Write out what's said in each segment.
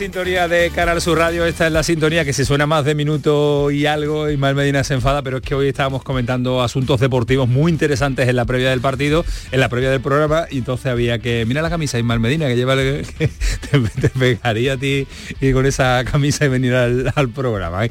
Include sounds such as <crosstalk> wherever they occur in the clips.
Sintonía de Canal Sur Radio, esta es la sintonía que se suena más de minuto y algo, y Mal Medina se enfada, pero es que hoy estábamos comentando asuntos deportivos muy interesantes en la previa del partido, en la previa del programa, y entonces había que, mira la camisa Ismael Medina, que lleva, <laughs> que te, pegaría a ti y con esa camisa y venir al, programa. ¿eh?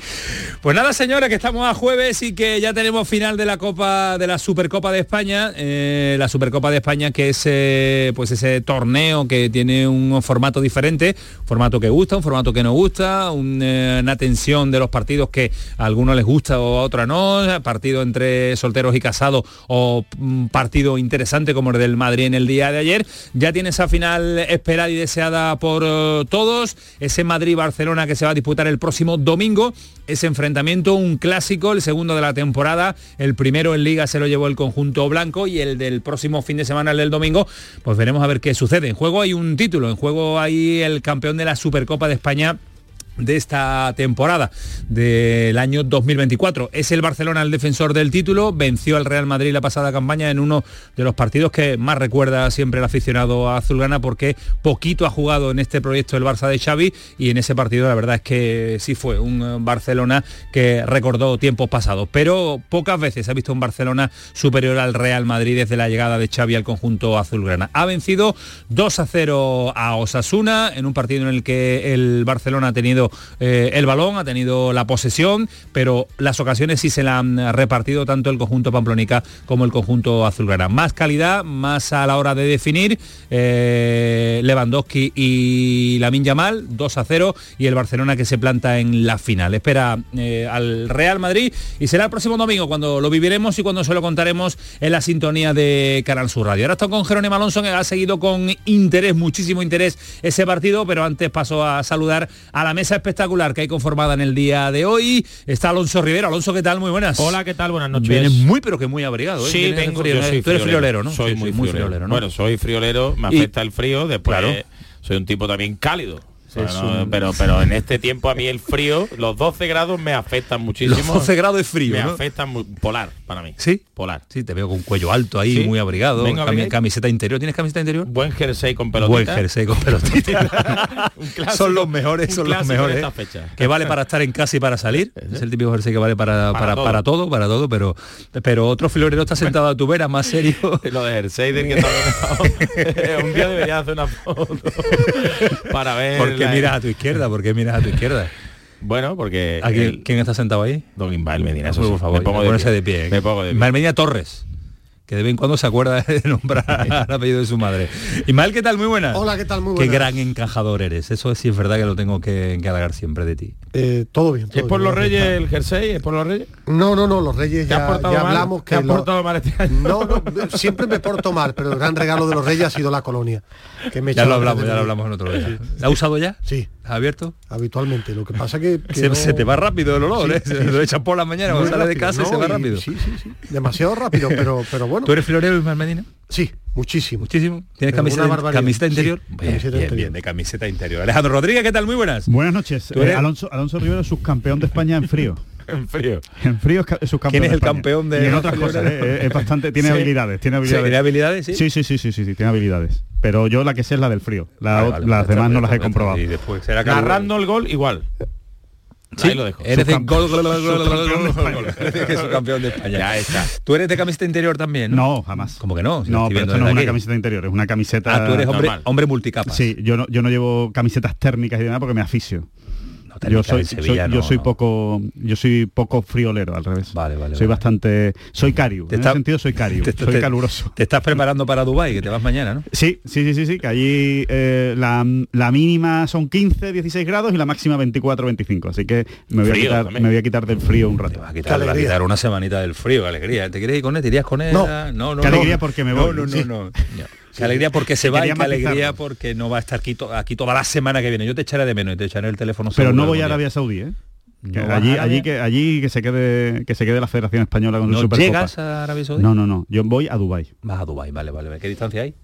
Pues nada, señora, que estamos a jueves y que ya tenemos final de la Copa, de la Supercopa de España, eh, la Supercopa de España que es eh, pues ese torneo que tiene un formato diferente, formato que gusta, un formato que no gusta, eh, una tensión de los partidos que a algunos les gusta o a otros no, partido entre solteros y casados o mm, partido interesante como el del Madrid en el día de ayer. Ya tiene esa final esperada y deseada por eh, todos, ese Madrid-Barcelona que se va a disputar el próximo domingo, ese enfrentamiento, un clásico, el segundo de la temporada, el primero en liga se lo llevó el conjunto blanco y el del próximo fin de semana, el del domingo, pues veremos a ver qué sucede. En juego hay un título, en juego hay el campeón de la Supercopa de España de esta temporada del año 2024. Es el Barcelona el defensor del título, venció al Real Madrid la pasada campaña en uno de los partidos que más recuerda siempre el aficionado a azulgrana porque poquito ha jugado en este proyecto el Barça de Xavi y en ese partido la verdad es que sí fue un Barcelona que recordó tiempos pasados, pero pocas veces ha visto un Barcelona superior al Real Madrid desde la llegada de Xavi al conjunto azulgrana. Ha vencido 2 a 0 a Osasuna en un partido en el que el Barcelona ha tenido eh, el balón, ha tenido la posesión, pero las ocasiones sí se la han repartido tanto el conjunto Pamplónica como el conjunto azulgrana. Más calidad, más a la hora de definir. Eh, Lewandowski y Lamin Yamal, 2 a 0, y el Barcelona que se planta en la final. Espera eh, al Real Madrid y será el próximo domingo cuando lo viviremos y cuando se lo contaremos en la sintonía de Canal Radio. Ahora estoy con Jerónimo Alonso, que ha seguido con interés, muchísimo interés ese partido, pero antes paso a saludar a la mesa espectacular que hay conformada en el día de hoy. Está Alonso Rivera. Alonso, ¿qué tal? Muy buenas. Hola, ¿qué tal? Buenas noches. Vienes muy, pero que muy abrigado. ¿eh? Sí, vengo, yo soy Tú eres friolero, ¿no? Soy muy, friolero. Bueno, soy friolero, me afecta el frío, después soy un tipo también cálido pero, pero en este tiempo a mí el frío, los 12 grados me afectan muchísimo. Los 12 grados es frío. Me afectan polar para mí. ¿Sí? Polar. Sí, te veo con cuello alto ahí, muy abrigado. camiseta interior. ¿Tienes camiseta interior? Buen jersey con pelotita. Buen jersey con pelotita. <laughs> <laughs> son los mejores, son los mejores. Que vale para estar en casa y para salir. Es el típico jersey que vale para, para, para, todo. para todo, pero pero otro florero está sentado a tu vera, más serio. <laughs> Lo de jersey del que Un día debería hacer una foto para ver qué miras a tu izquierda? ¿Por qué miras a tu izquierda? Bueno, porque... ¿Quién está sentado ahí? Don Ismael Medina, eso por favor. Me pongo de, pie. ¿eh? Me pongo de pie. Ismael Medina Torres que de vez en cuando se acuerda <laughs> de nombrar <laughs> el apellido de su madre. Y mal, ¿qué tal? Muy buena. Hola, ¿qué tal? Muy buena. Qué gran encajador eres. Eso sí es verdad que lo tengo que encargar siempre de ti. Eh, todo bien. ¿Es por los reyes el jersey? ¿Es por los reyes? No, no, no, los reyes ya, hablamos que... ¿Te has portado mal este año? No, no, <laughs> siempre me porto mal, pero el gran regalo de los reyes ha sido la colonia. Que me ya lo hablamos, ya lo hablamos en otro día. ¿La ha usado ya? Sí. ¿Ha abierto? Habitualmente. Lo que pasa que... que se, te va rápido el olor, ¿eh? Se lo echas por la mañana cuando sale de casa y se va rápido. Sí, sí, sí. Demasiado rápido, pero, pero bueno. ¿Tú eres florero y Medina? Sí, muchísimo. Muchísimo. ¿Tienes camiseta, camiseta interior? bien, bien, de camiseta interior. Alejandro Rodríguez, ¿qué tal? Muy buenas. Buenas noches. Eh, Alonso, Alonso Rivera, subcampeón de España en frío. <laughs> en frío. En frío es subcampeón. ¿Quién es el campeón de.? Y en otras cosas. Eh, es bastante. <laughs> Tiene habilidades. Tiene habilidades. ¿Tiene habilidades? Sí. Sí, sí, sí, sí, sí, tiene habilidades. Pero yo la que sé es la del frío. las demás no las he comprobado. Y después será Narrando el gol igual. Sí, Ahí lo dejo. Eres de Subcampe- gol, gol, gol, gol, gol, subcampeón gol, de España. Ya está. Tú eres de camiseta interior también, ¿no? No, jamás. ¿Cómo que no? Si no, pero viendo esto no es una camiseta interior, es una camiseta... Ah, tú eres hombre, normal. hombre multicapa. Sí, yo no, yo no llevo camisetas térmicas y demás porque me aficio. Yo soy, en Sevilla, soy- no, yo soy no. poco yo soy poco friolero al revés. Vale, vale, Soy vale. bastante soy cariu. Te en está- ese sentido soy cariu. <laughs> Te- soy te- caluroso. Te estás preparando para Dubai, que te vas mañana, ¿no? Sí, sí, sí, sí, sí, que allí eh, la, la mínima son 15, 16 grados y la máxima 24, 25. Así que me voy, a quitar, me voy a quitar del frío un Te rato. vas a quitar, te vas a alegría. quitar una semanita del frío, qué alegría. ¿Te quieres ir con él? ¿Te irías con él? No. no, no. Qué no. alegría porque me No, voy, no, no, no. <laughs> Qué alegría porque se va y qué alegría porque no va a estar aquí, to- aquí toda la semana que viene. Yo te echaré de menos y te echaré el teléfono Pero no voy a. Arabia Saudí, ¿eh? Que ¿No vas a allí, que allí que se quede que se quede la Federación Española con su ¿No Supercopa. llegas a Arabia Saudí? No, no, no. Yo voy a Dubai. Vas a Dubai, vale. vale. ¿Qué distancia hay?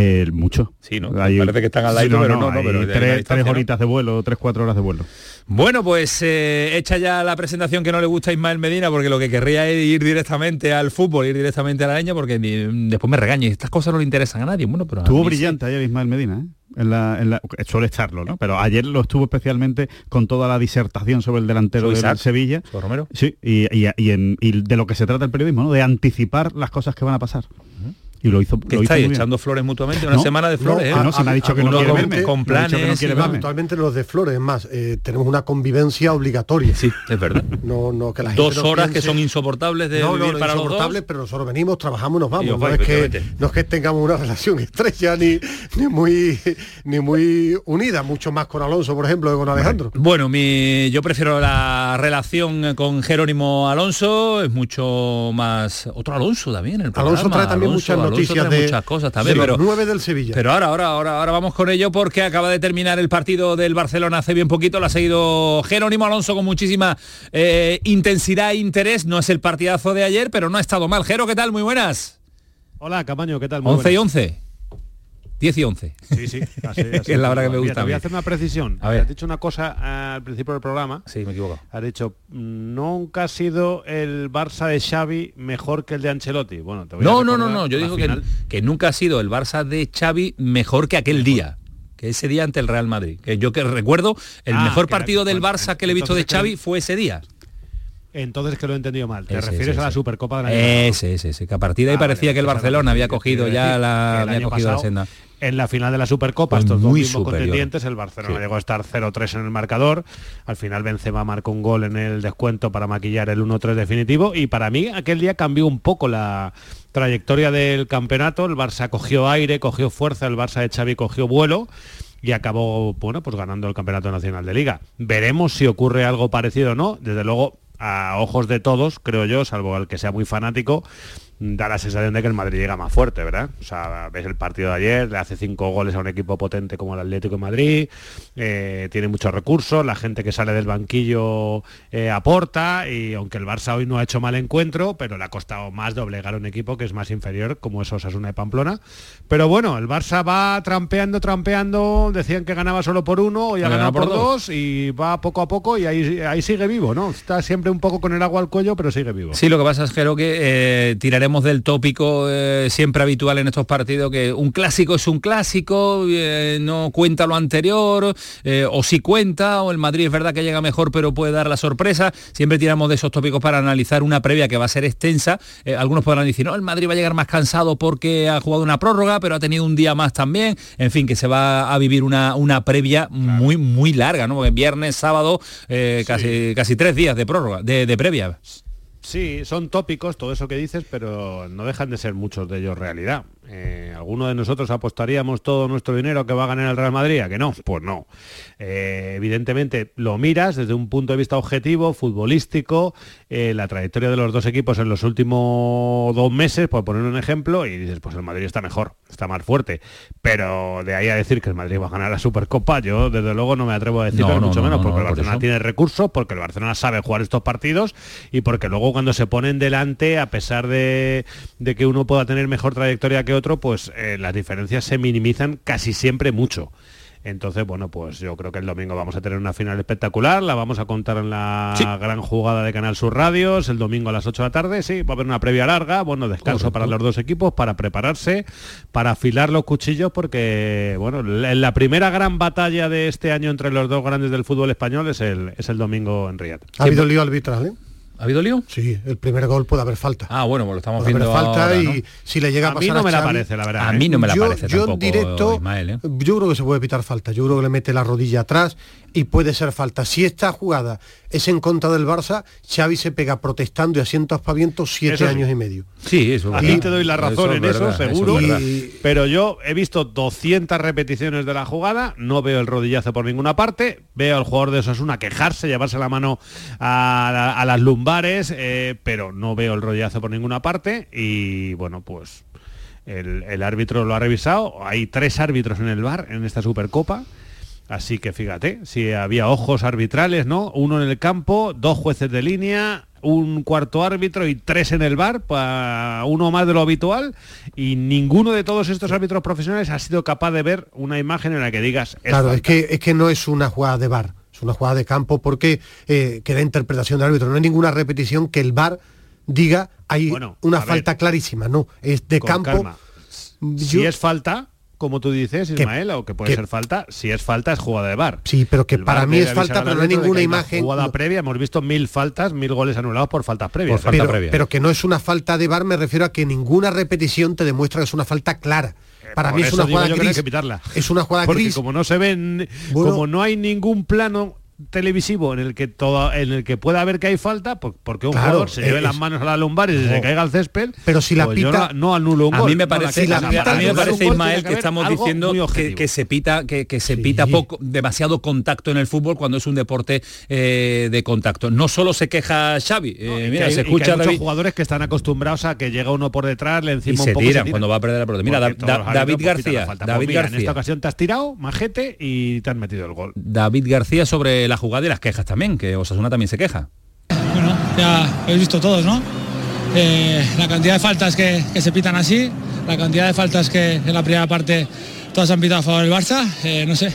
Eh, mucho. Sí, ¿no? Ahí- Parece que están al Sí, pero no, no, pero tres, horitas de vuelo, tres, cuatro horas de vuelo. Bueno, pues eh, echa ya la presentación que no le gusta a Ismael Medina, porque lo que querría es ir directamente al fútbol, ir directamente a la leña, porque ni- después me regaña y estas cosas no le interesan a nadie. Bueno, pero a Estuvo sí. brillante ayer Ismael Medina, ¿eh? En la, en la- suele estarlo, ¿no? Pero ayer lo estuvo especialmente con toda la disertación sobre el delantero Isaac. Sevilla. Romero. Sí, y, y- y en- y de lo que se trata el periodismo, ¿no? De anticipar las cosas que van a pasar. Y lo hizo, ¿Qué lo hizo estáis bien. echando flores mutuamente? Una No, semana de flores, ¿eh? Ah, no, si me ha dicho que no quiere con- verme. con Me ha dicho que no planes quiere y- verme. Actualmente los de Flores, es más, eh, tenemos una convivencia obligatoria. Sí, es verdad. <laughs> No, no, que la gente Dos no horas que son insoportables de no, no, vivir no, para los insoportable, dos. pero nosotros venimos, trabajamos y nos vamos. os No vais, es, que, no es que tengamos una <laughs> relación estrecha ni, ni muy ni muy unida, mucho más con Alonso, por ejemplo, que con Alejandro. Bueno, mi, yo prefiero la relación con Jerónimo Alonso, es mucho más... Otro Alonso también, el Alonso programa. trae también Alonso- muchas Alonso noticias de, muchas cosas también, de pero, los nueve del Sevilla. pero ahora, ahora, ahora, ahora vamos con ello porque acaba de terminar el partido del Barcelona hace bien poquito, lo ha seguido Jerónimo Alonso con muchísima eh, intensidad e interés, no es el partidazo de ayer, pero no ha estado mal. Jero, ¿qué tal? Muy buenas. Hola, Camaño, ¿qué tal? Muy 11 y buenas. 11. 10 y 11. Sí, sí, así, <laughs> así. Es la hora que me Mira, gusta Te voy a hacer una precisión. A ver. Has dicho una cosa eh, al principio del programa. Sí, me equivoco. Has dicho, mm, nunca ha sido el Barça de Xavi mejor que el de Ancelotti. Bueno, te voy a No, no, no, no. Yo la digo que, que nunca ha sido el Barça de Xavi mejor que aquel día. Que ese día ante el Real Madrid. Que yo que recuerdo, el Ah, mejor la- partido del bueno, Barça que le he visto de Xavi que- fue ese día. Entonces que lo he entendido mal. Te Ese, refieres ese, a la. Supercopa año pasado. Ese, ese, ese. Que a partir de ahí Ah, parecía vale, que el la Barcelona había cogido ya la, había cogido la senda. En la final de la Supercopa, estos dos mismos superior. contendientes, el Barcelona Sí. llegó a estar 0-3 en el marcador. Al final Benzema marcó un gol en el descuento para maquillar el 1-3 definitivo. Y para mí aquel día cambió un poco la trayectoria del campeonato. El Barça cogió aire, cogió fuerza, el Barça de Xavi cogió vuelo y acabó bueno pues ganando el campeonato nacional de liga veremos si ocurre algo parecido o no desde luego a ojos de todos creo yo salvo al que sea muy fanático da la sensación de que el Madrid llega más fuerte, ¿verdad? O sea, ves el partido de ayer, le hace cinco goles a un equipo potente como el Atlético de Madrid, eh, tiene muchos recursos, la gente que sale del banquillo eh, aporta y aunque el Barça hoy no ha hecho mal encuentro, pero le ha costado más doblegar a un equipo que es más inferior como es Osasuna de Pamplona. Pero bueno, el Barça va trampeando, trampeando, decían que ganaba solo por uno, hoy ha ganado por por dos y va poco a poco y ahí, ahí sigue vivo, ¿no? Está siempre un poco con el agua al cuello, pero sigue vivo. Sí, lo que pasa es que eh, tiraremos del tópico eh, siempre habitual en estos partidos, que un clásico es un clásico, eh, no cuenta lo anterior, eh, o si cuenta, o el Madrid es verdad que llega mejor, pero puede dar la sorpresa. Siempre tiramos de esos tópicos para analizar una previa que va a ser extensa. Algunos podrán decir, no, el Madrid va a llegar más cansado porque ha jugado una prórroga, pero ha tenido un día más también. En fin, que se va a vivir una, una previa muy, muy larga, ¿no? Porque viernes, sábado, casi, casi tres días de prórroga, de, de previa. Sí, son tópicos, todo eso que dices, pero no dejan de ser muchos de ellos realidad. Eh, ¿Alguno de nosotros apostaríamos todo nuestro dinero que va a ganar el Real Madrid? ¿A que no? Pues no. Eh, evidentemente lo miras desde un punto de vista objetivo, futbolístico, eh, la trayectoria de los dos equipos en los últimos dos meses, por poner un ejemplo, y dices, pues el Madrid está mejor, está más fuerte. Pero de ahí a decir que el Madrid va a ganar la Supercopa, yo desde luego no me atrevo a decirlo, No, ni no, mucho no, menos, no, porque el Barcelona tiene recursos, porque el Barcelona sabe jugar estos partidos y porque luego cuando se ponen delante, a pesar de, de que uno pueda tener mejor trayectoria que otro, pues eh, las diferencias se minimizan casi siempre mucho. Entonces, bueno, pues yo creo que el domingo vamos a tener una final espectacular, la vamos a contar en la gran jugada de Canal Sur Radios, el domingo a las 8 de la tarde, sí, va a haber una previa larga, bueno, descanso para los dos equipos, para prepararse, para afilar los cuchillos, porque, bueno, la, la primera gran batalla de este año entre los dos grandes del fútbol español es el, es el domingo en Riyadh. Ha habido lío arbitral, ¿eh? ¿Ha habido lío? Sí, el primer gol puede haber falta. Ah, bueno, pues lo estamos Puede haber viendo falta ahora, y si le llega a, A mí pasar no me la parece, la verdad. A ¿eh? mí no me la yo, parece yo en tampoco, directo, Ismael, ¿eh? yo creo que se puede pitar falta. Yo creo que le mete la rodilla atrás y puede ser falta. Si esta jugada es en contra del Barça, Xavi se pega protestando y haciendo aspavientos siete Eso sí. años y medio. Sí, eso es A ti te doy la razón en eso, verdad, seguro. es verdad. Y- Pero yo he visto 200 repeticiones de la jugada, no veo el rodillazo por ninguna parte, veo al jugador de Osasuna quejarse, llevarse la mano a, la- a las lumbares, eh, pero no veo el rodillazo por ninguna parte y bueno, pues el, el árbitro lo ha revisado, hay tres árbitros en el bar en esta Supercopa. Así que fíjate, si había ojos arbitrales, ¿no? Uno en el campo, dos jueces de línea, un cuarto árbitro y tres en el bar, pa- uno más de lo habitual, y ninguno de todos estos árbitros profesionales ha sido capaz de ver una imagen en la que digas es claro, falta". es que, es que no es una jugada de bar, es una jugada de campo porque eh, queda interpretación del árbitro. No hay ninguna repetición que el bar diga hay Bueno, una ver. falta clarísima, no, es de campo. calma. Si es falta, como tú dices, Que- Ismael, o que puede que- ser falta, si es falta es jugada de bar. Sí, pero que El para mí es falta, pero no hay ninguna que una imagen. Jugada no. previa, hemos visto mil faltas, mil goles anulados por faltas previas. Por falta pero, previa. pero que no es una falta de bar, me refiero a que ninguna repetición te demuestra que es una falta clara. Para Eh, Por mí es una jugada que gris. que pitarla. Es una jugada Porque gris. como no se ven, Bueno. como no hay ningún plano televisivo en el que todo, en el que pueda ver que hay falta, pues porque un Claro, jugador se lleve es- las manos a la lumbar y se No. caiga al césped, Pero si la pues pita- no, no anulo un A gol. mí me No, parece, la a mí- pita- a mí me parece Ismael que haber estamos diciendo que, se pita que, que se Sí. pita poco demasiado contacto en el fútbol cuando es un deporte eh, de contacto. No solo se queja Xavi, eh, mira, hay- se escucha hay David jugadores que están acostumbrados a que llega uno por detrás, le y encima se un poco tiran se cuando va a perder la pelota. Mira, Da- Da- David pues, García, David mira, En esta García. ocasión te has tirado, majete, y te has metido el gol. David García sobre la jugada y las quejas también, que Osasuna también se queja. Bueno, ya lo habéis visto todos, ¿no? Eh, la cantidad de faltas que, que se pitan así, la cantidad de faltas que en la primera parte todas han pitado a favor del Barça, eh, no sé.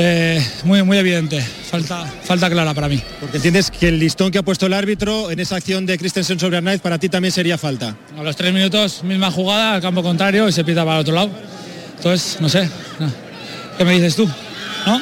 Eh, muy, muy evidente, falta, falta clara para mí. Porque entiendes que el listón que ha puesto el árbitro en esa acción de Christensen sobre Arnaiz para ti también sería falta. A los tres minutos, misma jugada, al campo contrario y se pita para el otro lado. Entonces, no sé. ¿qué me dices tú? ¿No?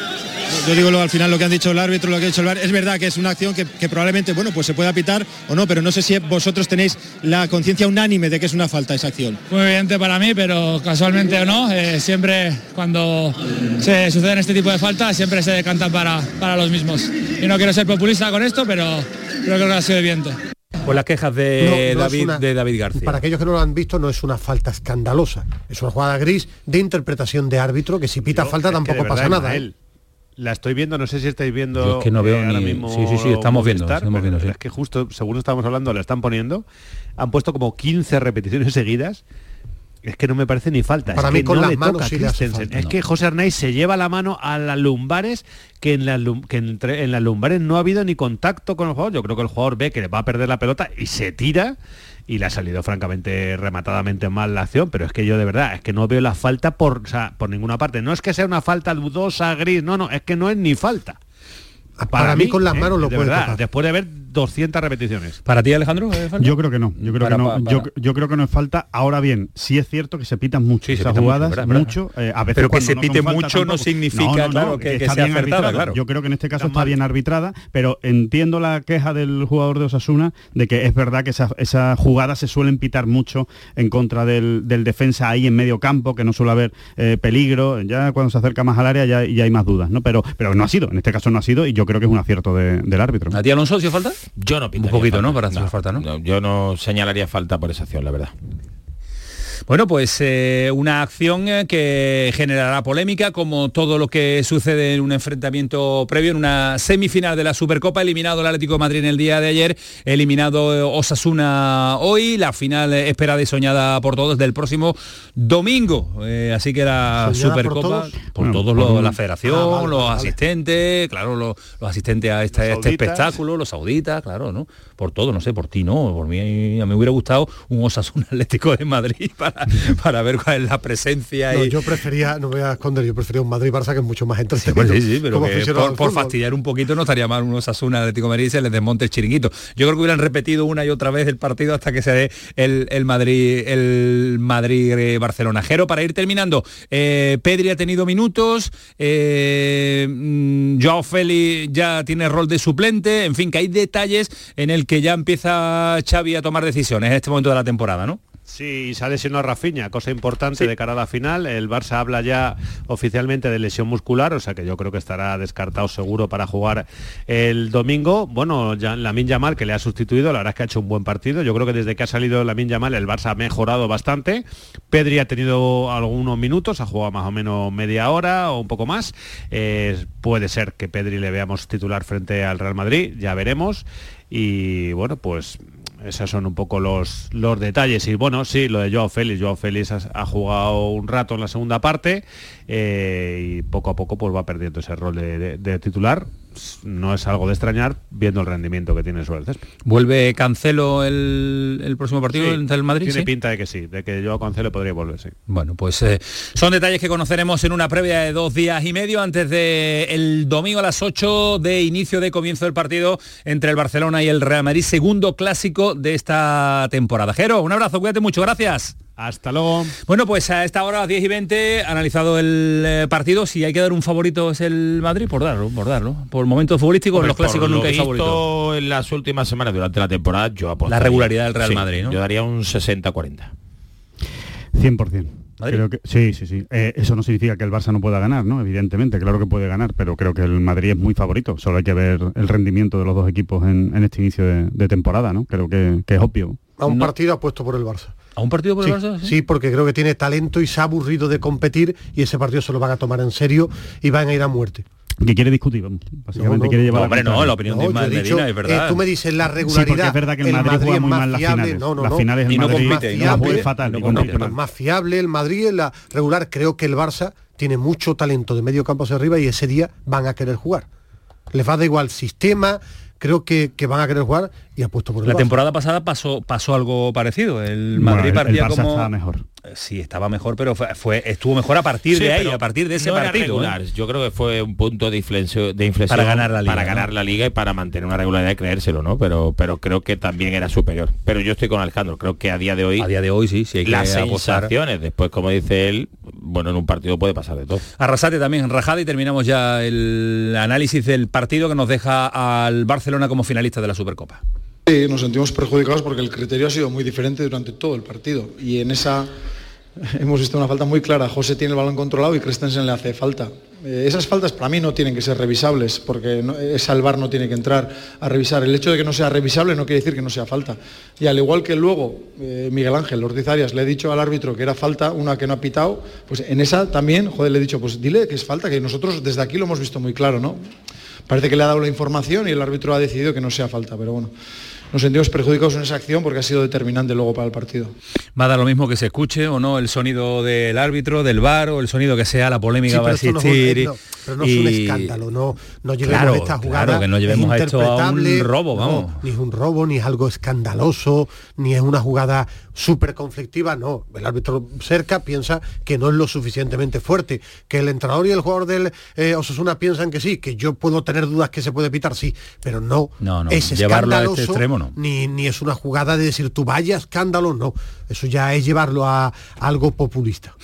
Yo digo lo, al final lo que han dicho el árbitro, lo que ha dicho el VAR. Es verdad que es una acción que, que probablemente, bueno, pues se pueda pitar o no, pero no sé si vosotros tenéis la conciencia unánime de que es una falta esa acción. Muy evidente para mí, pero casualmente o no, eh, siempre cuando se suceden este tipo de faltas, siempre se decantan para, para los mismos. Y no quiero ser populista con esto, pero, creo que ha sido evidente. Pues las quejas de, No, no David, una- de David García. Para aquellos que no lo han visto, no es una falta escandalosa. Es una jugada gris de interpretación de árbitro que si pita Yo, falta tampoco pasa nada. ¿eh? La estoy viendo, no sé si estáis viendo. Yo es que no veo eh, ahora ni- mismo sí, sí, sí, estamos viendo, estamos sí. Es que justo, según estábamos hablando, la están poniendo. Han puesto como 15 repeticiones <laughs> seguidas. Es que no me parece ni falta. Para es mí que con no las le manos toca sí Christensen. falta, Es que José Arnaiz se lleva la mano a las lumbares, que en las, lum- que entre- en las lumbares no ha habido ni contacto con el jugador. Yo creo que el jugador ve que le va a perder la pelota y se tira y le ha salido francamente rematadamente mal la acción, pero es que yo de verdad, es que no veo la falta por, o sea, por ninguna parte. No es que sea una falta dudosa, gris, no, no, es que no es ni falta. Para, mí, con las ¿eh? manos lo puede verdad, tocar. después de ver 200 repeticiones. ¿Para ti, Alejandro? eh? Yo creo que no, yo creo Para- que no. para- Yo, para- yo creo que no es falta. Ahora bien, sí es cierto que se pitan mucho Sí, se esas pitan mucho, jugadas, verdad. mucho. eh, a veces Pero que cuando se no pite mucho no tampoco. significa, claro, que- que está sea bien acertada, arbitrada. claro. Yo creo que en este caso está mal. bien arbitrada, pero entiendo la queja del jugador de Osasuna de que es verdad que esas jugadas se suelen pitar mucho en contra del, del defensa ahí en medio campo, que no suele haber eh, peligro. Ya cuando se acerca más al área ya, ya hay más dudas, ¿no? Pero, pero no ha sido, en este caso no ha sido y yo creo que es un acierto de- del árbitro. ¿A ti, Alonso, si falta? Yo no Un pintaría poquito, ¿no? falta. Para hacer falta, ¿no? Yo no señalaría falta por esa acción, la verdad. Bueno, pues eh, una acción eh, que generará polémica, como todo lo que sucede en un enfrentamiento previo, en una semifinal de la Supercopa, eliminado el Atlético de Madrid en el día de ayer, eliminado eh, Osasuna hoy, la final esperada y soñada por todos del próximo domingo. Eh, así que la ¿Soñada por Supercopa, todos? por todos los- la federación, Ah, vale, los vale, asistentes, claro, los, los asistentes a este, este espectáculo, los sauditas, claro, ¿no? Por todo, no sé, por ti no, por mí a mí me hubiera gustado un Osasuna Atlético de Madrid <laughs> para, <laughs> para, ver cuál es la presencia. No, y... yo prefería, no voy a esconder, yo prefería un Madrid-Barça que es mucho más entretenido. Sí, sí, sí, pero que por, fastidiar un poquito no estaría mal unos Asuna Atlético de Madrid y se les desmonte el chiringuito. Yo creo que hubieran repetido una y otra vez el partido hasta que se dé el, el Madrid el Madrid eh, Barcelona. Jero, para ir terminando, eh, Pedri ha tenido minutos, eh, mm, Joao Félix ya tiene rol de suplente, en fin, que hay detalles en el que ya empieza Xavi a tomar decisiones en este momento de la temporada, ¿no? Sí, se ha lesionado Rafinha, cosa importante de cara a la final. El Barça habla ya oficialmente de lesión muscular, o sea que yo creo que estará descartado seguro para jugar el domingo. Bueno, ya Lamin Yamal, que le ha sustituido, la verdad es que ha hecho un buen partido. Yo creo que desde que ha salido Lamin Yamal el Barça ha mejorado bastante. Pedri ha tenido algunos minutos, ha jugado más o menos media hora o un poco más. Eh, puede ser que Pedri le veamos titular frente al Real Madrid, ya veremos. Y bueno, pues esos son un poco los, los detalles. Y bueno, sí, lo de Joao Félix. Joao Félix ha, jugado un rato en la segunda parte eh, y poco a poco pues va perdiendo ese rol de titular. No es algo de extrañar viendo el rendimiento que tiene sobre el césped. ¿Vuelve Cancelo el, el próximo partido Sí, entre el Madrid? Tiene ¿sí? pinta de que sí, de que Joao Cancelo podría volver, sí. Bueno, pues eh, son detalles que conoceremos en una previa de dos días y medio antes de el domingo a las 8 de inicio de comienzo del partido entre el Barcelona y el Real Madrid, segundo clásico de esta temporada. Jero, un abrazo, cuídate mucho, gracias. Hasta luego. Bueno, pues a esta hora, a las 10 y 20, analizado el eh, partido. Si hay que dar un favorito es el Madrid, por darlo, por darlo. Por el momento futbolístico, en los clásicos lo nunca hay visto favorito. en las últimas semanas durante la temporada yo apostaría. La regularidad del Real Sí, Madrid, ¿no? Yo daría un 60-40. 100%. ¿Madrid? Creo que, sí, sí, sí. Eh, eso no significa que el Barça no pueda ganar, ¿no? Evidentemente, claro que puede ganar, pero creo que el Madrid es muy favorito. Solo hay que ver el rendimiento de los dos equipos en, en este inicio de, de temporada, ¿no? Creo que, que es obvio. A un No. partido apuesto por el Barça. ¿A un partido por Sí, el Barça? sí, porque creo que tiene talento y se ha aburrido de competir y ese partido se lo van a tomar en serio y van a ir a muerte. Que quiere discutir. Básicamente No, no, quiere no, llevar hombre, no, contraria. la opinión de Ismael Medina, es verdad. eh, tú me dices la Sí, regularidad. porque es verdad que el, Madrid, juega muy más mal las fiable. finales. No, no, las no. finales el Y no Madrid compite, y no compite, fatal. no compite, compite más fiable el Madrid en la regular. Creo que el Barça tiene mucho talento de medio campo hacia arriba y ese día van a querer jugar. Les va a dar igual sistema, creo que, que van a querer jugar y apuesto por el La Barça. temporada pasada pasó, pasó algo parecido. El Bueno, Madrid el- el partía Barça como... estaba mejor. Sí, estaba mejor, pero fue, fue- estuvo mejor a partir Sí, de ahí, a partir de ese no partido. ¿eh? Yo creo que fue un punto de inflexión, de inflexión Para ganar la liga, para ¿no? ganar la liga y para mantener una regularidad y creérselo, ¿no? Pero, pero creo que también era superior. Pero yo estoy con Alejandro. Creo que a día de hoy A día de hoy sí, sí hay que las apostar. sensaciones, después como dice él, bueno, en un partido puede pasar de todo. Arrasate también, rajada y terminamos ya el análisis del partido que nos deja al Barcelona como finalista de la Supercopa. Sí, nos sentimos perjudicados porque el criterio ha sido muy diferente durante todo el partido y en esa hemos visto una falta muy clara. José tiene el balón controlado y Christensen le hace falta. Eh, esas faltas para mí no tienen que ser revisables porque no, esa el VAR no tiene que entrar a revisar. El hecho de que no sea revisable no quiere decir que no sea falta. Y al igual que luego eh, Miguel Ángel Ortiz Arias le he dicho al árbitro que era falta, una que no ha pitado, pues en esa también, joder, le he dicho, pues dile que es falta, que nosotros desde aquí lo hemos visto muy claro, ¿no? Parece que le ha dado la información y el árbitro ha decidido que no sea falta, pero bueno, nos sentimos perjudicados en esa acción porque ha sido determinante luego para el partido. Va a dar lo mismo que se escuche o no el sonido del árbitro, del bar o el sonido que sea, la polémica Sí, va a pero esto no es un- existir. eh, no, pero no es un escándalo, no, no llevemos Claro, esta jugada. claro, que no llevemos es a esto a un robo, no, vamos. ni es un robo, ni es algo escandaloso, ni es una jugada súper conflictiva, no. El árbitro cerca piensa que no es lo suficientemente fuerte, que el entrenador y el jugador del eh, Osasuna piensan que sí, que yo puedo tener dudas que se puede pitar, sí, pero no, No, no, es llevarlo a este escandaloso, extremo, no. Ni, ni es una jugada de decir tú vaya escándalo, no. Eso ya es llevarlo a algo populista.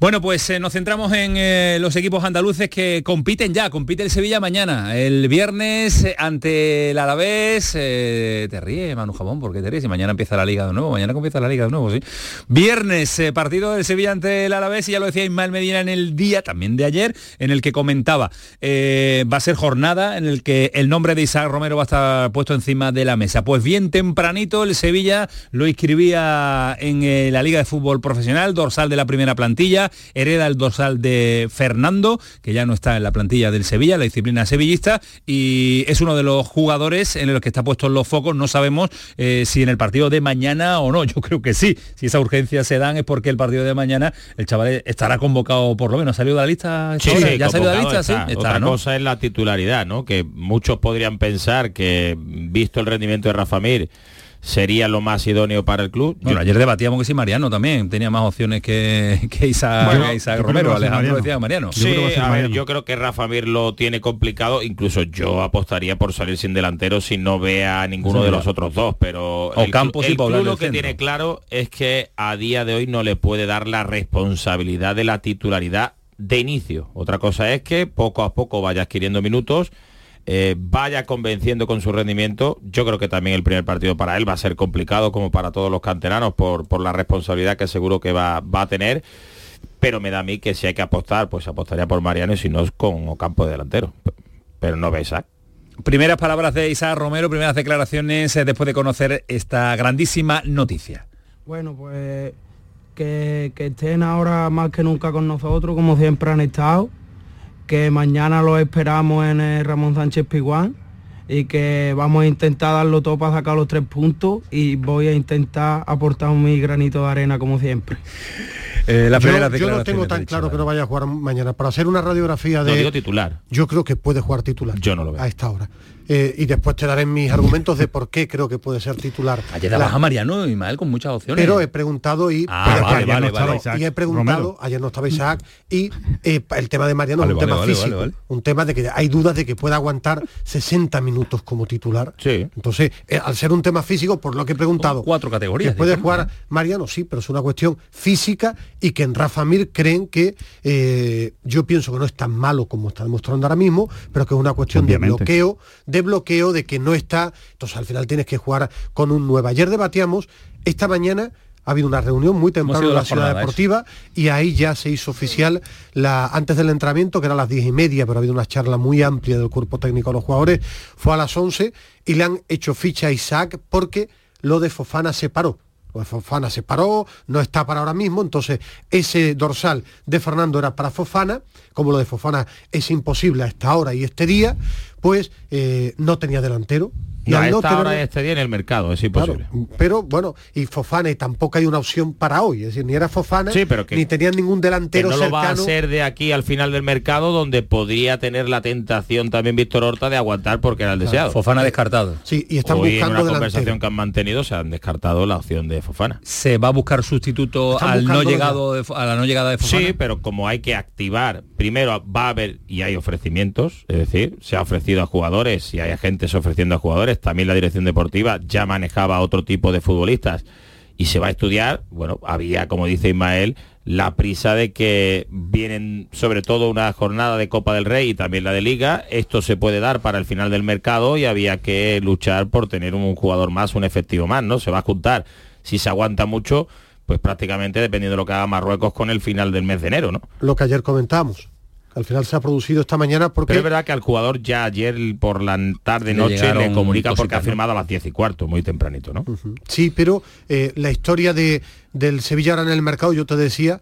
Bueno, pues eh, nos centramos en eh, los equipos andaluces que compiten ya, compite el Sevilla mañana, el viernes eh, ante el Alavés, te ríes Manu Jamón, porque te ríes? Y mañana empieza la Liga de nuevo, mañana comienza la Liga de nuevo, sí. Viernes, partido del Sevilla ante el Alavés, y ya lo decía Ismael Medina en el día también de ayer, en el que comentaba, va a ser jornada en el que el nombre de Isaac Romero va a estar puesto encima de la mesa. Pues bien tempranito el Sevilla lo inscribía en eh, la Liga de Fútbol Profesional, dorsal de la primera plantilla, hereda el dorsal de Fernando, que ya no está en la plantilla del Sevilla, la disciplina sevillista, y es uno de los jugadores en los que está puesto en los focos. No sabemos eh, si en el partido de mañana o no, yo creo que sí. Si esa urgencia se dan es porque el partido de mañana el chaval estará convocado por lo menos. ¿Ha salido de la lista? esta hora? ¿Ya ha salido de la lista? está. Sí, está, Otra ¿no? cosa es la titularidad, ¿no? Que muchos podrían pensar que, visto el rendimiento de Rafa Mir, sería lo más idóneo para el club. Bueno, ayer debatíamos que si Mariano también tenía más opciones que, que Isaac, Bueno, que Isaac yo creo que Romero. Alejandro Mariano. decía Mariano. Sí, a ver, yo creo que Rafa Mir lo tiene complicado. Incluso yo apostaría por salir sin delantero si no vea a ninguno Sí, de los otros dos. Pero O el, Campos y el club lo que centro. tiene claro es que a día de hoy no le puede dar la responsabilidad de la titularidad de inicio. Otra cosa es que poco a poco vaya adquiriendo minutos. Eh, vaya convenciendo con su rendimiento. Yo creo que también el primer partido para él va a ser complicado como para todos los canteranos por, por la responsabilidad que seguro que va, va a tener pero me da a mí que si hay que apostar, pues apostaría por Mariano y si no es con Ocampo de delantero. Pero no ves a Primeras palabras de Isaac Romero, primeras declaraciones eh, después de conocer esta grandísima noticia. Bueno, pues que, que estén ahora más que nunca con nosotros, como siempre han estado, que mañana lo esperamos en el Ramón Sánchez Piguán y que vamos a intentar darlo todo para sacar los tres puntos y voy a intentar aportar mi granito de arena como siempre. Eh, las yo, yo no tengo tan claro que no vaya a jugar mañana. Para hacer una radiografía de... No digo titular. Yo creo que puede jugar titular. Yo no lo veo. A esta hora. Eh, y después te daré mis argumentos de por qué creo que puede ser titular. Ayer La- dabas a Mariano y Ismael con muchas opciones. pero he preguntado y, Ah, vale, ayer vale, no estaba- vale. y he preguntado, Romero. ayer no estaba Isaac, y eh, el tema de Mariano es un tema físico, un tema de que hay dudas de que pueda aguantar 60 minutos como titular. Entonces, eh, al ser un tema físico, por lo que he preguntado, cuatro categorías que puede jugar Mariano, sí, pero es una cuestión física y que en Rafa Mir creen que yo pienso que no es tan malo como está demostrando ahora mismo, pero que es una cuestión de bloqueo, de bloqueo, de que no está, entonces al final tienes que jugar con un 9. Ayer debatíamos, esta mañana ha habido una reunión muy temprano en la la ciudad jornada, deportiva y ahí ya se hizo oficial la antes del entrenamiento que era a las diez y media pero ha habido una charla muy amplia del cuerpo técnico a los jugadores fue a las 11 y le han hecho ficha a Isaac porque lo de Fofana se paró de Fofana se paró, no está para ahora mismo, entonces ese dorsal de Fernando era para Fofana, como lo de Fofana es imposible a esta hora y este día, pues eh, no tenía delantero. Y No, a esta tener- hora y este día en el mercado, es imposible. pero bueno, y Fofana y tampoco hay una opción para hoy, es decir, ni era Fofana, Sí, pero que- ni tenían ningún que delantero no lo va a ser de aquí al final del mercado donde podría tener la tentación también Víctor Horta de aguantar porque era el deseado. Fofana descartado. Sí, y están Hoy en buscando una delantero. conversación que han mantenido se han descartado la opción de Fofana. Se va a buscar sustituto al no llegado de, a la no llegada de Fofana. Sí, pero como hay que activar, primero va a haber y hay ofrecimientos, es decir, se ha ofrecido a jugadores y hay agentes ofreciendo a jugadores, también la dirección deportiva ya manejaba otro tipo de futbolistas y se va a estudiar, bueno, había, como dice Ismael, la prisa de que vienen sobre todo una jornada de Copa del Rey y también la de Liga, esto se puede dar para el final del mercado y había que luchar por tener un jugador más, un efectivo más, ¿no? Se va a juntar, si se aguanta mucho, pues prácticamente dependiendo de lo que haga Marruecos con el final del mes de enero, ¿no? Lo que ayer comentábamos. Al final se ha producido esta mañana porque Pero es verdad que al jugador ya ayer por la tarde Le noche le llegaron comunica porque ha firmado a las 10 y cuarto, muy tempranito, ¿no? Sí, pero eh, la historia de, del Sevilla ahora en el mercado, yo te decía,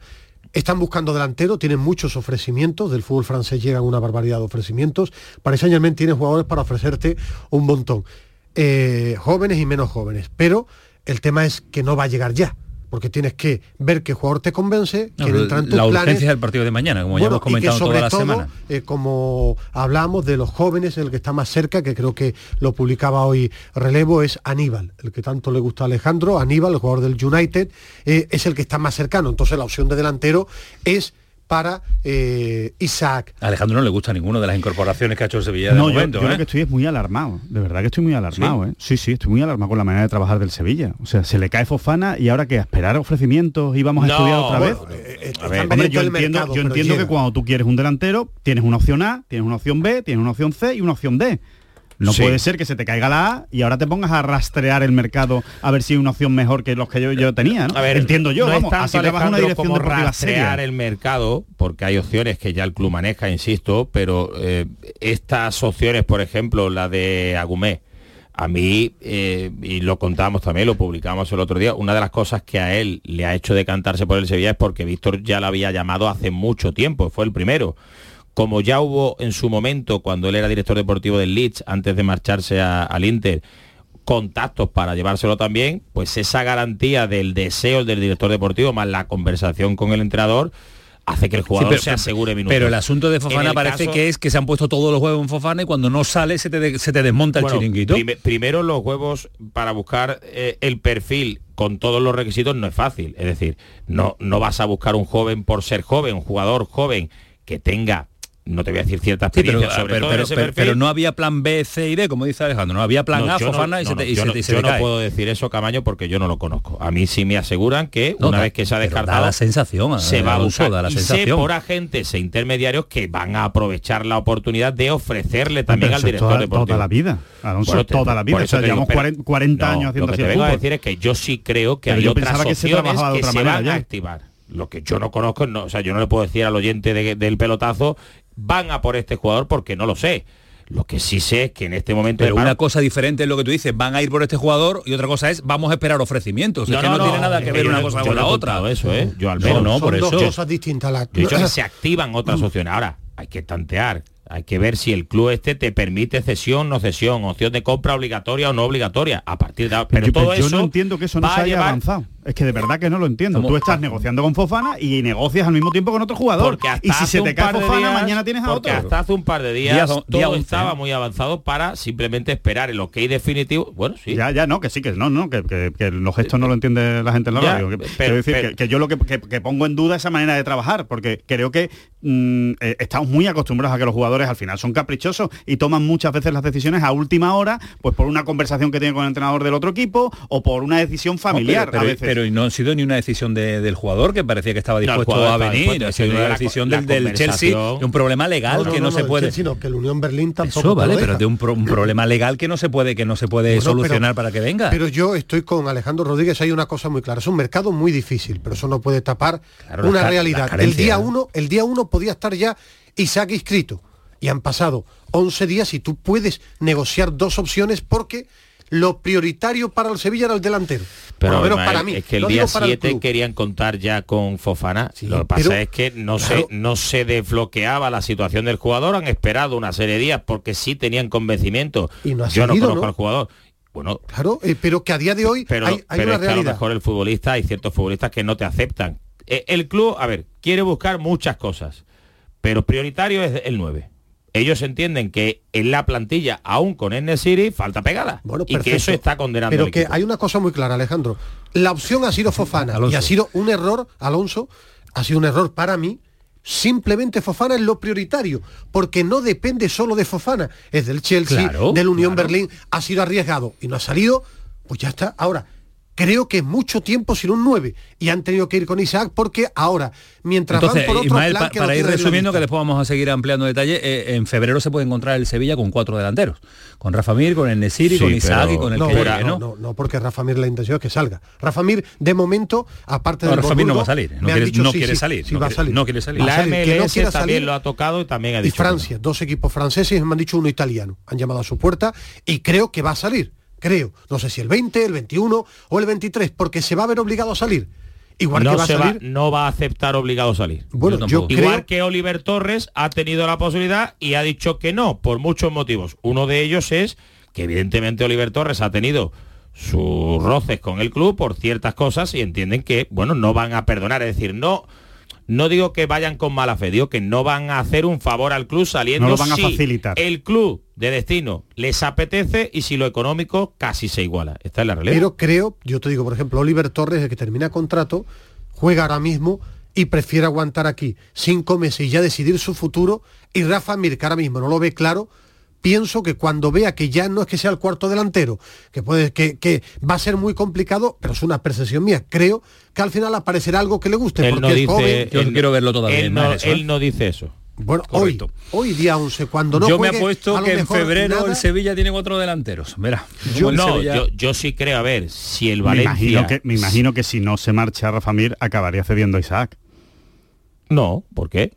están buscando delantero, tienen muchos ofrecimientos, del fútbol francés llegan una barbaridad de ofrecimientos, Paris Saint Germain tiene jugadores para ofrecerte un montón, Eh, jóvenes y menos jóvenes, pero el tema es que no va a llegar ya, porque tienes que ver qué jugador te convence, No, quién entra en tus la planes. urgencia del partido de mañana, como ya hemos comentado y que sobre toda la todo, semana. eh, como hablamos de los jóvenes, el que está más cerca, que creo que lo publicaba hoy Relevo, es Aníbal, el que tanto le gusta a Alejandro. Aníbal, el jugador del United, eh, es el que está más cercano. Entonces la opción de delantero es para eh, Isaac. A Alejandro no le gusta ninguno de las incorporaciones que ha hecho el Sevilla de No, yo, momento. yo ¿eh? lo que estoy es muy alarmado, de verdad que estoy muy alarmado, ¿eh? Sí, sí, estoy muy alarmado con la manera de trabajar del Sevilla. O sea, se le cae Fofana y ahora que a esperar ofrecimientos y vamos a No, estudiar otra vez. bueno, eh, A ver, Hombre, yo entiendo, yo entiendo que cuando tú quieres un delantero, tienes una opción A, tienes una opción B, tienes una opción C y una opción D. No Sí. puede ser que se te caiga la A y ahora te pongas a rastrear el mercado a ver si hay una opción mejor que los que yo, yo tenía, ¿no? A ver, entiendo yo, no vamos, es tanto, así trabaja una dirección como rastrear seria. el mercado, porque hay opciones que ya el club maneja, insisto, pero eh, estas opciones, por ejemplo, la de Agumé, a mí, eh, y lo contábamos también, lo publicamos el otro día, una de las cosas que a él le ha hecho decantarse por el Sevilla es porque Víctor ya lo había llamado hace mucho tiempo, fue el primero. Como ya hubo en su momento, cuando él era director deportivo del Leeds, antes de marcharse a- al Inter, contactos para llevárselo también, pues esa garantía del deseo del director deportivo más la conversación con el entrenador hace que el Sí, jugador pero- se asegure minutos. Pero el asunto de Fofana parece caso- que es que se han puesto todos los huevos en Fofana y cuando no sale se te, de- se te desmonta el Bueno, chiringuito. prime- primero los huevos para buscar eh, el perfil con todos los requisitos no es fácil. Es decir, no, no vas a buscar un joven por ser joven, un jugador joven que tenga, no te voy a decir cierta Sí, pero, sobre pero- todo pero- ese pero- no había plan B, C y D, como dice Alejandro. No había plan No, A, yo no- Fofana y no, se no, te, y yo se no- te- y se yo te no cae. puedo decir eso, Camaño, porque yo no lo conozco. A mí sí me aseguran que No, una da- vez que se ha pero da descartado, la sensación, se eh, va a buscar. da la y sé sensación. por agentes e intermediarios que van a aprovechar la oportunidad de ofrecerle también al director toda, deportivo. toda la vida. Alonso, Bueno, toda la vida. por O eso sea, digo, llevamos pero- 40, 40 no, años haciendo Lo que te vengo a decir es que yo sí creo que hay otras pensaba que se opciones que se van a activar. Lo que yo no conozco, no, o sea, yo no le puedo decir al oyente de- del pelotazo, van a por este jugador porque no lo sé. Lo que sí sé es que en este momento Pero una cosa diferente es lo que tú dices, van a ir por este jugador y otra cosa es vamos a esperar ofrecimientos. es que no, tiene nada que es ver una no- cosa con no la otra. eso, ¿eh? Yo al No, menos. no, Son por dos eso. cosas distintas. La- Yo he dicho que <laughs> se activan otras opciones. Ahora, hay que tantear. Hay que ver si el club este te permite cesión, no cesión, opción de compra obligatoria o no obligatoria. A partir de ahora. Pero yo, todo yo eso no entiendo que eso no se haya llevar- avanzado. Es que de verdad que no lo entiendo. Tú estás negociando con Fofana y negocias al mismo tiempo con otro jugador. Porque hasta y si hace se un te cae par de Fofana, días- mañana tienes a otro. hasta hace un par de días Día do- todo día 11, estaba ¿eh? muy avanzado para simplemente esperar el ok definitivo. Bueno, sí. Ya, ya, no, que sí, que no, no, que, que- que los gestos no lo entiende la gente en la Ya, radio. Que- pero- quiero decir pero- que, que yo lo que, que- que pongo en duda esa manera de trabajar, porque creo que mm, eh, estamos muy acostumbrados a que los jugadores al final son caprichosos y toman muchas veces las decisiones a última hora, pues por una conversación que tienen con el entrenador del otro equipo o por una decisión familiar No, pero, a pero- veces. Pero y no ha sido ni una decisión de- del jugador que parecía que estaba dispuesto jugador a venir, ha sido una de la- decisión la del, Chelsea de un problema legal que no, se el puede. Chelsea que el Unión Berlín tampoco Eso vale, pero de un, pro- un problema legal que no se puede que no se puede Bueno, solucionar pero- para que venga. Pero yo estoy con Alejandro Rodríguez, hay una cosa muy clara, es un mercado muy difícil, pero eso no puede tapar Claro, una realidad. El día uno, el día uno podía estar ya Isaac inscrito y han pasado 11 días y tú puedes negociar dos opciones porque lo prioritario para el Sevilla era el delantero. Pero Por lo menos para mí. es que el día digo para el 7 club. querían contar ya con Fofana. Lo que pasa pero- es que no, claro. se, no se desbloqueaba la situación del jugador. Han esperado una serie de días porque sí tenían convencimiento. Y no Yo no conozco ¿no? al jugador. Bueno, Claro, eh, pero que a día de hoy pero, hay, hay pero una es que a lo realidad. mejor el futbolista, hay ciertos futbolistas que no te aceptan. Eh, El club, a ver, quiere buscar muchas cosas, pero prioritario es el 9. Ellos entienden que en la plantilla, aún con City, falta pegada. y que eso está condenando Pero al que hay una cosa muy clara, Alejandro. La opción ha sido Fofana y ha sido un error, Alonso, ha sido un error para mí. Simplemente Fofana es lo prioritario, porque no depende solo de Fofana, es del Chelsea, Claro, del Unión claro. Berlín, ha sido arriesgado y no ha salido, pues ya está. Ahora, creo que es mucho tiempo sin un 9 y han tenido que ir con Isaac porque ahora, mientras Entonces, van por otro Ismael, plan pa- que no para ir resumiendo, que después vamos a seguir ampliando detalle, eh, en febrero se puede encontrar el Sevilla con cuatro delanteros, con Rafa Mir, con el Nesiri, Sí, con Isaac pero- y con el no, que llegue, no, ¿no? no, no, porque Rafa Mir la intención es que salga. Rafa Mir, de momento, aparte No, del Rafa Mir no va a salir, no quiere- dicho no sí, quiere sí, salir, sí no va quiere- salir. no quiere salir. Va a La salir. Que no MLS también salir. lo ha tocado y también ha y dicho no. Francia, dos equipos franceses, me han dicho uno italiano. Han llamado a su puerta y creo que va a salir. Creo. No sé si el 20, el 21 o el 23, porque se va a ver obligado a salir. Igual no, que va a salir. no va a aceptar obligado a salir. Bueno, yo creo- Igual que Oliver Torres ha tenido la posibilidad y ha dicho que no, por muchos motivos. Uno de ellos es que evidentemente Oliver Torres ha tenido sus roces con el club por ciertas cosas y entienden que, bueno, no van a perdonar. Es decir, no, no digo que vayan con mala fe, digo que no van a hacer un favor al club saliendo No lo van a si facilitar. el club de destino les apetece y si lo económico casi se iguala. Esta es la realidad. Pero creo, yo te digo, por ejemplo, Oliver Torres, el que termina contrato, juega ahora mismo y prefiere aguantar aquí cinco meses y ya decidir su futuro. Y Rafa Mir, que ahora mismo no lo ve claro, pienso que cuando vea que ya no es que sea el cuarto delantero, que puede, que, que va a ser muy complicado, pero es una percepción mía, creo que al final aparecerá algo que le guste, él porque no es dice, joven. Yo él- quiero verlo todavía, Él no, dice eso. Bueno, hoy, Correcto. hoy día 11, cuando no yo me juegue, apuesto a lo que en febrero nada, el Sevilla tiene cuatro delanteros. Verá. Yo, no, Sevilla- yo, yo sí creo, a ver, si el me, Valencia... imagino que, me imagino que si no se marcha Rafa Mir, acabaría cediendo a Isaac. No, ¿por qué?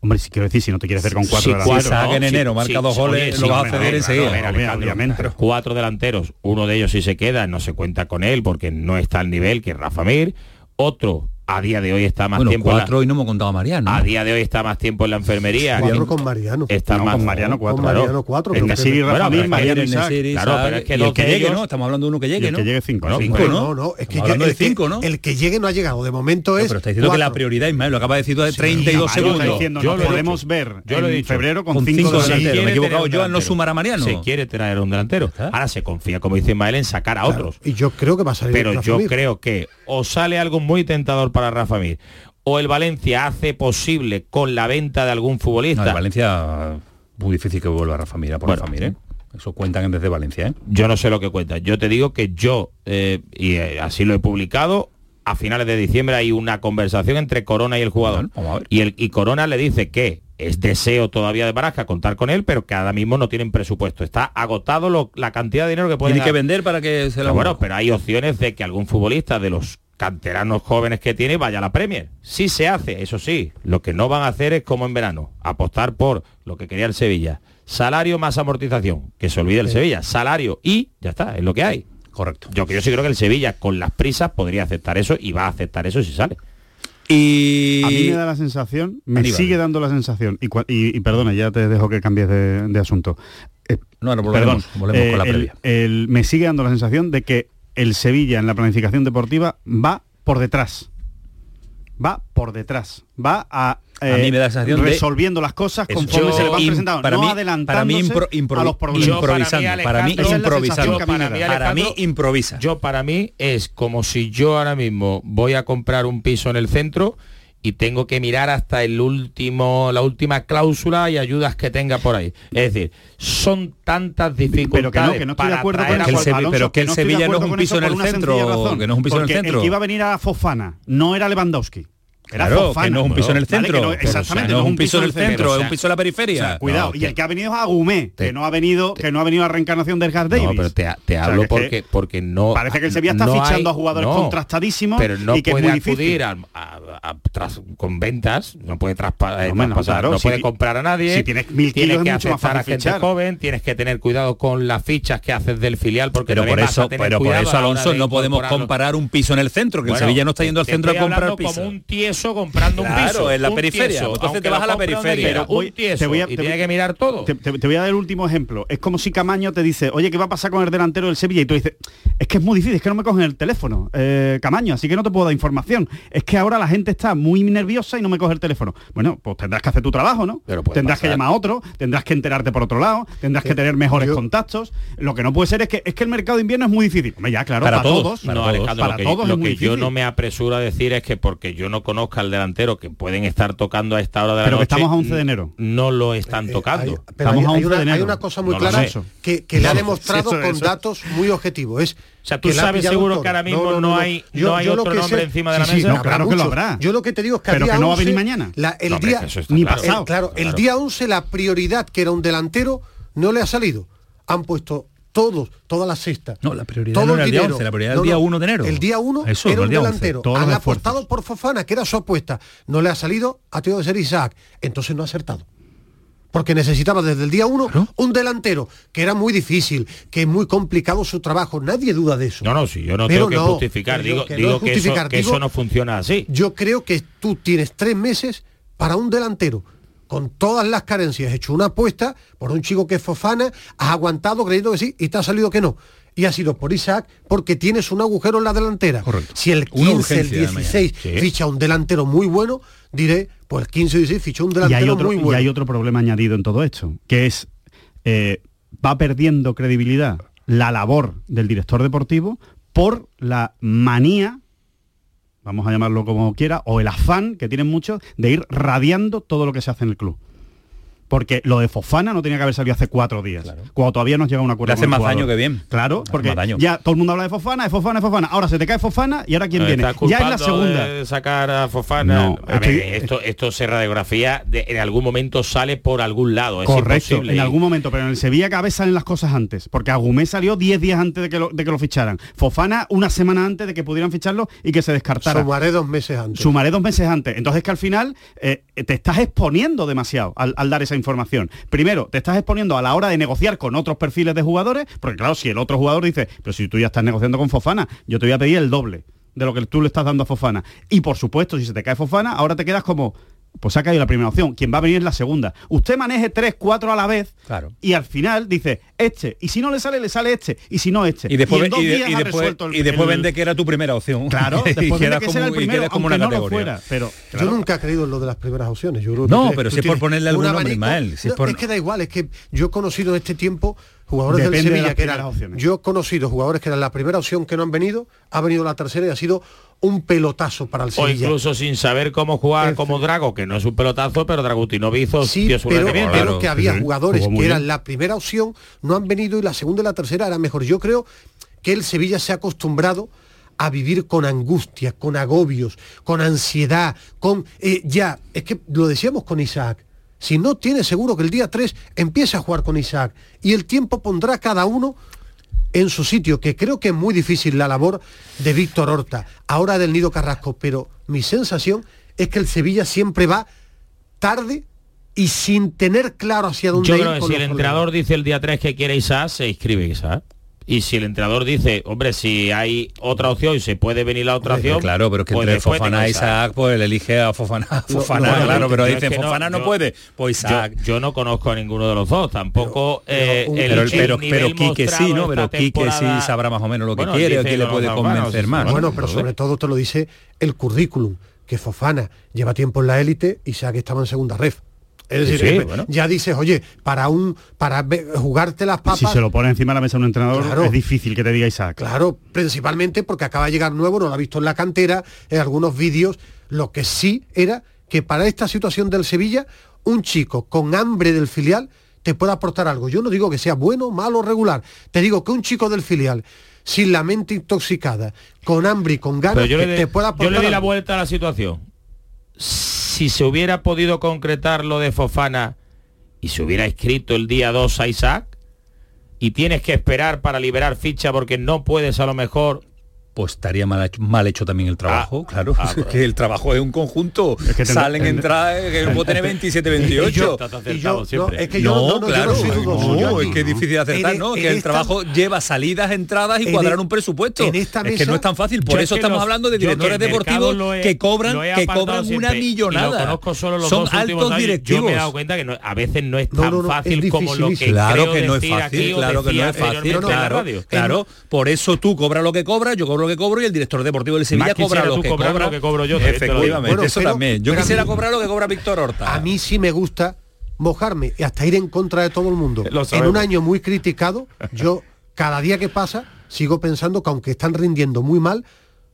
Hombre, si quiero decir, si no te quieres hacer con cuatro Sí, delanteros. cuatro, Isaac en sí, enero marca sí, dos goles, oye, lo sí, vas a ceder enseguida. Cuatro delanteros, uno de ellos si se queda, no se cuenta con él porque no está al nivel que Rafa Mir. Otro a día de hoy está más Bueno, tiempo en la- cuatro y no hemos contado a Mariano. a día de hoy está más tiempo en la enfermería. Cuatro con Mariano. Está No, más con Mariano cuatro. Con claro. Mariano cuatro. El que- Nesiri, Bueno, Rafa que Mariano, Isaac. Claro, pero es que y el que llegue, ellos- ¿no? Estamos hablando de uno que Y llegue, el ¿no? que llegue cinco, ¿no? Cinco, ¿no? no, no, es que, hablando el de que- cinco, ¿no? El que llegue no ha llegado. De momento No, es. pero está diciendo que la cuatro. prioridad, Ismael, lo acaba de decir de 32 Caballo segundos. diciendo, Yo lo podemos ver Yo lo he en dicho. febrero con, Con cinco, delanteros. Me he quiere equivocado tener yo un al no delantero. sumar a Mariano. Se quiere traer un delantero. Ahora se confía, como dice Ismael, en sacar a Claro, otros. Y yo creo que va a salir. Pero yo creo que o sale algo muy tentador para Rafa Mir, o el Valencia hace posible con la venta de algún No, futbolista. el Valencia, muy difícil que vuelva Rafa Mira por Bueno. Rafa Mir, ¿eh? Eso cuentan desde Valencia, ¿eh? Yo no sé lo que cuenta. Yo te digo que yo, eh, y eh, así lo he publicado, a finales de diciembre hay una conversación entre Corona y el jugador. Bueno, vamos a ver. Y, el, y Corona le dice que es deseo todavía de Baraja contar con él, pero que ahora mismo no tienen presupuesto. Está agotado lo- la cantidad de dinero que pueden Tiene que vender para que se lo bueno, pero hay opciones de que algún futbolista de los canteranos jóvenes que tiene vaya a la Premier. Sí se hace, eso sí. Lo que no van a hacer es como en verano, apostar por lo que quería el Sevilla. Salario más amortización, que se olvide el Sevilla. Salario y ya está, es lo que hay. Correcto. Yo que yo sí creo que el Sevilla con las prisas podría aceptar eso y va a aceptar eso si sale. Y A mí me da la sensación, me Aníbal. sigue dando la sensación, y, y- y perdona, ya te dejo que cambies de, de asunto. Eh, No, ahora volvemos, volvemos con la el- previa. el- me sigue dando la sensación de que el Sevilla en la planificación deportiva va por detrás. Va por detrás. Va a, eh, A mí me da la sensación de- resolviendo las cosas conforme Yo- se le van presentando. para no mí- adelantándose para mí impro- impro- a los problemas. Yo, improvisando, para mí, para mí improvisando. esa es la sensación que a mí. Para mí improvisa. Yo para mí es como si yo ahora mismo voy a comprar un piso en el centro y tengo que mirar hasta el último, la última cláusula y ayudas que tenga por ahí. Es decir, son tantas dificultades. Pero que no, que no estoy de acuerdo con eso, Sevilla- Alonso, pero que el Sevilla no es un piso en el centro, que no es un piso en el centro. El que iba a venir a Fofana, no era Lewandowski. Era Claro, Fofana. que no es un piso en el Vale, centro. no- exactamente, o sea, no es un piso en el del centro, o es un piso en la periferia. O sea, cuidado, No, y el que ha venido es Agumé, te- que no ha venido, que no ha venido a reencarnación de Edgar Davis. No, pero te, hablo que es porque, que porque no... Parece que el Sevilla está fichando hay- a jugadores contrastadísimos pero no y que es puede muy difícil. acudir a, a- a- tras- con ventas, no puede traspa- eh, No, traspasar, claro, si puede comprar a nadie. si tienes mil tienes es que aceptar a gente fichar. joven, tienes que tener cuidado con las fichas que haces del filial, porque Pero por eso, pero por eso, Alonso, no podemos comparar un piso en el centro, que el Sevilla no está yendo al centro a comprar piso. Tieso comprando un piso. en la periferia, tieso, entonces te vas a la periferia. quiera, Voy- un tieso, te voy a- y te tiene voy- que mirar todo. Te, te- te voy a dar el último ejemplo. Es como si Camaño te dice, oye, ¿qué va a pasar con el delantero del Sevilla? Y tú dices, es que es muy difícil, es que no me cogen el teléfono, eh, Camaño, así que no te puedo dar información. Es que ahora la gente está muy nerviosa y no me coge el teléfono. Bueno, pues tendrás que hacer tu trabajo, ¿no? Pero tendrás que llamar a otro, tendrás que enterarte por otro lado, tendrás que tener mejores yo- contactos. Lo que no puede ser es que es que el mercado de invierno es muy difícil. Hombre, ya, claro, Para para, todos, todos. para no, todos. Alejandro, para lo que, todos lo es muy que yo no me apresuro a decir es que porque yo no conozca al delantero que pueden estar tocando a esta hora de la Pero que estamos a 11 de enero. no lo están Eh, tocando. hay- pero Estamos hay, a hay 11 una, de enero. hay una cosa muy No clara que, que le ha No, demostrado eso- con eso- datos muy objetivos. Es O sea, ¿tú sabes el seguro que ahora mismo no hay- no hay lo otro que nombre encima de la sí, sí, mesa? no, No, claro habrá que lo habrá. Yo lo que te digo es que Pero el que no va a 11, venir mañana. la- el No, día, ni claro. pasado. el- claro, el día 11 la prioridad que era un delantero no le ha salido. Han puesto todos, todas las cestas. No, la prioridad todo no era el día dinero. 11, la prioridad era el día 1 de enero. El día 1 Eso, era no el un día 11, delantero. Han apostado por Fofana, que era su apuesta. No le ha salido, ha tenido que ser Isaac. Entonces no ha acertado. Porque necesitaba desde el día 1 un delantero, que era muy difícil, que es muy complicado su trabajo. Nadie duda de eso. No, no, sí, yo no Pero tengo que no, justificar, digo, que no digo que, eso, justificar, que digo- eso no funciona así. Yo creo que tú tienes tres meses para un delantero con todas las carencias, hecho una apuesta por un chico que es Fofana, has aguantado creyendo que sí y te ha salido que no. Y ha sido por Isaac porque tienes un agujero en la delantera. Correcto. Si el Una 15, el urgencia de mañana. 16 Sí. ficha un delantero muy bueno, diré, pues el 15 y 16 fichó un y delantero hay otro muy y bueno. hay otro problema añadido en todo esto que es eh, va perdiendo credibilidad la labor del director deportivo por la manía vamos a llamarlo como quiera o el afán que tienen muchos de ir radiando todo lo que se hace en el club porque lo de Fofana no tenía que haber salido hace cuatro días cuando todavía nos llega un acuerdo Le hace más daño que bien. claro porque ya todo el mundo habla de Fofana de Fofana de Fofana ahora se te cae Fofana y ahora quién Me viene ya es la segunda de sacar a Fofana. No, A ver, esto, esto se radiografía de- en algún momento sale por algún lado. Es Correcto, imposible. en algún momento, pero en el Sevilla cada vez salen las cosas antes, porque Agumé salió 10 días antes de que, lo, de que lo ficharan. Fofana una semana antes de que pudieran ficharlo y que se descartara. Sumaré dos meses antes. Sumaré dos meses antes. Entonces que al final eh, te estás exponiendo demasiado al, al dar esa información. Primero, te estás exponiendo a la hora de negociar con otros perfiles de jugadores, porque claro, si el otro jugador dice, pero si tú ya estás negociando con Fofana, yo te voy a pedir el doble. de lo que tú le estás dando a Fofana. Y por supuesto, si se te cae Fofana, ahora te quedas como, pues ha caído la primera opción, quien va a venir es la segunda. Usted maneje tres, cuatro a la vez Claro. y al final dice, este, y si no le sale, le sale este, y si no, este. Y después, en dos y de- días y después, resuelto el- y después el- vende que era tu primera opción. Claro, <laughs> y después vende que era el y primero, como una no categoría. fuera, pero Yo nunca he creído en lo de las primeras opciones. Yo creo que No, pero si es por ponerle algún nombre, abanico. Ismael, si es No, por- es que da igual, es que yo he conocido en este tiempo jugadores Depende del de Sevilla que eran. opciones. Yo he conocido jugadores que eran la primera opción que no han venido, ha venido la tercera y ha sido un pelotazo para el O Sevilla. incluso sin saber cómo jugar como Drago, que no es un pelotazo, pero Dragutinovic hizo Sí, dio su pero, pero que había jugadores que eran bien. la primera opción, no han venido y la segunda y la tercera era mejor. Yo creo que el Sevilla se ha acostumbrado a vivir con angustias, con agobios, con ansiedad, con eh, ya, es que lo decíamos con Isaac. Si no tiene seguro que el día 3 empiece a jugar con Isaac y el tiempo pondrá cada uno en su sitio, que creo que es muy difícil la labor de Víctor Horta, ahora del Nido Carrasco, pero mi sensación es que el Sevilla siempre va tarde y sin tener claro hacia dónde Yo ir creo que si el entrenador dice el día 3 que quiere Isaac, se inscribe Isaac. Y si el entrenador dice, hombre, si hay otra opción y se puede venir la otra opción, Claro, pero es que pues entre Fofana e Isaac, pues él elige a Fofana. <laughs> Fofana, claro, pero dicen, no- Fofana no, yo- puede. Pues Isaac. Yo, yo no conozco a ninguno de los dos, tampoco eh, un- el, pero, el pero, nivel pero Quique sí, ¿no? Pero Quique sí sabrá más o menos lo que Bueno, quiere o dice quién le puede convencer más. bueno, pero sobre todo te lo dice el currículum, que Fofana lleva tiempo en la élite y Isaac estaba en segunda ref. Es decir, Sí, bueno. ya dices, oye, para un para jugarte las papas, Si se lo pone encima de la mesa un entrenador, Claro. es difícil que te diga Isaac. Claro, principalmente porque acaba de llegar nuevo, no lo ha visto en la cantera, en algunos vídeos. Lo que sí era que para esta situación del Sevilla, un chico con hambre del filial te puede aportar algo. Yo no digo que sea bueno, malo o regular. Te digo que un chico del filial, sin la mente intoxicada, con hambre y con ganas, yo que te puede yo aportar le di la vuelta a la situación. Si se hubiera podido concretar lo de Fofana y se hubiera escrito el día 2 a Isaac y tienes que esperar para liberar ficha porque no puedes a lo mejor Pues estaría mal hecho, mal hecho también el trabajo, claro. ah, <laughs> que el trabajo es un conjunto. que Salen tendrá- entradas, que puede tener 27, 28. Y yo- Estás y acertado yo- siempre. no, es que yo no, no, no, yo claro, no no, es que es difícil acertar, en- ¿no? en Que el esta- trabajo lleva salidas, entradas y en cuadrar e- un presupuesto. en esta es que no es tan fácil, por eso que estamos los- hablando de el directores deportivos he- que cobran, que cobran siempre, una millonada. lo conozco solo los Son altos directivos. Yo me he dado cuenta que a veces no es tan fácil como lo que. Claro que no es fácil, claro que no es fácil, en claro, claro. Por eso tú cobras lo que cobras, yo cobro lo que cobro y el director deportivo del Sevilla cobra lo que cobra. lo que cobro yo, también te lo digo. Efectivamente, Bueno, eso pero- también. Yo quisiera mí- cobrar lo que cobra Víctor Horta. A mí sí me gusta mojarme y hasta ir en contra de todo el mundo. En un año muy criticado, yo cada día que pasa sigo pensando que aunque están rindiendo muy mal,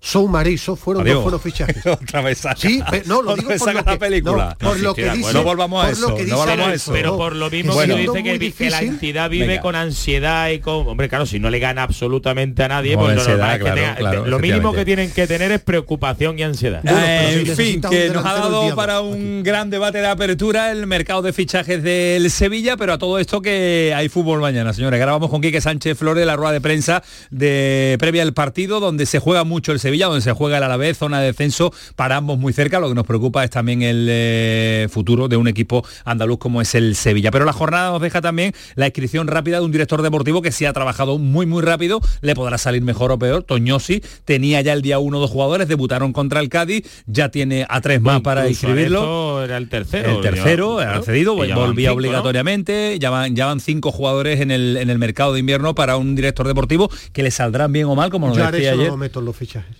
Soumare y So fueron Adiós. dos buenos fichajes. <laughs> Otra vez saca. Sí, no, lo digo por saca lo que- la película. no, por lo que dice-. No volvamos a lo eso, no volvamos a eso. Pero por lo mismo Bueno. que dice que, que la entidad vive Venga. con ansiedad y con... Hombre, claro, si no le gana absolutamente a nadie, Con pues lo normal es que claro, tenga- claro, lo mínimo que tienen que tener es preocupación y ansiedad. Bueno, Eh, si en fin, que nos ha dado para un gran debate de apertura el mercado de fichajes del Sevilla, pero a todo esto que hay fútbol mañana, señores. Ahora vamos con Quique Sánchez Flores, la rueda de prensa de previa al partido, donde se juega mucho el Sevilla, donde se juega el Alavés, zona de descenso para ambos muy cerca. Lo que nos preocupa es también el eh, futuro de un equipo andaluz como es el Sevilla. Pero la jornada nos deja también la inscripción rápida de un director deportivo que si ha trabajado muy muy rápido, le podrá salir mejor o peor. Toñosi tenía ya el día uno dos jugadores, debutaron contra el Cádiz, ya tiene a tres más para inscribirlo. Era el tercero. El tercero, Lleva- ha cedido, y ya van volvía cinco, ¿no? obligatoriamente, ya van, ya van cinco jugadores en el, en el mercado de invierno para un director deportivo que le saldrán bien o mal, como nos decía eso no ayer. lo meto en los fichajes.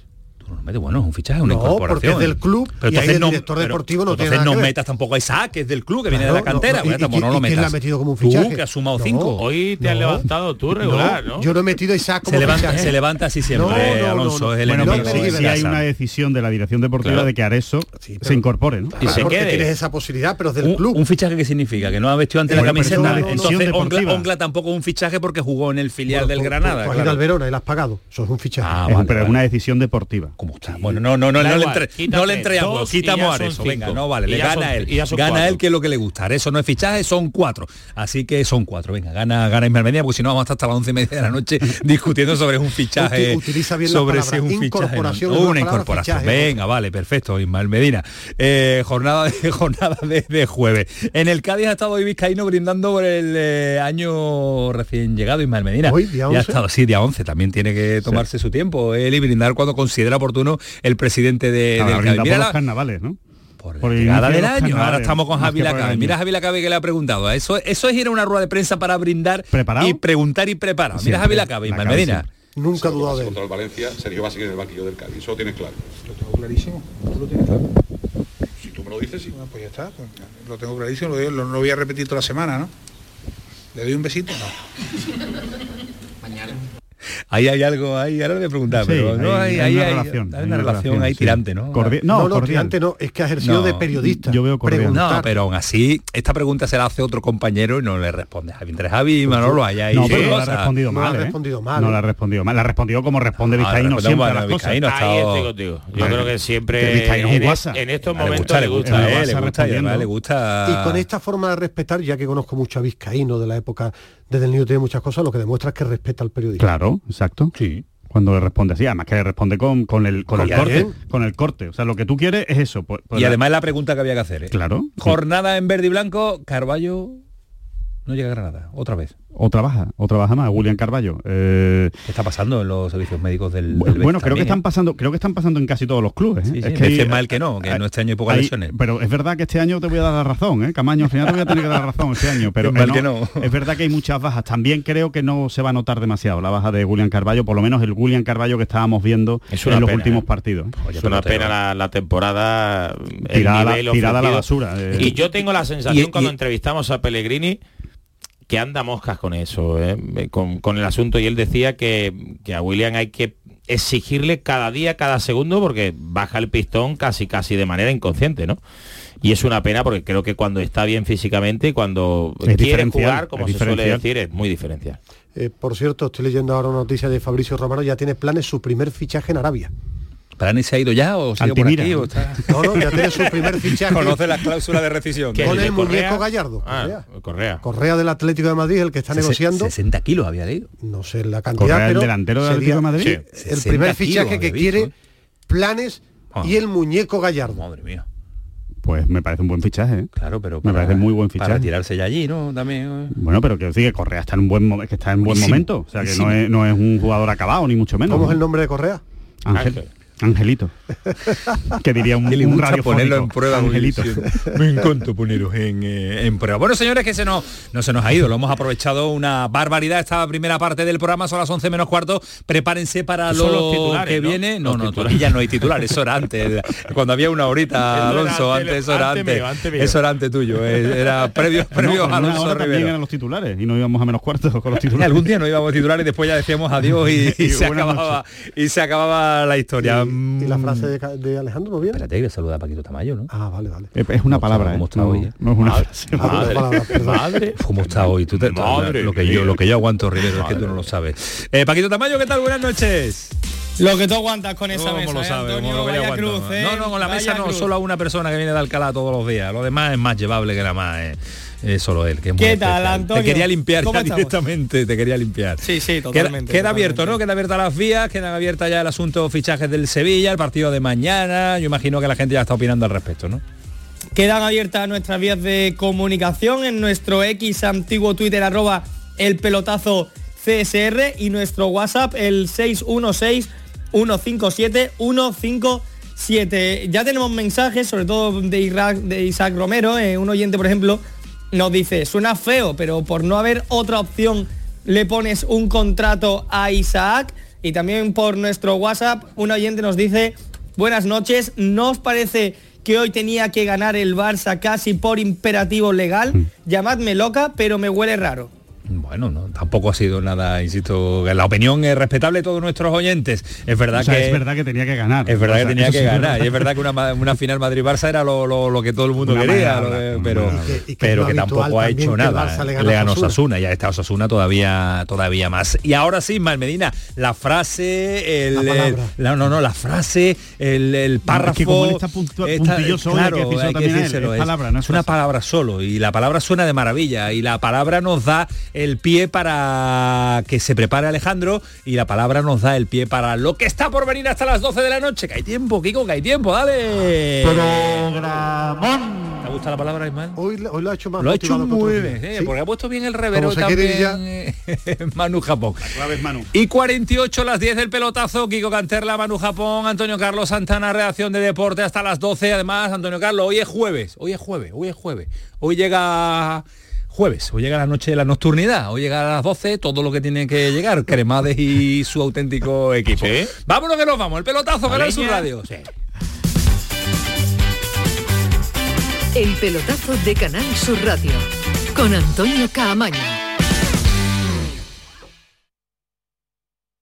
Tú Bueno, es un fichaje, una No, incorporación. porque es del club pero y ahí entonces el no, director pero- deportivo no tiene entonces nada no que ver. metas tampoco a Isaac, que es del club, que viene de la cantera. no, pues, y- tampoco y- no lo quién metas. le ha metido como un Tú, fichaje? que has sumado No. cinco. Hoy te has levantado tú regular, ¿no? Yo no he metido a Isaac como Se levanta, fichaje. se levanta así siempre, No, no, no, Alonso, no. es el Bueno, pero sí hay una decisión de la dirección deportiva Claro. de que Areso Sí, pero- se incorpore, ¿no? Y se quede. tienes esa posibilidad, pero es del club. un fichaje que significa que no ha vestido ante Eh, la camiseta entonces Ongla, tampoco es un fichaje porque jugó en el filial del tú- Granada tú has ido al Verona y lo has pagado. Eso es un fichaje. Ah, pero es una decisión deportiva. ¿Cómo está? Bueno, no, no, no, no le entre, quítate no le entre a dos juego, y quitamos a eso, venga, no vale, le gana son- él, gana cuatro. él que es lo que le gusta, eso no es fichaje, son cuatro, así que son cuatro, venga, gana, gana Ismael Medina, porque si no vamos a estar hasta las once y media de la noche <laughs> discutiendo sobre un fichaje, Uti- utiliza bien la sobre palabra, si es un fichaje, incorporación no. una incorporación, fichaje, venga, vale, perfecto, Ismael Medina, Eh, jornada de <laughs> jornada de, de jueves, en el Cádiz ha estado hoy Vizcaíno brindando por el eh, año recién llegado Ismael Medina, Hoy, día Ya ha 11. estado, sí, día 11, también tiene que tomarse su tiempo, él y brindar cuando considera oportuno el presidente de, Claro, del Cádiz. por Mira los la- carnavales, ¿no? por Por la llegada del año. Ahora estamos con Javi Lacabe. Mira Javi Lacabe que le ha preguntado. Eso, eso es ir a una rueda de prensa para brindar ¿Preparado? y preguntar y preparar. Mira. Javi Lacabe, Ismael Medina. siempre. Nunca dudado de él. Contra el Valencia, Sergio va a seguir en el banquillo del Cádiz. Eso lo tienes claro. Lo tengo clarísimo. ¿Tú lo tienes claro? Si tú me lo dices, sí. Bueno, pues ya está. pues lo tengo clarísimo. Lo, lo- lo voy a repetir toda la semana, ¿no? ¿Le doy un besito? No. <laughs> Ahí hay algo, ahí ahora le voy a preguntar, Sí, pero no, hay- hay, hay hay- una hay- relación, hay una relación ahí sí. tirante, ¿no? Cordi- No, no, no, cordial. tirante no, es que ha ejercido No, de periodista. yo veo cordial. Preguntar. No, pero aún así, esta pregunta se la hace otro compañero y no le responde Javi. Entre Javi y Manolo hay ahí No, pero no la ha respondido No la mal, ha ¿eh? respondido mal, No la ha respondido mal. La ha respondido como responde Vizcaíno siempre a las cosas. Yo creo que siempre en, estos momentos le gusta, le eh, gusta le gusta, le gusta. Y con esta forma de respetar, ya que conozco mucho a Vizcaíno de la época desde el niño tiene muchas cosas, lo que demuestra es que respeta al periodista. Claro, exacto. Sí. Cuando le responde así, además que le responde con, con el, con el corte. Con el corte. O sea, lo que tú quieres es eso. pues- pues y la- además la pregunta que había que hacer. ¿eh? Claro. Jornada en verde y blanco, Carballo no llega a Granada, otra vez. O trabaja, o trabaja más, William Carballo. Eh, ¿Qué está pasando en los servicios médicos del, del bueno, creo que están pasando, creo que están pasando en casi todos los clubes. ¿eh? Sí, sí, es dice hay- mal que no, que hay- no este año hay pocas hay- lesiones. Pero es verdad que este año te voy a dar la razón, ¿eh? Camaño, al final te voy a tener que dar la razón este año. Pero Es mal que no. Es verdad que hay muchas bajas. También creo que no se va a notar demasiado la baja de William Carballo, por lo menos el William Carballo que estábamos viendo Es en los pena, últimos ¿eh? partidos. Oye, es una pena la, la temporada el Tirada a la- nivel tirada a la ofrecido. basura, eh. y yo tengo la sensación Y- cuando y- entrevistamos a Pellegrini que anda moscas con eso eh, con, con el asunto. Y él decía que, que a William hay que exigirle cada día cada segundo porque baja el pistón casi casi de manera inconsciente no y es una pena porque creo que cuando está bien físicamente y cuando Es quiere jugar como se suele decir es muy diferencial. Eh, por cierto, estoy leyendo ahora una noticia de Fabricio Romano, ya tiene planes su primer fichaje en Arabia. ¿Plani se ha ido ya o sigue por aquí? o está- No, no, ya tiene su primer fichaje Conoce las cláusulas de rescisión. ¿Qué con el Correa? muñeco Gallardo. Ah, Correa. Correa del Atlético de Madrid, el que está negociando. 60 kilos había leído. no sé la cantidad, Correa, el pero delantero del Atlético de Madrid. el 60 primer fichaje que quiere ¿eh? planes Ah. y el muñeco Gallardo. Madre mía. Pues me parece un buen fichaje. ¿eh? Claro, pero Me parece muy buen Para fichaje. retirarse ya allí, ¿no? También. ¿eh? Bueno, pero que sí, que Correa está en un buen que está en buen Buenísimo, momento. O sea que no es, no es un jugador acabado, ni mucho menos. ¿Cómo ¿no? es el nombre de Correa? Ángel. Ángel. Angelito. que diría un, <laughs> un radiofónico. ponerlo en prueba. Angelito. <laughs> Me encanta poneros en, eh, en prueba. Bueno, señores, que se nos, no se nos ha ido. Lo hemos aprovechado una barbaridad esta primera parte del programa. Son las 11 menos cuarto. Prepárense para lo los titulares, que ¿no? viene. No, Los no, titulares. todavía ya no hay titulares. Eso era antes. Cuando había una horita, <laughs> Alonso, antes, eso era antes. Eso era antes tuyo. eh, Era previo, previo No, a Alonso hora también Rivero. eran los titulares y no íbamos a menos cuartos con los Y titulares. algún día no íbamos a titular y después ya decíamos adiós y, y Y se acababa y se acababa la historia. ¿Y, la Mm. frase de, de Alejandro no viene? Espérate, voy a saludar a Paquito Tamayo, ¿no? Ah, vale, vale. Es es una palabra, ¿Cómo ¿eh? está no, hoy, eh? no es una Madre. frase. Madre. madre ¿Cómo está hoy? Tú te, tú- Madre lo que yo lo que yo aguanto, Rivero, es que tú no lo sabes. Eh, Paquito Tamayo, ¿qué tal? Buenas noches. Lo que tú aguantas con esa ¿Cómo mesa, lo eh, sabes? Antonio, ¿Cómo lo que yo vaya aguanto? cruz, eh, No, no, con la vaya mesa no, cruz. solo a una persona que viene de Alcalá todos los días. Lo demás es más llevable que nada más. eh. Es solo él, que es muy ¿Qué tal. Antonio? Te quería limpiar ¿Cómo ya directamente, te quería limpiar. Sí, sí, Queda, totalmente. queda totalmente. abierto, ¿no? Queda abierta las vías, quedan abiertas ya el asunto fichajes del Sevilla, el partido de mañana. Yo imagino que la gente ya está opinando al respecto, ¿no? Quedan abiertas nuestras vías de comunicación en nuestro X antiguo Twitter arroba el pelotazo CSR y nuestro WhatsApp el 616 157 157. Ya tenemos mensajes, sobre todo de Isaac, de Isaac Romero, eh, un oyente por ejemplo, nos dice, suena feo, pero por no haber otra opción le pones un contrato a Isaac. Y también por nuestro WhatsApp, un oyente nos dice, buenas noches, ¿no os parece que hoy tenía que ganar el Barça casi por imperativo legal? Llamadme loca, pero me huele raro. Bueno, no, tampoco ha sido nada, insisto, la opinión es respetable de todos nuestros oyentes. Es verdad O sea, que es verdad que tenía que ganar. Es verdad O sea, que tenía que ganar verdad. y es verdad que una, final Madrid-Barça era lo, lo- lo que todo el mundo Una quería, manera pero. Y que- y que pero que tampoco ha hecho nada. Barça le ganó. Osasuna, ya está Osasuna todavía todavía más. Y ahora sí, Mal Medina, la frase, el, La el- palabra. la- no, no, la frase, el, el párrafo. es puntu- esta- hay que palabra, no una palabra solo y la palabra suena de maravilla y la palabra nos da el pie para que se prepare Alejandro y la palabra nos da el pie para lo que está por venir hasta las 12 de la noche. Que hay tiempo, Kiko, que hay tiempo, dale. Programón. ¿Te gusta la palabra, Ismael? Hoy, hoy lo ha hecho más Lo ha hecho muy bien. ¿eh? Sí. porque ha puesto bien el revero también eh, <laughs> Manu Japón. es Manu. Y 48 las 10 del pelotazo, Kiko Canterla, Manu Japón, Antonio Carlos Santana, redacción de deporte hasta las 12. Además, Antonio Carlos, hoy es jueves, hoy es jueves, hoy es jueves. Hoy llega jueves, hoy llega la noche de la nocturnidad, hoy llega a las 12 todo lo que tiene que llegar, <laughs> Cremades y su auténtico equipo. ¿Sí? Vámonos que nos vamos, el pelotazo, Canal Sur. Radio. Sí. El pelotazo de Canal Sur Radio con Antonio Caamaño.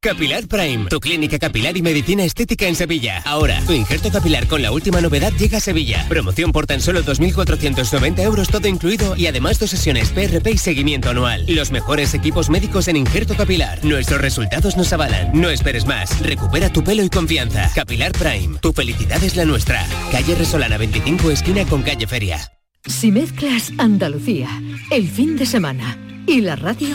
Capilar Prime, tu clínica capilar y medicina estética en Sevilla. Ahora, tu injerto capilar con la última novedad llega a Sevilla. Promoción por tan solo 2.490 euros todo incluido y además dos sesiones PRP y seguimiento anual. Los mejores equipos médicos en injerto capilar. Nuestros resultados nos avalan. No esperes más. Recupera tu pelo y confianza. Capilar Prime, tu felicidad es la nuestra. Calle Resolana 25 esquina con calle Feria. Si mezclas Andalucía, el fin de semana y la radio,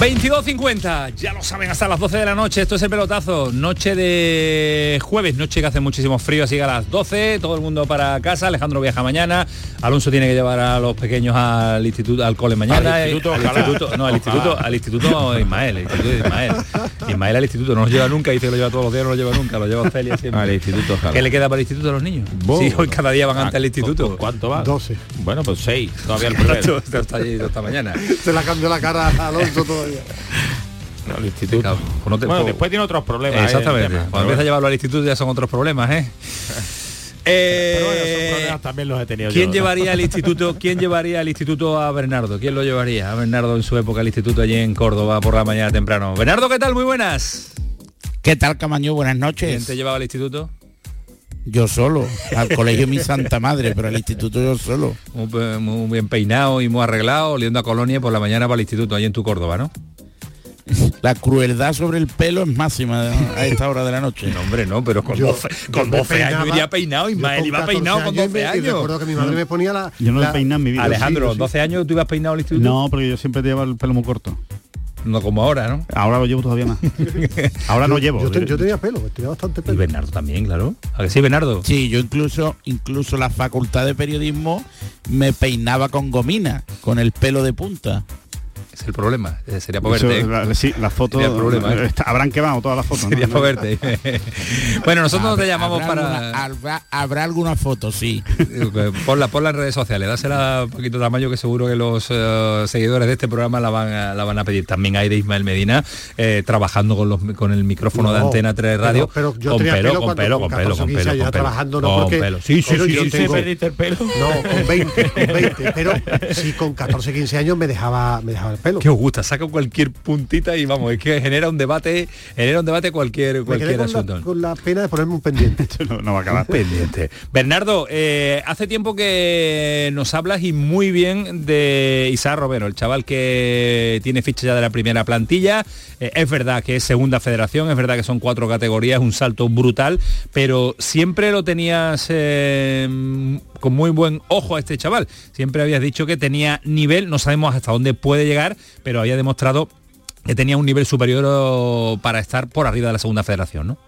...22.50, ya lo saben, hasta las 12 de la noche, esto es el pelotazo, noche de jueves, noche que hace muchísimo frío, así que a las 12, todo el mundo para casa, Alejandro viaja mañana, Alonso tiene que llevar a los pequeños al instituto, al cole mañana, Al instituto, al ojalá. instituto, no, al instituto, al instituto Ismael, el instituto de Ismael, <laughs> Ismael al instituto, no los lleva nunca, dice que lo lleva todos los días, no lo lleva nunca, lo lleva Celia siempre. Al instituto, ojalá. ¿Qué le queda para el instituto a los niños? Bo- Sí, hoy cada día van antes Ah, al instituto. ¿Cuánto va? 12. Bueno, pues seis. Todavía el <laughs> primero. Esta mañana. Se la cambió la cara a Alonso todavía. No, el instituto. Claro, pues no te- bueno, después tiene otros problemas. eh, Exactamente. Cuando empieza a llevarlo al instituto ya son otros problemas, ¿eh? <laughs> Eh, Pero bueno, esos problemas también los he tenido ¿Quién yo, ¿no? llevaría al instituto? ¿Quién llevaría al instituto a Bernardo? ¿Quién lo llevaría a Bernardo en su época al instituto allí en Córdoba por la mañana temprano? Bernardo, ¿qué tal? Muy buenas. ¿Qué tal, Camaño? Buenas ¿Quién noches. te llevaba al instituto? Yo solo, al colegio mi santa madre, pero al instituto yo solo. Muy, bien peinado y muy arreglado, oliendo a colonia por la mañana para el instituto, allí en tu Córdoba, ¿no? La crueldad sobre el pelo es máxima a esta hora de la noche. No, hombre, no, pero con Yo- 12, yo con me 12 años iría peinado, Ismael iba 14 peinado con años 12 y me- Y años. recuerdo que mi madre me ponía la... Yo no la- he peinado en mi vida. Alejandro, Sí, sí. 12 años tú ibas peinado al instituto. No, porque yo siempre llevo el pelo muy corto. No como ahora, ¿no? Ahora lo llevo todavía más. <laughs> Ahora no llevo. Yo, te- yo tenía pelo, tenía bastante Y pelo. Bernardo también, claro. ¿A que sí, Bernardo? Sí, yo incluso, incluso la facultad de periodismo me peinaba con gomina, con el pelo de punta. Es el problema. Eh, Sería para Eso, verte. ¿eh? la- sí, las fotos Sería el problema, ¿eh? habrán quemado todas las fotos. ¿no? Sería para verte. <laughs> bueno, nosotros no te Habrá- llamamos habrá para... alguna- habrá, habrá alguna foto, sí. Ponla, ponla en redes sociales, dásela un poquito de tamaño que seguro que los eh, seguidores de este programa la van, a, la van a pedir. También hay de Ismael Medina eh, trabajando con, los, con el micrófono de No, Antena 3 Radio. pero- pero yo con pelo, pelo con pelo, con con pelo, 14, con 15 pelo, con pelo. trabajando, no, Con pelo. Sí, sí, pero sí, sí, tengo- el pelo? No, con 20, con 20, pero sí con 14, 15 años me dejaba, me dejaba Que os gusta, saca cualquier puntita y vamos, es que genera un debate, genera un debate cualquier, cualquier con asunto. la, con la pena de ponerme un pendiente. <laughs> no, no va a acabar. pendiente. Bernardo, eh, hace tiempo que nos hablas y muy bien de Isaac Romero, el chaval que tiene ficha ya de la primera plantilla. Eh, es verdad que es segunda federación, es verdad que son cuatro categorías, un salto brutal, pero siempre lo tenías eh, con muy buen ojo a este chaval. Siempre habías dicho que tenía nivel, no sabemos hasta dónde puede llegar, pero había demostrado que tenía un nivel superior oh, para estar por arriba de la segunda federación, ¿no?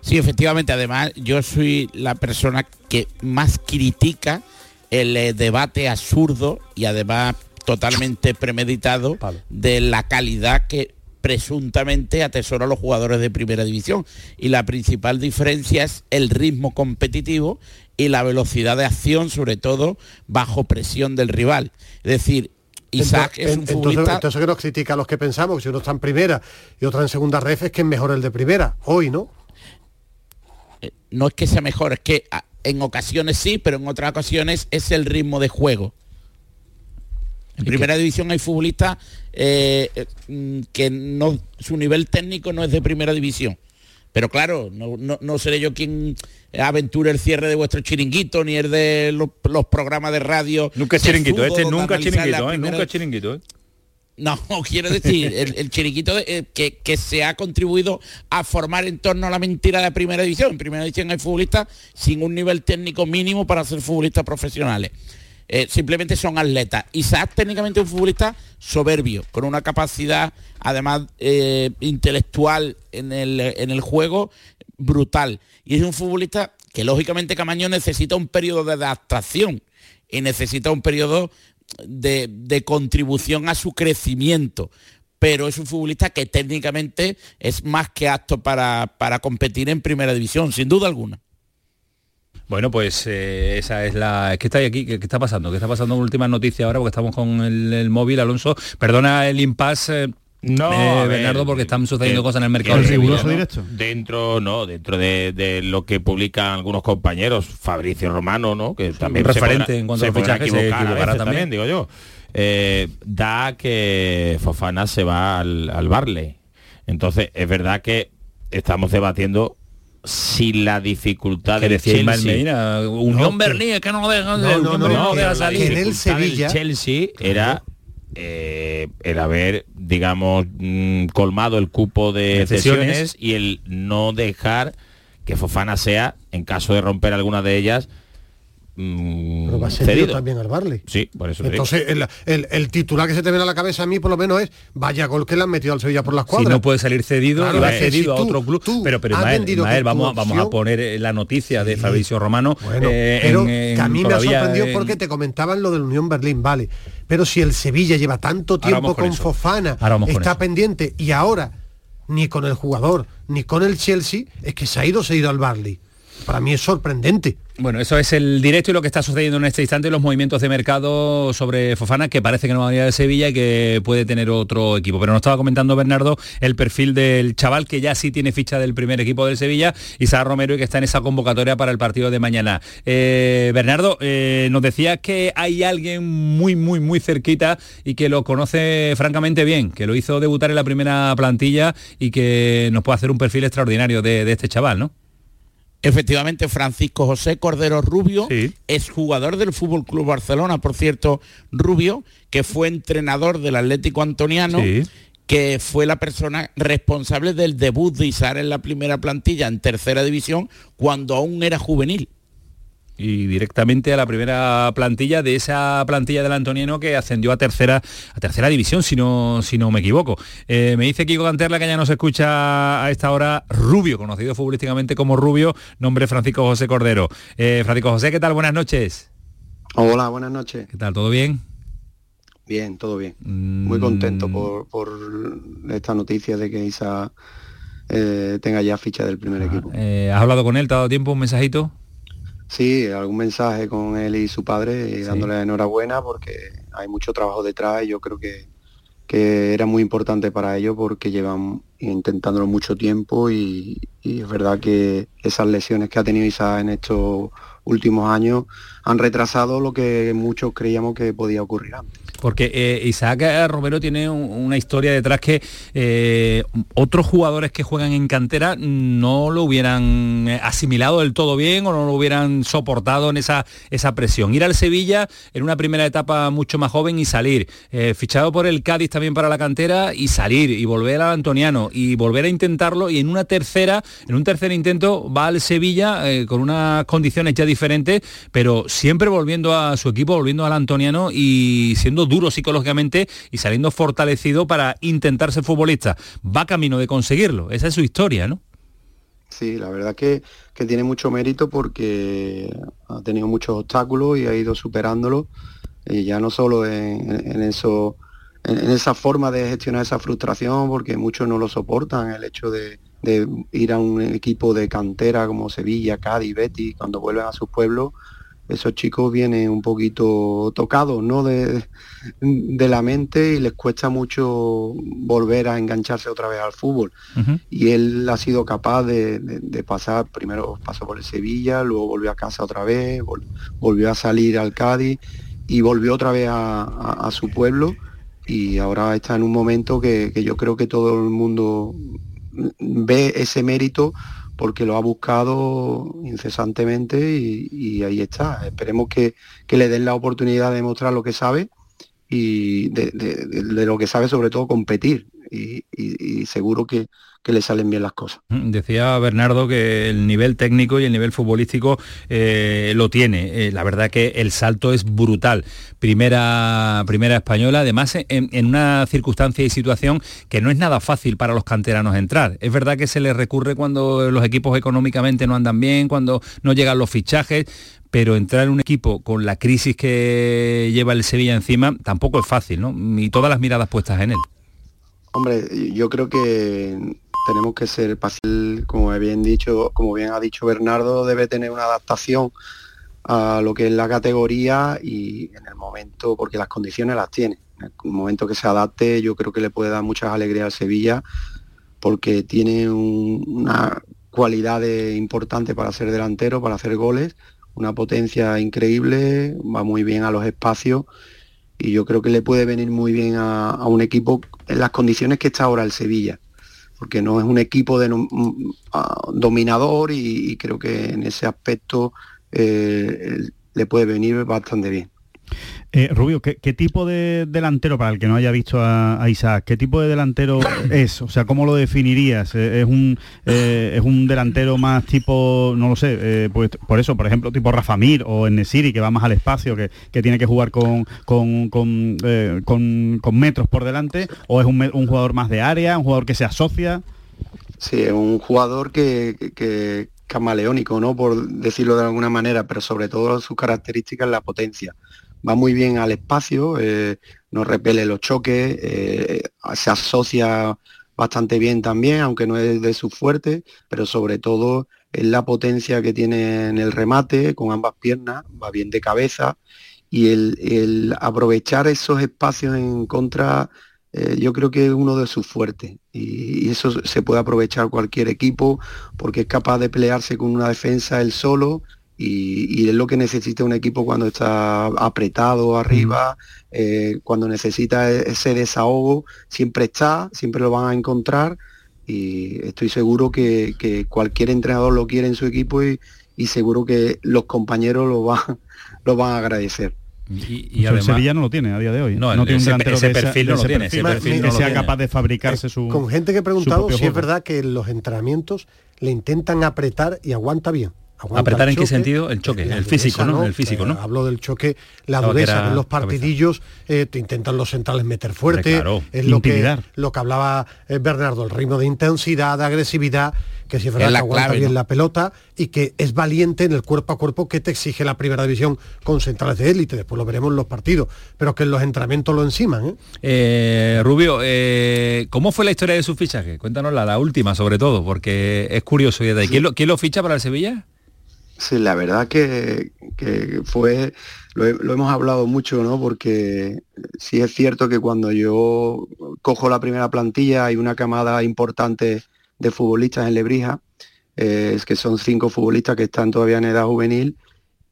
Sí, efectivamente, además yo soy la persona que más critica el eh, debate absurdo y además totalmente premeditado de la calidad que presuntamente atesora a los jugadores de primera división. Y la principal diferencia es el ritmo competitivo y la velocidad de acción, sobre todo bajo presión del rival. Es decir, Isaac entonces, es un entonces, futbolista... entonces que nos critica a los que pensamos que si uno está en primera y otra en segunda ref es que es mejor el de primera, hoy, ¿no? no es que sea mejor, es que a- en ocasiones sí, pero en otras ocasiones es el ritmo de juego. En primera división hay futbolistas eh, eh, mm, que no, su nivel técnico no es de primera división. Pero claro, no, no- no seré yo quien aventure el cierre de vuestro chiringuito, ni el de los, los programas de radio. Nunca es chiringuito, este sesudos, nunca es chiringuito, ¿eh? primera- nunca es chiringuito. ¿eh? no, <laughs> quiero decir, el, el chiriquito de- eh, que, que se ha contribuido a formar en torno a la mentira de primera división. En primera división hay futbolistas sin un nivel técnico mínimo para ser futbolistas profesionales. Eh, simplemente son atletas. Isaac técnicamente es un futbolista soberbio, con una capacidad además eh, intelectual en el, en el juego brutal. Y es un futbolista que lógicamente Camaño necesita un periodo de adaptación y necesita un periodo de, de contribución a su crecimiento. Pero es un futbolista que técnicamente es más que apto para, para competir en primera división, sin duda alguna. Bueno, pues eh, esa es la... ¿Qué está aquí? ¿Qué, qué está pasando? ¿Qué está pasando en últimas noticias ahora? Porque estamos con el, el móvil, Alonso. Perdona el impasse, eh, No, eh, ver, Bernardo, porque están sucediendo cosas en el mercado. riguroso ¿no? directo. Dentro, no, dentro de, de lo que publican algunos compañeros, Fabricio Romano, ¿no? Que también un se referente podrá- en cuanto se a fichajes, se equivocar equivocará veces también. digo yo. Eh, da que Fofana se va al, al Barley. Entonces, es verdad que estamos debatiendo si la dificultad del Chelsea- Berlín, es que no lo dejan, no, Unión no, no, Berlín no no, lo deja la salir. dificultad del Chelsea era eh, el haber, digamos, mm, colmado el cupo de cesiones y el no dejar que Fofana sea, en caso de romper alguna de ellas, mm, Pero va a ser cedido. también al Barley. Sí, por eso. Entonces, el, el- el titular que se te viene a la cabeza a mí, por lo menos, es vaya gol que le han metido al Sevilla por las Si cuadras. no puede salir cedido, Claro, y va cedido si a otro club. tú Pero, pero Ismael, Ismael, vamos, a- vamos a poner eh, la noticia de Fabricio Romano. Bueno, eh, pero en- que a mí me ha sorprendido en- porque te comentaban lo del Unión Berlín, vale. Pero si el Sevilla lleva tanto tiempo con. Fofana, con está pendiente y ahora ni con el jugador ni con el Chelsea es que se ha ido, se ha ido al Barley. Para mí es sorprendente. Bueno, eso es el directo y lo que está sucediendo en este instante, los movimientos de mercado sobre Fofana, que parece que no va a venir de Sevilla y que puede tener otro equipo. Pero nos estaba comentando Bernardo el perfil del chaval que ya sí tiene ficha del primer equipo del Sevilla, Isaac Romero, y que está en esa convocatoria para el partido de mañana. Eh, Bernardo, eh, nos decía que hay alguien muy, muy, muy cerquita y que lo conoce francamente bien, que lo hizo debutar en la primera plantilla y que nos puede hacer un perfil extraordinario de este chaval, ¿no? Efectivamente, Francisco José Cordero Rubio es jugador del Fútbol Club Barcelona, por cierto, Rubio, que fue entrenador del Atlético Antoniano, Sí. que fue la persona responsable del debut de Isar en la primera plantilla en tercera división cuando aún era juvenil. Y directamente a la primera plantilla de esa plantilla del Antoniano que ascendió a tercera a tercera división si no si no me equivoco. Eh, me dice Kiko Canterla que ya nos escucha a esta hora Rubio conocido futbolísticamente como Rubio nombre Francisco José Cordero. Eh, Francisco José qué tal buenas noches. Hola, buenas noches. qué tal todo bien Bien, todo bien. Muy contento por, por esta noticia de que Isa eh, tenga ya ficha del primer equipo. Eh, has hablado con él te ha dado tiempo un mensajito Sí, algún mensaje con él y su padre y dándole enhorabuena porque hay mucho trabajo detrás y yo creo que, que era muy importante para ellos porque llevan intentándolo mucho tiempo y, y es verdad que esas lesiones que ha tenido Isa en estos últimos años han retrasado lo que muchos creíamos que podía ocurrir antes. Porque eh, Isaac Romero tiene un- una historia detrás que eh, otros jugadores que juegan en cantera no lo hubieran eh, asimilado del todo bien o no lo hubieran soportado en esa, esa presión. Ir al Sevilla en una primera etapa mucho más joven y salir. Eh, fichado por el Cádiz también para la cantera y salir y volver al Antoniano y volver a intentarlo y en una tercera, en un tercer intento va al Sevilla eh, con unas condiciones ya diferentes, pero siempre volviendo a su equipo, volviendo al Antoniano y siendo duro psicológicamente y saliendo fortalecido para intentar ser futbolista. Va camino de conseguirlo. Esa es su historia, ¿no? Sí, la verdad que, que tiene mucho mérito porque ha tenido muchos obstáculos y ha ido superándolo. Y ya no solo en, en eso, en esa forma de gestionar esa frustración, porque muchos no lo soportan, el hecho de, de ir a un equipo de cantera como Sevilla, Cádiz, Betis, cuando vuelven a sus pueblos, esos chicos vienen un poquito tocados ¿no? de, de la mente y les cuesta mucho volver a engancharse otra vez al fútbol y él ha sido capaz de, de- de pasar, primero pasó por el Sevilla, luego volvió a casa otra vez, vol- volvió a salir al Cádiz y volvió otra vez a, a- a su pueblo y ahora está en un momento que, que yo creo que todo el mundo ve ese mérito porque lo ha buscado incesantemente y, ahí está. Esperemos que, que le den la oportunidad de mostrar lo que sabe y de, lo que sabe sobre todo competir y seguro que, que le salen bien las cosas. Mm, Decía Bernardo que el nivel técnico y el nivel futbolístico eh, lo tiene. Eh, la verdad que el salto es brutal. Primera, primera española, además en, en una circunstancia y situación que no es nada fácil para los canteranos entrar. Es verdad que se les recurre cuando los equipos económicamente no andan bien, cuando no llegan los fichajes, pero entrar en un equipo con la crisis que lleva el Sevilla encima tampoco es fácil, ¿no? Y todas las miradas puestas en él. Hombre, yo creo que tenemos que ser pacientes, como bien ha dicho Bernardo, debe tener una adaptación a lo que es la categoría y en el momento, porque las condiciones las tiene. En el momento que se adapte, yo creo que le puede dar muchas alegrías al Sevilla, porque tiene un- una cualidad importante para ser delantero, para hacer goles, una potencia increíble, va muy bien a los espacios y yo creo que le puede venir muy bien a un equipo en las condiciones que está ahora el Sevilla, porque no es un equipo de, mm, ah, dominador y, y creo que en ese aspecto eh, le puede venir bastante bien. Eh, Rubio, ¿qué, qué tipo de delantero, para el que no haya visto a, a Isaac, qué tipo de delantero <coughs> es? O sea, ¿cómo lo definirías? Eh, ¿Es un, eh, es un delantero más tipo, no lo sé, eh, pues por eso, por ejemplo, tipo Rafa Mir o Enesiri, que va más al espacio, que, que tiene que jugar con, con, con, eh, con- con metros por delante? ¿O es un, un jugador más de área, un jugador que se asocia? Sí, es un jugador que, que- que camaleónico, ¿no? Por decirlo de alguna manera, pero sobre todo sus características la potencia. Va muy bien al espacio, eh, no repele los choques, eh, se asocia bastante bien también, aunque no es de su fuerte, pero sobre todo es la potencia que tiene en el remate con ambas piernas, va bien de cabeza y el, aprovechar esos espacios en contra eh, yo creo que es uno de sus fuertes y, y eso se puede aprovechar cualquier equipo porque es capaz de pelearse con una defensa él solo y, y es lo que necesita un equipo cuando está apretado arriba, eh, cuando necesita e- ese desahogo, siempre está, siempre lo van a encontrar y estoy seguro que, que cualquier entrenador lo quiere en su equipo y, y seguro que los compañeros lo van, <laughs> lo van a agradecer. Y, O sea, el Sevilla no lo tiene a día de hoy. No, No, tiene un ese- delantero ese de esa- perfil no lo ese tiene, ese perfil, que no sea tiene. capaz de fabricarse su Con gente que he preguntado si es verdad que los entrenamientos le intentan apretar y aguanta bien. Aguanta ¿Apretar en qué sentido? El choque, la el físico, dureza, ¿no? El físico, ¿no? Eh, hablo del choque, la dureza. En los partidillos eh, te intentan los centrales meter fuerte. Claro. Es lo que, Intimidar. lo que hablaba eh, Bernardo, el ritmo de intensidad, de agresividad, que si es verdad Es que la aguanta clave, bien ¿no? la pelota y que es valiente en el cuerpo a cuerpo que te exige la primera división con centrales de élite. Después lo veremos en los partidos. Pero que en los entrenamientos lo enciman. ¿eh? Eh, Rubio, eh, ¿cómo fue la historia de su fichaje? Cuéntanos la, la última sobre todo, porque es curioso. y de ahí. ¿Quién, lo, quién lo ficha para el Sevilla? Sí, la verdad que, que fue, lo, he- lo hemos hablado mucho, ¿no? Porque sí es cierto que cuando yo cojo la primera plantilla hay una camada importante de futbolistas en Lebrija, eh, es que son cinco futbolistas que están todavía en edad juvenil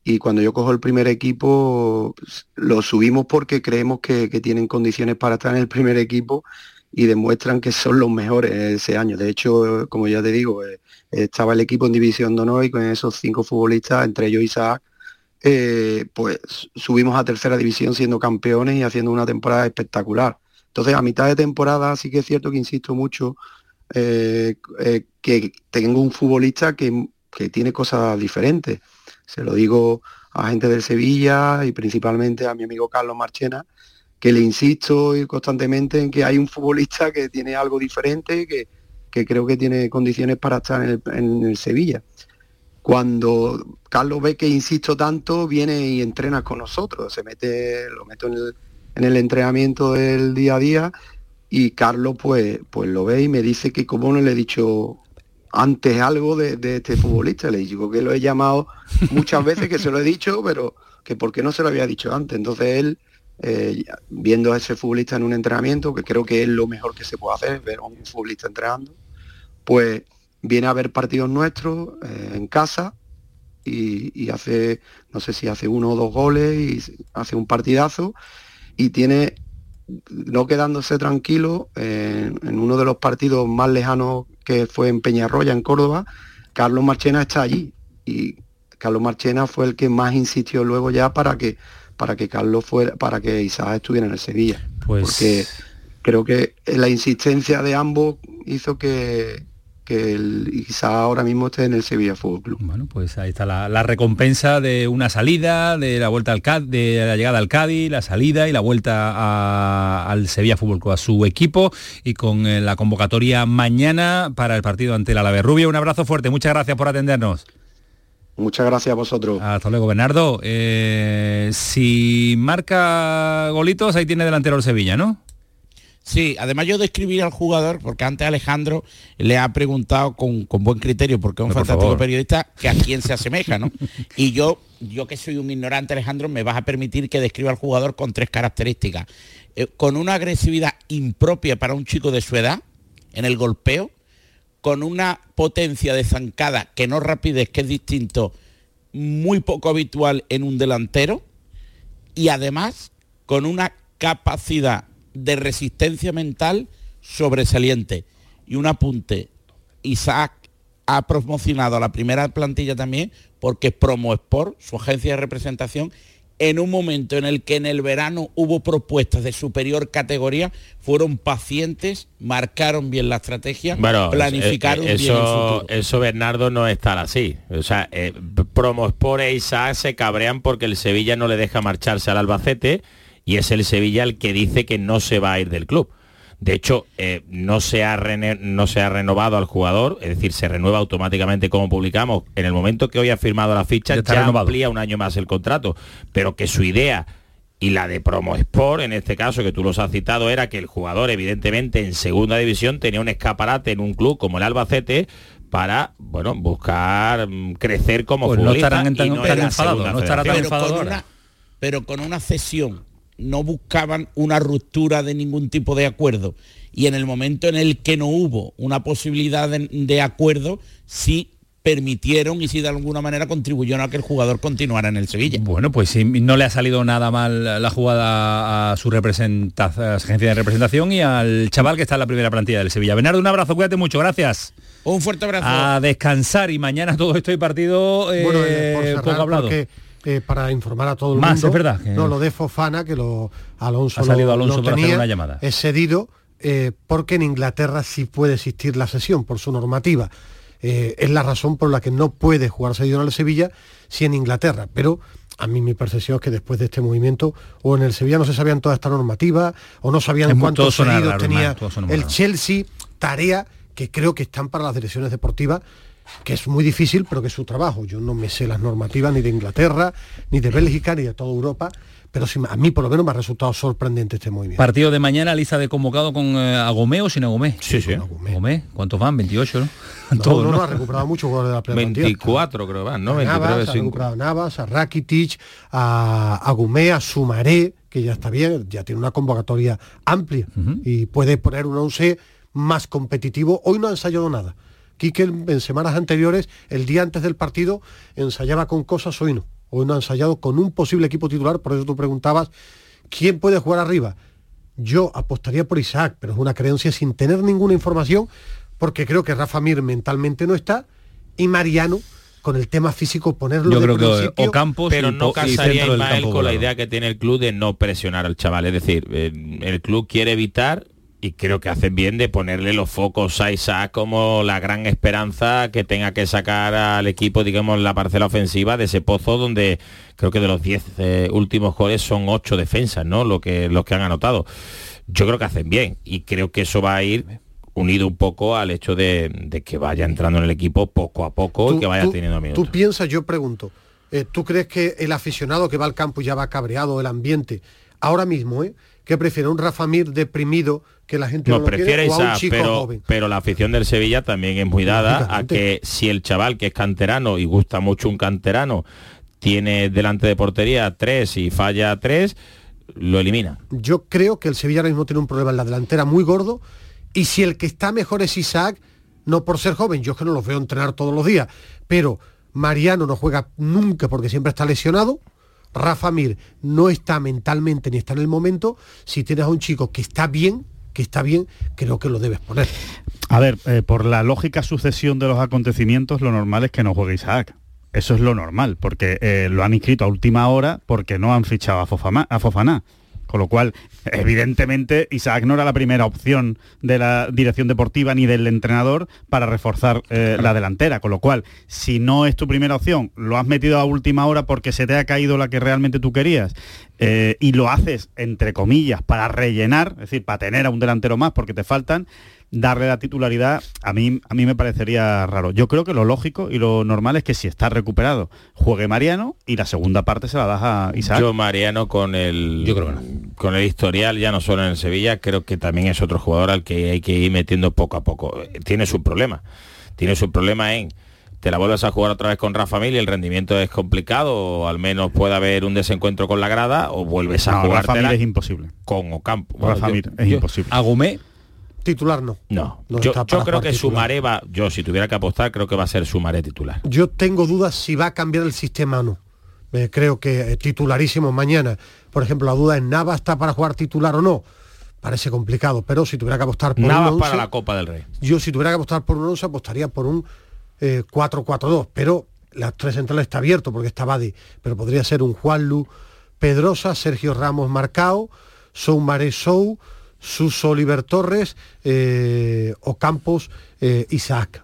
y cuando yo cojo el primer equipo, pues, lo subimos porque creemos que, que tienen condiciones para estar en el primer equipo y demuestran que son los mejores ese año. De hecho, como ya te digo, eh, estaba el equipo en división de honor y con esos cinco futbolistas, entre ellos Isaac, eh, pues subimos a tercera división siendo campeones y haciendo una temporada espectacular. Entonces, a mitad de temporada sí que es cierto que insisto mucho eh, eh, que tengo un futbolista que, que tiene cosas diferentes. Se lo digo a gente del Sevilla y principalmente a mi amigo Carlos Marchena, que le insisto constantemente en que hay un futbolista que tiene algo diferente, que, creo que tiene condiciones para estar en el, en el Sevilla. Cuando Carlos ve que insisto tanto, viene y entrena con nosotros, se mete, lo meto en el, en el entrenamiento del día a día y Carlos pues, pues lo ve y me dice que como no le he dicho antes algo de, este futbolista, le digo que lo he llamado muchas veces, que se lo he dicho, pero que por qué no se lo había dicho antes. Entonces él, eh, viendo a ese futbolista en un entrenamiento, que creo que es lo mejor que se puede hacer, ver a un futbolista entrenando, pues viene a ver partidos nuestros eh, en casa y, y hace, no sé si hace uno o dos goles y hace un partidazo y tiene no quedándose tranquilo eh, en uno de los partidos más lejanos que fue en Peñarroya, en Córdoba, Carlos Marchena está allí y Carlos Marchena fue el que más insistió luego ya para que para que Carlos fuera, para que Isaac estuviera en el Sevilla. Pues- Porque creo que la insistencia de ambos hizo que, que el Isaac ahora mismo esté en el Sevilla Fútbol Club. Bueno, pues ahí está la, la recompensa de una salida, de la vuelta al Cádiz, de la llegada al Cádiz, la salida y la vuelta a- al Sevilla Fútbol Club, a su equipo y con eh, la convocatoria mañana para el partido ante el Alavés-Rubia. Un abrazo fuerte, muchas gracias por atendernos. Muchas gracias a vosotros. Hasta luego, Bernardo. Eh, si marca golitos, ahí tiene delantero el Sevilla, ¿no? Sí, además yo describir al jugador, porque antes Alejandro le ha preguntado con, con buen criterio, porque es un fantástico periodista, que a quién se asemeja, ¿no? <laughs> Y yo, yo que soy un ignorante, Alejandro, me vas a permitir que describa al jugador con tres características. Eh, con una agresividad impropia para un chico de su edad, en el golpeo, con una potencia de zancada, que no rapidez, que es distinto, muy poco habitual en un delantero, y además con una capacidad de resistencia mental sobresaliente. Y un apunte, Isaac ha promocionado a la primera plantilla también porque Promo Sport, su agencia de representación, en un momento en el que en el verano hubo propuestas de superior categoría, fueron pacientes, marcaron bien la estrategia, Bueno, planificaron eh, eh, bien el eso, futuro. eso Bernardo no es tal así. O sea, eh, Promosport e Isaac se cabrean porque el Sevilla no le deja marcharse al Albacete y es el Sevilla el que dice que no se va a ir del club. De hecho, eh, no, se ha no se ha renovado al jugador, es decir, se renueva automáticamente como publicamos. En el momento que hoy ha firmado la ficha, Ya ya, está renovado. amplía un año más el contrato. Pero que su idea y la de Promo Sport, en este caso que tú los has citado, era que el jugador, evidentemente, en segunda división tenía un escaparate en un club como el Albacete para, bueno, buscar mm, crecer como Pues no futbolista estarán en tan- y no tan en la enfadados, segunda no estará tan enfadado con, ahora. una, pero con una cesión no buscaban una ruptura de ningún tipo de acuerdo y en el momento en el que no hubo una posibilidad de, de acuerdo sí permitieron y sí de alguna manera contribuyeron a que el jugador continuara en el Sevilla. Bueno, pues si no le ha salido nada mal la jugada a su representa- a su agencia de representación y al chaval que está en la primera plantilla del Sevilla. Bernardo, un abrazo, cuídate mucho, gracias. Un fuerte abrazo. A descansar y mañana todo esto y partido eh, Bueno, eh, por cerrar, poco hablado. porque, eh, para informar a todo el Más, mundo. es verdad que- No, lo de Fofana, que lo Alonso Ha salido lo- Alonso lo para hacer tenía, una llamada. Es cedido eh, porque en Inglaterra sí puede existir la sesión por su normativa. Eh, es la razón por la que no puede jugar cedido en el Sevilla si en Inglaterra. Pero a mí mi percepción es que después de este movimiento o en el Sevilla no se sabían toda esta normativa o no sabían Es cuántos cedidos tenía el. Chelsea, tarea que creo que están para las direcciones deportivas que es muy difícil, pero que es su trabajo. Yo no me sé las normativas ni de Inglaterra, ni de Bélgica, ni de toda Europa, pero sí, a mí por lo menos me ha resultado sorprendente este movimiento. Partido de mañana, lista de convocado con eh, Agomé o sin Agomé. Sí, sí. Agomé. ¿Cuántos van? 28, ¿no? No, <laughs> Todos, no, ¿no? no, ha recuperado muchos jugadores de la plantilla. 24 creo van, ¿no? A 23, Navas, ha 25. recuperado a Navas, a Rakitic, a, a Gumé, a Sumaré, que ya está bien, ya tiene una convocatoria amplia y puede poner un 11 más competitivo. Hoy no ha ensayado nada. Quique en semanas anteriores, el día antes del partido, ensayaba con cosas, hoy no. hoy no ha ensayado con un posible equipo titular, por eso tú preguntabas, ¿quién puede jugar arriba? Yo apostaría por Isaac, pero es una creencia sin tener ninguna información, porque creo que Rafa Mir mentalmente no está, y Mariano, con el tema físico, ponerlo Yo de creo que principio- Ocampos pero y no casaría Ismael con la idea que tiene el club de no presionar al chaval. Es decir, eh, el club quiere evitar y creo que hacen bien de ponerle los focos a Isaac como la gran esperanza que tenga que sacar al equipo, digamos, la parcela ofensiva de ese pozo donde creo que de los 10 eh, últimos goles son 8 defensas, ¿no? Lo que, los que han anotado. Yo creo que hacen bien y creo que eso va a ir unido un poco al hecho de, de que vaya entrando en el equipo poco a poco y que vaya tú- teniendo minutos. Tú piensas, yo pregunto, eh, ¿tú crees que el aficionado que va al campo ya va cabreado, el ambiente, ahora mismo, ¿eh? Que prefiere un Rafa Mir deprimido que la gente no, No, lo quiere, prefiere o a un Isaac, chico pero, joven? pero la afición del Sevilla también es muy dada a que si el chaval que es canterano y gusta mucho un canterano tiene delante de portería tres y falla tres, lo elimina. Yo creo que el Sevilla ahora mismo tiene un problema en la delantera muy gordo y si el que está mejor es Isaac, no por ser joven, yo es que no los veo entrenar todos los días, pero Mariano no juega nunca porque siempre está lesionado, Rafa Mir no está mentalmente ni está en el momento, si tienes a un chico que está bien, que está bien, creo que lo debes poner. A ver, eh, por la lógica sucesión de los acontecimientos, lo normal es que no juegue Isaac. Eso es lo normal, porque eh, lo han inscrito a última hora porque no han fichado a, Fofama- a Fofaná. Con lo cual, evidentemente, Isaac no era la primera opción de la dirección deportiva ni del entrenador para reforzar eh, la delantera. Con lo cual, si no es tu primera opción, lo has metido a última hora porque se te ha caído la que realmente tú querías eh, y lo haces, entre comillas, para rellenar, es decir, para tener a un delantero más porque te faltan, darle la titularidad a mí, a mí me parecería raro. Yo creo que lo lógico y lo normal es que si está recuperado, juegue Mariano y la segunda parte se la das a Isaac. Yo Mariano con el con el historial ya no solo en el Sevilla, creo que también es otro jugador al que hay que ir metiendo poco a poco. Eh, Tiene su problema. Tiene su problema en te la vuelves a jugar otra vez con Rafa Mil y el rendimiento es complicado o al menos puede haber un desencuentro con la grada o vuelves a No, jugar Rafa Mir es imposible. con Ocampo. Rafa Mir es imposible. Agumé Titular no. No, No yo, creo que. Sumaré va, yo si tuviera que apostar creo que va a ser Sumaré titular. Yo tengo dudas si va a cambiar el sistema o no. Eh, creo que eh, titularísimo mañana. Por ejemplo, la duda es Nava está para jugar titular o no. Parece complicado, pero si tuviera que apostar por Nada un para 11, la Copa del Rey. yo si tuviera que apostar por un 11 apostaría por un eh, 4-4-2, pero las tres centrales está abierto porque está Badi, pero podría ser un Juanlu Pedrosa, Sergio Ramos Marcao, Sou Maré Sou, Suso Oliver Torres, eh, Ocampos, eh, Isaac.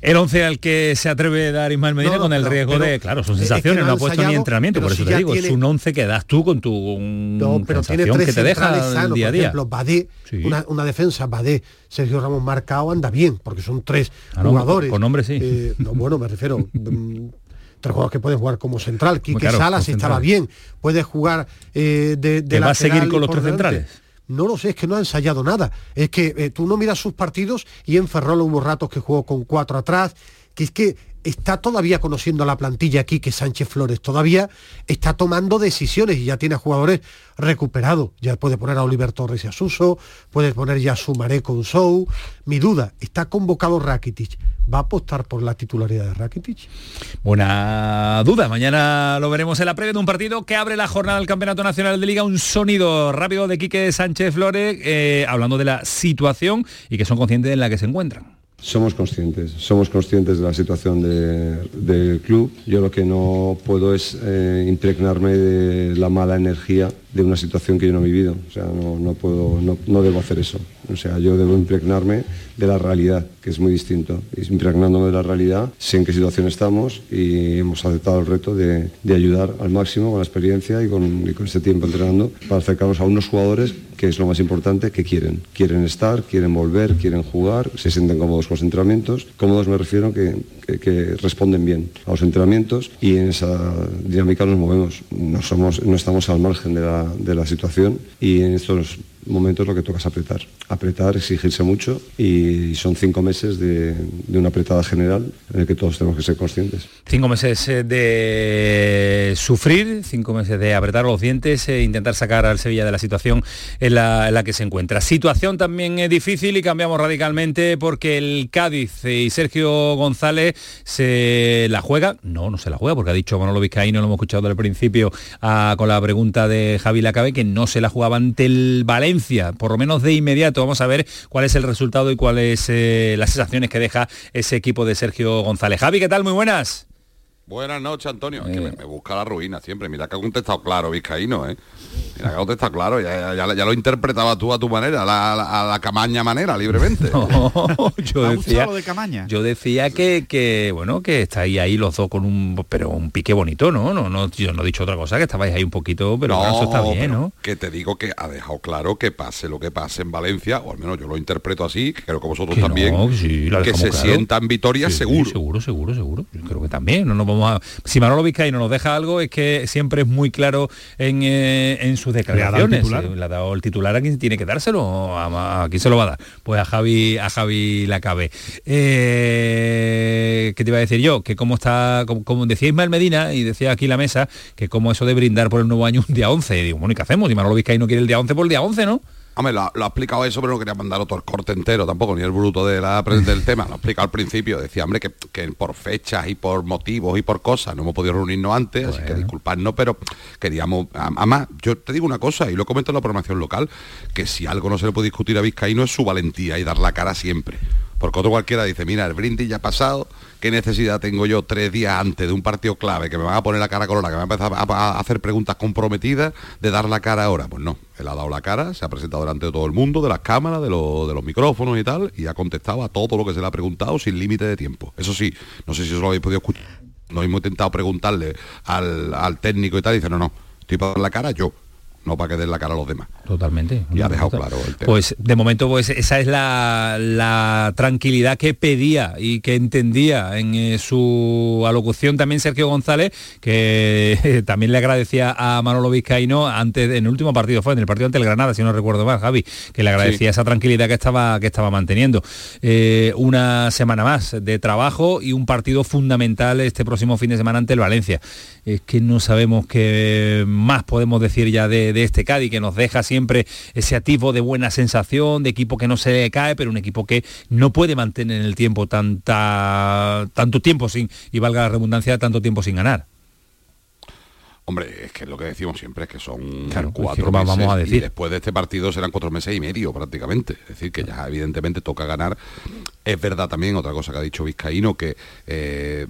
El 11 al que se atreve a dar Ismael Medina No, no, con el pero- riesgo pero de, claro, son es que sensaciones, no ha puesto ni entrenamiento, por si eso te digo, tiene- es un 11 que das tú con tu mm, No, pero tiene tres que te deja sanos, día a por día. ejemplo, Badé, Sí. una, una defensa, Badé, Sergio Ramos Marcao anda bien, porque son tres Ah, jugadores. con nombre sí. Eh, no, bueno, me refiero. mm, tres jugadores que pueden jugar como central. Quique Claro, Salas estaba bien. Puede jugar eh, de, de ¿Que va a lateral seguir con los por tres delante. centrales? No lo sé, es que no ha ensayado nada. Es que eh, tú no miras sus partidos y en Ferrol hubo ratos que jugó con cuatro atrás, que es que está todavía conociendo la plantilla aquí, que Sánchez Flores todavía está tomando decisiones y ya tiene a jugadores recuperados. Ya puede poner a Oliver Torres y a Suso, puede poner ya a Sumaré con Sou. Mi duda, está convocado Rakitic. ¿Va a apostar por la titularidad de Rakitic? Buena duda. Mañana lo veremos en la previa de un partido que abre la jornada del Campeonato Nacional de Liga. Un sonido rápido de Quique Sánchez Flores, eh, hablando de la situación y que son conscientes en la que se encuentran. Somos conscientes, somos conscientes de la situación de- del club. Yo lo que no puedo es eh, impregnarme de la mala energía de una situación que yo no he vivido. O sea, no, puedo, no, no debo hacer eso. O sea, yo debo impregnarme de la realidad, que es muy distinto. Impregnándome de la realidad, sé en qué situación estamos y hemos aceptado el reto de, de ayudar al máximo con la experiencia y con, con este tiempo entrenando para acercarnos a unos jugadores que es lo más importante, que quieren. Quieren estar, quieren volver, quieren jugar, se sienten cómodos con los entrenamientos. Cómodos me refiero que, que- que responden bien a los entrenamientos y en esa dinámica nos movemos. No, somos, no estamos al margen de la, de la situación y en estos momentos lo que toca es apretar. Apretar, exigirse mucho y son cinco meses de, una apretada general en que todos tenemos que ser conscientes. Cinco meses eh, de sufrir, cinco meses de apretar los dientes e intentar sacar al Sevilla de la situación en la, que se encuentra. Situación también eh, difícil y cambiamos radicalmente porque el Cádiz y Sergio González se la juega, no, no se la juega porque ha dicho Manolo Vizcaíno, lo hemos escuchado el principio a, con la pregunta de Javi Lacabe, que no se la jugaba ante el Valencia, por lo menos de inmediato. Vamos a ver cuál es el resultado y cuáles eh, las sensaciones que deja ese equipo de Sergio González. Javi, ¿qué tal? Muy buenas. Buenas noches, Antonio. Es que me, me busca la ruina siempre. Mira que ha contestado claro, Vizcaíno, ¿eh? Mira que ha contestado claro. Ya, ya- ya lo interpretaba tú a tu manera, a la, camaña manera, libremente. <laughs> yo decía, yo decía que, que, bueno, que estáis ahí los dos con un pero un pique bonito, ¿no? No, no, yo no he dicho otra cosa, que estabais ahí un poquito, pero eso está bien, ¿no? Que te digo que ha dejado claro que pase lo que pase en Valencia, o al menos yo lo interpreto así, que creo que vosotros Que no, también, que sí, se claro. sientan victorias Sí, seguro. Seguro, seguro, seguro. Yo creo que también. No nos vamos a. Si Manolo Vizcaíno nos deja algo, es que siempre es muy claro en, eh, en sus declaraciones. Le ha dado el titular a quien tiene que dárselo. ¿A, a quién se lo va a dar? Pues a Javi, a Javi Lacabe. Eh, ¿Qué te iba a decir yo? Que como está, como, como decía Ismael Medina y decía aquí la mesa, que como eso de brindar por el nuevo año un día 11. Y digo, bueno, ¿y qué hacemos? Si Manolo Vizcaíno quiere el día 11 por el día 11, ¿no? Hombre, lo, ha- lo ha explicado eso, pero no quería mandar otro corte entero tampoco, ni el bruto de la, del tema. Lo ha explicado al principio. Decía, hombre, que, que por fechas y por motivos y por cosas no hemos podido reunirnos antes, así que disculpadnos, pero queríamos... Además, yo te digo una cosa, y lo comento en la programación local, que si algo no se le puede discutir a Vizcaíno es su valentía y dar la cara siempre. Porque otro cualquiera dice, mira, el brindis ya ha pasado, ¿qué necesidad tengo yo tres días antes de un partido clave que me van a poner la cara colorada, que me van a empezar a, hacer preguntas comprometidas de dar la cara ahora? Pues no, él ha dado la cara, se ha presentado delante de todo el mundo, de las cámaras, de, los- de los micrófonos y tal, y ha contestado a todo lo que se le ha preguntado sin límite de tiempo. Eso sí, no sé si os lo habéis podido escuchar. Nos hemos intentado preguntarle al, al técnico y tal, y dice, no, no, estoy para dar la cara yo, no para que den la cara a los demás. Totalmente. Y ha dejado claro el tema. Pues de momento pues esa es la, la tranquilidad que pedía y que entendía en eh, su alocución también Sergio González, que eh, <laughs> también le agradecía a Manolo Vizcaíno antes, en el último partido, fue en el partido ante el Granada, si no recuerdo mal, Javi, que le agradecía Sí. esa tranquilidad que estaba, que estaba manteniendo. Eh, una semana más de trabajo y un partido fundamental este próximo fin de semana ante el Valencia. Es que no sabemos qué más podemos decir ya de, de este Cádiz, que nos deja siempre ese atisbo de buena sensación, de equipo que no se le cae, pero un equipo que no puede mantener en el tiempo tanta, tanto tiempo sin, y valga la redundancia, tanto tiempo sin ganar. Hombre, es que lo que decimos siempre, es que son Claro, es que cuatro meses vamos a decir. y después de este partido serán cuatro meses y medio prácticamente. Es decir, que ya evidentemente toca ganar. Es verdad también, otra cosa que ha dicho Vizcaíno, que, eh,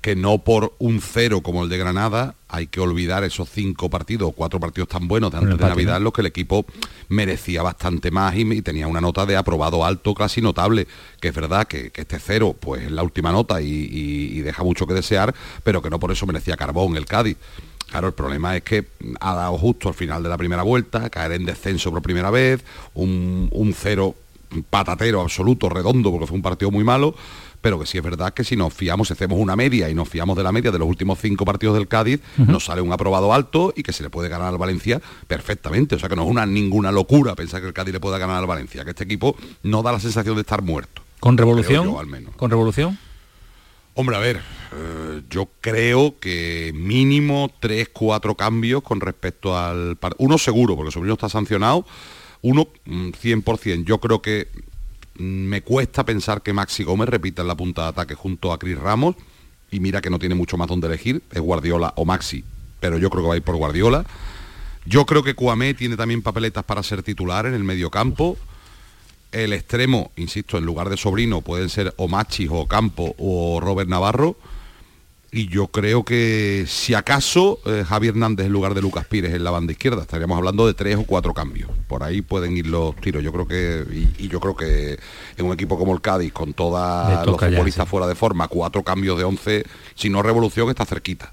que no por un cero como el de Granada hay que olvidar esos cinco partidos cuatro partidos tan buenos de antes de Navidad en los que el equipo merecía bastante más y, y tenía una nota de aprobado alto casi notable, que es verdad que, que este cero pues es la última nota y, y- y deja mucho que desear, pero que no por eso merecía carbón el Cádiz. Claro, el problema es que ha dado justo al final de la primera vuelta, caer en descenso por primera vez, un, un cero patatero absoluto, redondo, porque fue un partido muy malo, pero que sí es verdad que si nos fiamos, si hacemos una media y nos fiamos de la media de los últimos cinco partidos del Cádiz, nos sale un aprobado alto y que se le puede ganar al Valencia perfectamente. O sea que no es una ninguna locura pensar que el Cádiz le pueda ganar al Valencia, que este equipo no da la sensación de estar muerto. ¿Con revolución? yo, al menos. ¿Con revolución? Hombre, a ver, eh, yo creo que mínimo tres, cuatro cambios con respecto al... Uno seguro, porque Sobrino está sancionado. Uno, mm, 100%. Yo creo que mm, me cuesta pensar que Maxi Gómez repita en la punta de ataque junto a Cris Ramos. Y mira que no tiene mucho más donde elegir. Es Guardiola o Maxi. Pero yo creo que va a ir por Guardiola. Yo creo que Cuamé tiene también papeletas para ser titular en el medio campo. El extremo, insisto, en lugar de Sobrino pueden ser o Machis o Campo o Robert Navarro. Y yo creo que si acaso eh, Javi Hernández en lugar de Lucas Pires en la banda izquierda, estaríamos hablando de tres o cuatro cambios. Por ahí pueden ir los tiros. Yo creo que, y, y yo creo que en un equipo como el Cádiz, con todos los futbolistas sí. fuera de forma, cuatro cambios de once, si no revolución, está cerquita.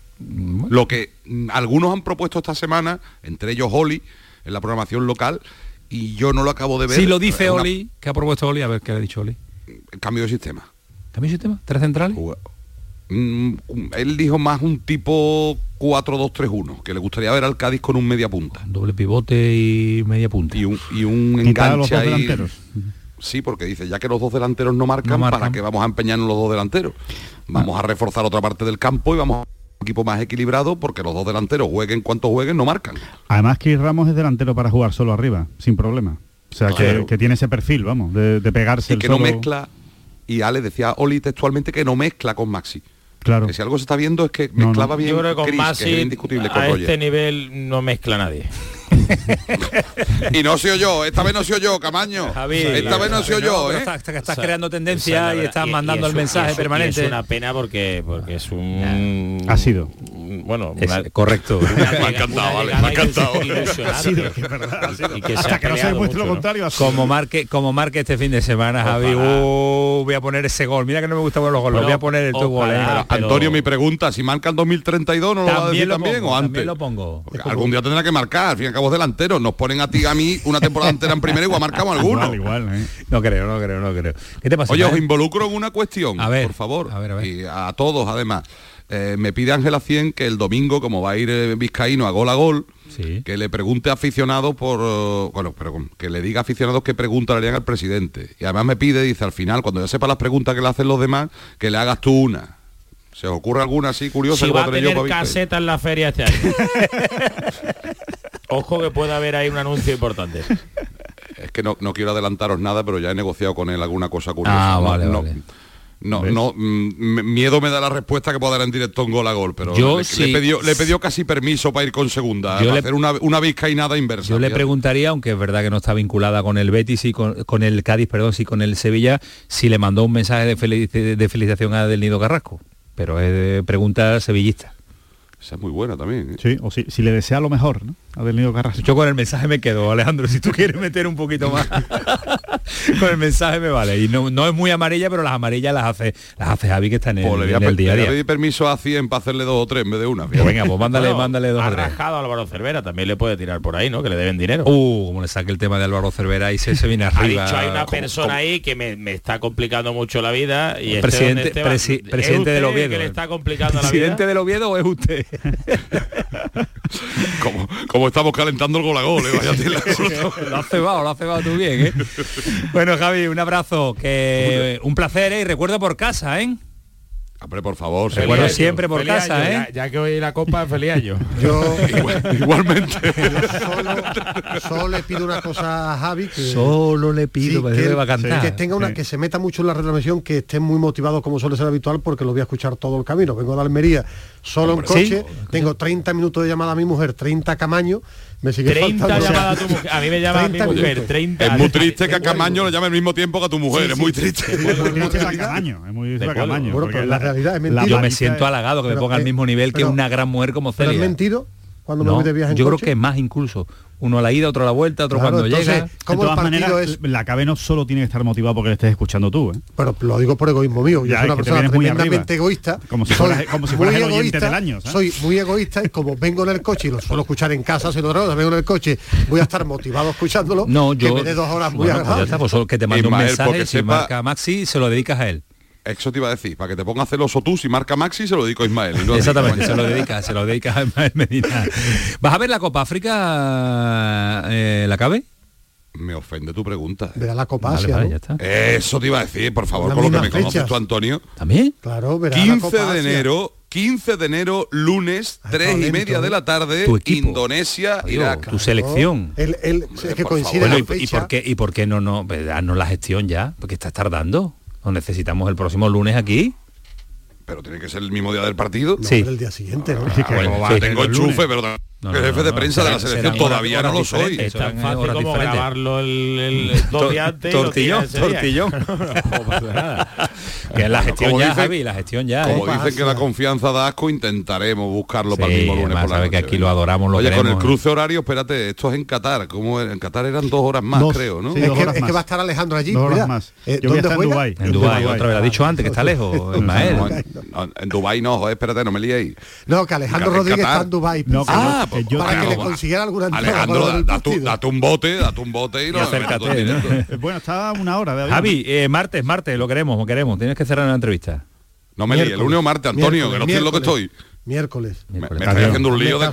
Lo que mm, algunos han propuesto esta semana, entre ellos Oli, en la programación local, y yo no lo acabo de ver. Si lo dice una- Oli, ¿qué ha propuesto Oli? A ver qué le ha dicho Oli. Cambio de sistema. ¿Cambio de sistema? ¿Tres centrales? Mm, él dijo más un tipo 4-2-3-1, que le gustaría ver al Cádiz con un media punta. Doble pivote y media punta. Y un, y un enganche ahí. Sí, porque dice, ya que los dos delanteros no marcan, ¿para qué vamos a empeñarnos los dos delanteros? Vamos a reforzar otra parte del campo y vamos a un equipo más equilibrado porque los dos delanteros jueguen cuanto jueguen, no marcan. Además que Ramos es delantero para jugar solo arriba, sin problema. O sea, que, tiene ese perfil, vamos, de, pegarse. Y el que no mezcla, y Ale decía Oli textualmente que no mezcla con Maxi Claro. Que si algo se está viendo es que mezclaba no, no. bien. Yo creo que con Chris, Masi, que es indiscutible con a Roger. este nivel no mezcla nadie. <laughs> y no se yo, esta vez no se yo, Camaño. Javier, esta vez no se yo, ¿eh? Estás, estás o sea, creando tendencia o sea, y estás y, mandando y eso, el mensaje y eso, permanente. es una pena porque, porque es un... Ha sido bueno, correcto. <laughs> Me ha encantado, vale, me ha encantado. <laughs> Hasta que no se demuestre lo contrario. ¿no? Como marque, como marque este fin de semana, Javi, uh, voy a poner ese gol. Mira que no me gusta poner los goles, voy a poner el tu eh. Antonio, mi pregunta, si marca el 2032, ¿no lo va a decir también pongo, o antes? Lo pongo. Algún día tendrá que marcar, al fin y al cabo es delantero. Nos ponen a ti a mí una temporada entera en primera igual marcamos <laughs> ah, alguno. Igual. Eh. No creo, no creo, no creo. ¿Qué te pasa? Oye, os involucro en una cuestión, a ver, por favor. A ver, a ver. Y a todos, además. Eh, me pide Ángela 100 que el domingo, como va a ir eh, Vizcaíno a gol a gol, que le pregunte a aficionados por... Eh, bueno, pero que le diga a aficionados qué preguntas le harían al presidente. Y además me pide, dice, al final, cuando ya sepa las preguntas que le hacen los demás, que le hagas tú una. ¿Se os ocurre alguna así curiosa? Si va a tener caseta en la feria este año. <laughs> Ojo que puede haber ahí un anuncio importante. Es que no, no, quiero adelantaros nada, pero ya he negociado con él alguna cosa curiosa. Ah, no, no, mm, miedo me da la respuesta que pueda dar en directo un gol a gol, pero yo le, sí, pidió, casi permiso para ir con segunda, hacer una, una vizcainada inversa. Yo le preguntaría, aunque es verdad que no está vinculada con el Betis y con, con el Cádiz, perdón, sí con el Sevilla, si le mandó un mensaje de, feliz, de felicitación a Del Nido Carrasco, pero es de pregunta sevillista. Esa es muy buena también. ¿eh? Sí, o si, si le desea lo mejor, ¿no? ha Carrasco. Yo con el mensaje me quedo, Alejandro, si tú quieres meter un poquito más. <laughs> con el mensaje me vale. Y no, no es muy amarilla, pero las amarillas las hace, las hace Javi que está en el, pues día día. Le permiso a 100 para hacerle dos o tres en vez de una. Pues venga, pues mándale, mándale dos. Ha rajado Álvaro Cervera, también le puede tirar por ahí, ¿no? Que le deben dinero. Uh, como le saque el tema de Álvaro Cervera y se, se viene arriba. <laughs> Ha dicho, hay una persona ahí que me, me, está complicando mucho la vida. Y este presidente, ¿es presidente del Oviedo. Que le está complicando ¿Presidente del Oviedo o es usted? <laughs> como, como estamos calentando el gol a gol, ¿eh? Vaya <laughs> lo has cebado, lo has cebado tú bien, ¿eh? <laughs> Bueno, Javi, un abrazo, que un placer, ¿eh? Y recuerdo por casa, ¿eh? Hombre, por favor. Recuerdo siempre por casa, ¿eh? Ya, que hoy la copa, feliz año. <laughs> Yo, Igual, igualmente. Solo, solo, le pido una cosa a Javi. Que, solo le pido que, va a que, tenga una, que se meta mucho en la retransmisión, que esté muy motivado como suele ser habitual, porque lo voy a escuchar todo el camino. Vengo de Almería, solo Hombre, en coche, tengo 30 minutos de llamada a mi mujer, 30 camaños. Me sigue 30 llamadas a tu mujer. A mí me llama mi mujer. 30. Es muy triste que a Camaño le llame al mismo tiempo que a tu mujer. es muy triste. Es muy triste a Camaño realidad. Yo me siento halagado que me ponga al mismo nivel que una gran mujer como Celia. ¿Pero es mentido? Cuando me voy de viaje en Yo creo que es más incluso. Uno a la ida, otro a la vuelta, otro cuando entonces, llega. de todas maneras, la cabeza no solo tiene que estar motivado porque le estés escuchando tú. ¿eh? Pero lo digo por egoísmo mío. Yo ya, soy una persona tremendamente egoísta. Como si fueras, como si fueras el oyente del año. Soy muy egoísta y como vengo en el coche y lo suelo escuchar en casa, si lo traigo, vengo en el coche, voy a estar motivado escuchándolo. No, yo... Que me dé dos horas muy bueno, pues, ya está, pues que te mando un mensaje, si sepa... marca Maxi, se lo dedicas a él. Eso te iba a decir, para que te pongas celoso tú, si marca Maxi, se lo dedico a Ismael. Exactamente, a se lo dedica, se lo dedica a Ismael Medina. ¿Vas a ver la Copa África, eh, la cabe? me ofende tu pregunta. Eh. Verá la Copa Asia, vale, ¿no? ya está. Eso te iba a decir, por favor, con lo que me fechas. conoces tú, Antonio. ¿También? Claro, verá 15 la Copa de Asia. enero, 15 de enero, lunes, ah, Ay, 3 y media de ¿eh? la tarde, tu. Indonesia, Adiós, Irak. Tu selección. El, el, es que coincide bueno, y, y, por qué, ¿Y por qué no, no, pues, darnos la gestión ya? Porque estás tardando. Necesitamos el próximo lunes aquí. Pero tiene que ser el mismo día del partido. No, sí. El día siguiente, ¿no? Ah, <laughs> ah, tengo enchufe, pero... El jefe de prensa de la selección todavía no lo soy. Es tan fácil como grabarlo el, <laughs> dos días antes. Tortillón. <laughs> <laughs> Que la gestión ya, Javi, la gestión ya. Como ¿eh? dicen que la confianza da asco, intentaremos buscarlo para el mismo lunes por la que aquí lo adoramos, Oye, con el ¿eh? cruce horario, espérate, esto es en Qatar. como En Qatar eran dos horas más, creo, ¿no? es, que, va a estar Alejandro allí. Dos horas más. Eh, Yo voy en Dubái. En Dubái, otra vez. Ha dicho antes, que está lejos, En Dubái no, espérate, no me liéis. No, que Alejandro Rodríguez está en Dubái que yo para que le consiguiera alguna entrada Alejandro, da- date un bote, date un bote y lo acércate, ¿no? <laughs> Bueno, está una hora de. Javi, eh, martes, martes, lo queremos, lo queremos. Tienes que cerrar una entrevista. No me líe, el lunes o martes, Antonio, que no sé lo que estoy. Miércoles. Me, me estoy haciendo un lío de...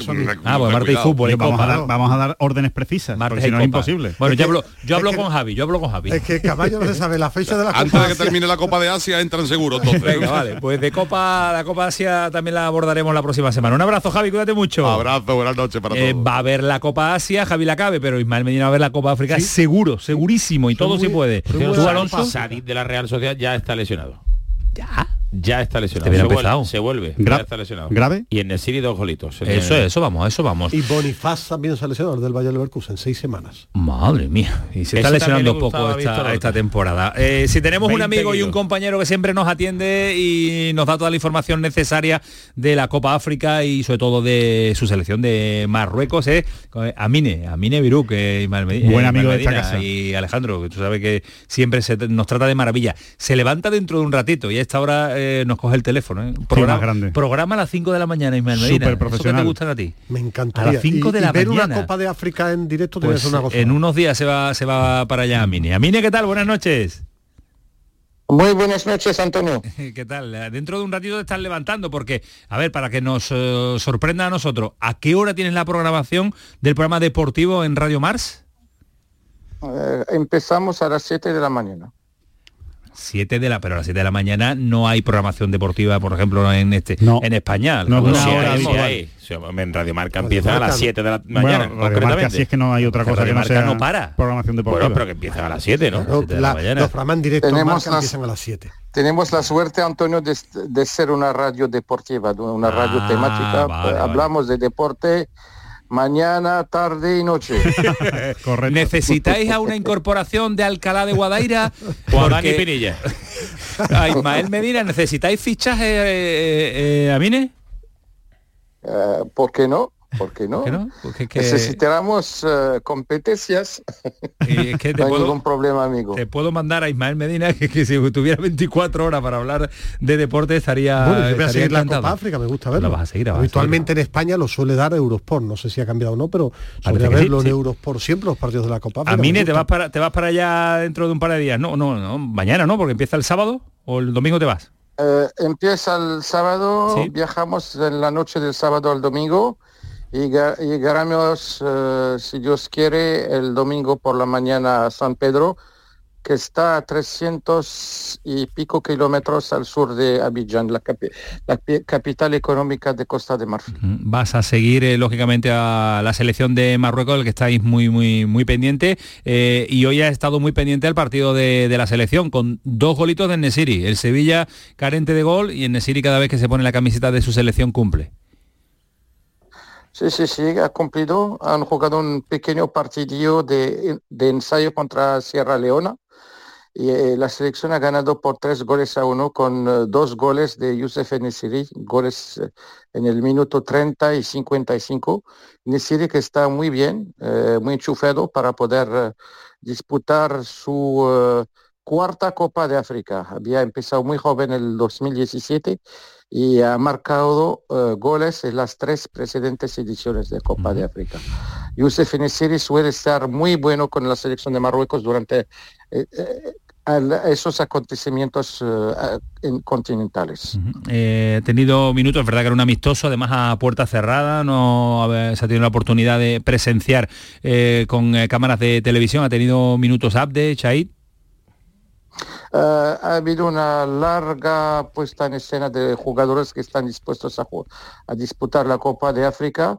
Ah, pues martes y fútbol. y Vamos a, dar, vamos a dar órdenes precisas, Martes porque si y no es imposible. Bueno, Es yo que- hablo, yo hablo que- con Javi, yo hablo con Javi. Es que Caballo no se sabe la fecha de la Antes Copa de que termine la Copa de Asia entran seguro entonces. Venga, vale, pues de Copa, la Copa Asia también la abordaremos la próxima semana. Un abrazo, Javi, cuídate mucho. Abrazo, buenas noches para Eh, todos. va a ver la Copa Asia, Javi la cabe, pero Ismael Medina va a ver la Copa África seguro, segurísimo, y todo si puede. ¿Tú, Alonso? Sadik de la Real Sociedad ya está lesionado. ¿Ya? Ya está lesionado. Se, vuelve, se vuelve. Gra- ya está lesionado. ¿Grave? Y en el City dos golitos. Eso, eso vamos, eso vamos. Y Bonifaz también se lesionó el del Valle Leverkusen, seis semanas. Madre mía, y se Eso está lesionando poco esta, temporada. Eh, si tenemos un 20 amigo y un compañero que siempre nos atiende y nos da toda la información necesaria de la Copa África y sobre todo de su selección de Marruecos, es Amine, Amine Biruk, eh, Ismael Medi- Buen eh, amigo de esta casa. y Alejandro, que tú sabes que siempre se nos trata de maravilla. Se levanta dentro de un ratito y a esta hora nos coge el teléfono. ¿eh? más grande. programa a las 5 de la mañana, Ismael Medina. Súper ¿Eso que te gustan a ti? Me encantaría. A las 5 Y- de y la ver mañana. una Copa de África en directo Pues ser una cosa. en unos días se va, se va para allá Amine. Amine, ¿qué tal? Buenas noches. Muy buenas noches, Antonio. <laughs> ¿Qué tal? Dentro de un ratito te estás levantando porque, a ver, para que nos eh, sorprenda a nosotros, ¿a qué hora tienes la programación del programa deportivo en Radio Mars? Eh, empezamos a las 7 de la mañana. 7 de la, pero a las 7 de la mañana no hay programación deportiva, por ejemplo, en este, No. en España. No, hora hay, En Radio Marca empiezan a las 7 de la Bueno, mañana, Radio Marca es que no hay otra cosa que Radio no Marca sea no para. programación deportiva. Bueno, pero que empiezan a las 7, ¿no? Claro, la la- mañana. los programas en directo Tenemos las- empiezan a las 7. Tenemos la suerte, Antonio, de, de ser una radio deportiva, de una radio Ah, temática. vale, Eh, vale. Hablamos de deporte mañana, tarde y noche. <laughs> Correcto. ¿Necesitáis a una incorporación de Alcalá de Guadaira? <laughs> O a Dani Pinilla. a <laughs> Ismael Medina, ¿necesitáis fichaje, eh, eh, Amine? Eh, ¿Por qué no? ¿Por qué no? ¿Por qué no? Porque que- Necesitamos eh, competencias. Y es que <laughs> te no hay puedo- ningún problema, amigo. Te puedo mandar a Ismael Medina <laughs> que, que si tuviera 24 horas para hablar de deporte estaría, Bueno, yo voy a seguir la encantado. Copa África, me gusta verlo. Lo vas a seguir, a Habitualmente en España lo suele dar Eurosport, no sé si ha cambiado o no, pero suele sí, verlo sí. en Eurosport siempre los partidos de la Copa África. Amine, me ¿te vas, para, ¿te vas para allá dentro de un par de días? No, no, no, mañana no, porque empieza el sábado o el domingo te vas. Eh, empieza el sábado, Sí. viajamos en la noche del sábado al domingo llegaremos, eh, si Dios quiere, el domingo por la mañana a San Pedro, que está a 300 y pico kilómetros al sur de Abidjan, la, capi- la pi- capital económica de Costa de Marfil. Vas a seguir, eh, lógicamente, a la selección de Marruecos, del que estáis muy, muy, muy pendiente. eh, y hoy ha estado muy pendiente al partido de, de la selección, con dos golitos de Nesiri. El Sevilla carente de gol y el Nesiri cada vez que se pone la camiseta de su selección cumple. Sí, sí, sí, ha cumplido. Han jugado un pequeño partidillo de, de ensayo contra Sierra Leona y eh, la selección ha ganado por tres goles a uno con eh, dos goles de Youssef Nesiri, goles eh, en el minuto 30 y 55. Nesiri que está muy bien, muy enchufado para poder disputar su cuarta Copa de África. Había empezado muy joven en el 2017 y ha marcado eh, goles en las tres precedentes ediciones de Copa de África. Youssef Nesiri suele estar muy bueno con la selección de Marruecos durante eh, eh, al- esos acontecimientos eh, en- continentales. Eh, ha tenido minutos, es verdad que era un amistoso, además a puerta cerrada, no a ver, se ha tenido la oportunidad de presenciar eh, con eh, cámaras de televisión, ha tenido minutos update, Chaid. Eh, ha habido una larga puesta en escena de jugadores que están dispuestos a, disputar la Copa de África,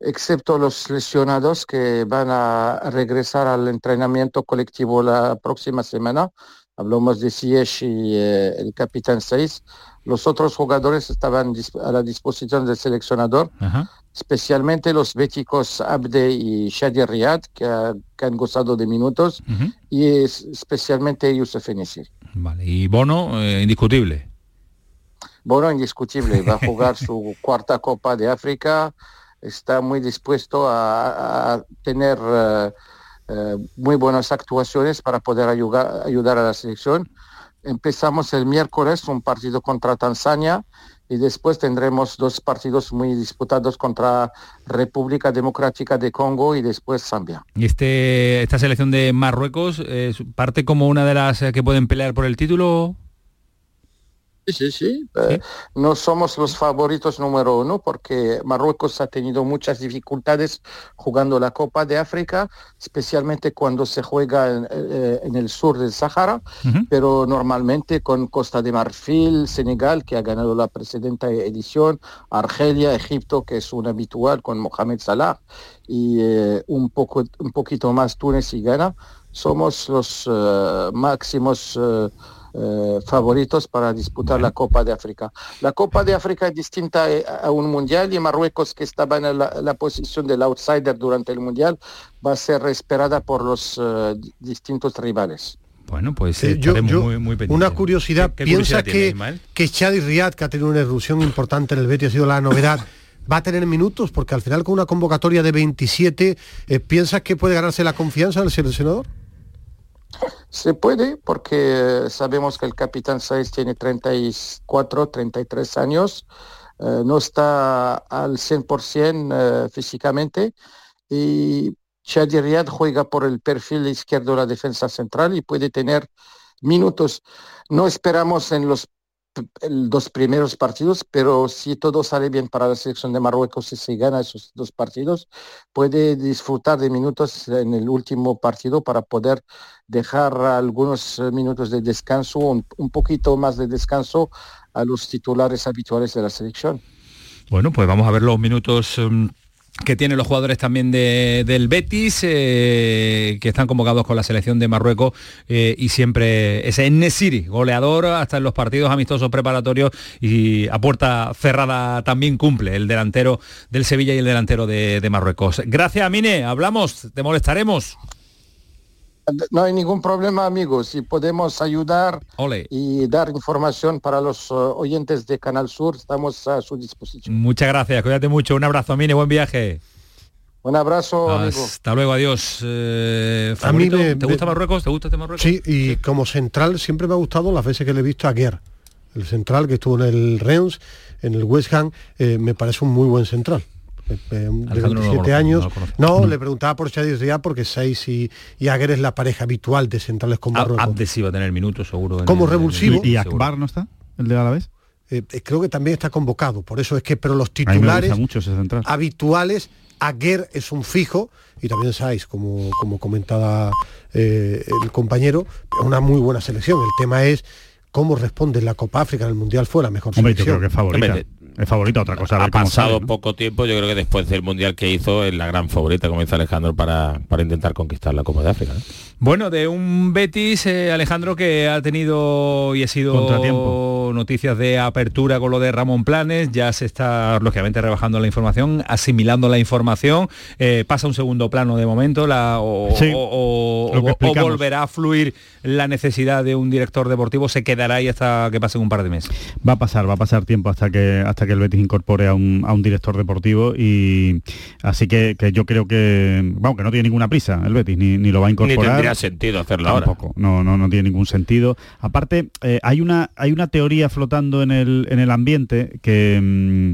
excepto los lesionados que van a regresar al entrenamiento colectivo la próxima semana. Hablamos de Ziyech y eh, el capitán 6. Los otros jugadores estaban a la disposición del seleccionador, especialmente los béticos Abde y Shadi Riyad, que, que han gozado de minutos, y es- especialmente Youssef Enesiri. Vale, y Bono, eh, indiscutible. Bono indiscutible, va a <laughs> jugar su cuarta Copa de África, está muy dispuesto a, a tener eh, eh, muy buenas actuaciones para poder ayudar, ayudar a la selección. Empezamos el miércoles un partido contra Tanzania y después tendremos dos partidos muy disputados contra República Democrática de Congo y después Zambia. Y este, esta selección de Marruecos eh, parte como una de las eh, que pueden pelear por el título. Sí, sí, sí. Eh, no somos los favoritos número uno porque Marruecos ha tenido muchas dificultades jugando la Copa de África, especialmente cuando se juega en, eh, en el sur del Sahara, pero normalmente con Costa de Marfil, Senegal, que ha ganado la precedente edición, Argelia, Egipto, que es un habitual con Mohamed Salah, y eh, un, poco, un poquito más Túnez y Ghana, somos los eh, máximos eh, favoritos para disputar la Copa de África. La Copa de África es distinta eh, a un mundial y Marruecos, que estaba en la, la posición del outsider durante el mundial, va a ser esperada por los eh, di- distintos rivales. Bueno, pues Eh, yo- yo- muy, una curiosidad, ¿Qué- qué piensa curiosidad tiene, que, que Chadi Riad, que ha tenido una erupción importante en el Betis, ha sido la novedad, <laughs> va a tener minutos, porque al final con una convocatoria de 27, eh, ¿piensas que puede ganarse la confianza del seleccionador? Se puede porque sabemos que el capitán Saez tiene 34, 33 años, eh, no está al 100% eh, físicamente y Chadi Riad juega por el perfil izquierdo de la defensa central y puede tener minutos. No esperamos en los dos primeros partidos, pero si todo sale bien para la selección de Marruecos y se gana esos dos partidos, puede disfrutar de minutos en el último partido para poder dejar algunos eh, minutos de descanso, un, un poquito más de descanso a los titulares habituales de la selección. Bueno, pues vamos a ver los minutos mm, que tienen los jugadores también de- del Betis, eh, que están convocados con la selección de Marruecos eh, y siempre ese Nesiri, goleador hasta en los partidos amistosos preparatorios y a puerta cerrada también cumple el delantero del Sevilla y el delantero de, de Marruecos. Gracias, Mine, hablamos, te molestaremos. No hay ningún problema, amigos. Si podemos ayudar Ole. y dar información para los eh, oyentes de Canal Sur, estamos a su disposición. Muchas gracias, cuídate mucho, un abrazo, Mine, buen viaje. Un abrazo, amigo. Hasta luego, adiós. Eh, A mí ¿favorito? me- ¿Te gusta me- Marruecos? ¿Te gusta este Marruecos? Sí, y como central siempre me ha gustado las veces que le he visto a Guerre, el central que estuvo en el Reims, en el West Ham, eh, me parece un muy buen central. Eh, eh, de Alejandro no lo 27 conoce, años. no. No, le preguntaba por Chadi Riad porque Seis y, y Aguer es la pareja habitual de centrales con Marruecos. Abde sí va a tener minutos seguro. Como el- revulsivo. ¿Y. Akbar no está? ¿El de Alavés? Eh, eh, creo que también está convocado, por eso es que, pero los titulares mucho habituales, Aguer es un fijo, y también Saiz, como, como comentaba eh, el compañero, es una muy buena selección. El tema es cómo responde en la Copa África, en el Mundial fue la mejor Hombre, yo selección. creo que es favorita. Hombre, es favorita, otra cosa. ha pasado sale, ¿no? poco tiempo, yo creo que después del mundial que hizo es la gran favorita, como dice Alejandro, para, para intentar conquistar la Copa de África. ¿no? Bueno, de un Betis, eh, Alejandro, que ha tenido y ha sido Contratiempo. noticias de apertura con lo de Ramón Planes, ya se está lógicamente rebajando la información, asimilando la información, eh, pasa un segundo plano de momento, la, o, Sí, o- volverá a fluir la necesidad de un director deportivo, se quedará ahí hasta que pasen un par de meses. Va a pasar, va a pasar tiempo hasta que hasta que el Betis incorpore a un, a un director deportivo y así que, que yo creo que vamos que no tiene ninguna prisa el Betis ni, ni lo va a Ni incorporar. tendría sentido hacerlo ahora. Tampoco, no, no, no tiene ningún sentido. Aparte, eh, hay una hay una teoría flotando en el, en el ambiente que mm,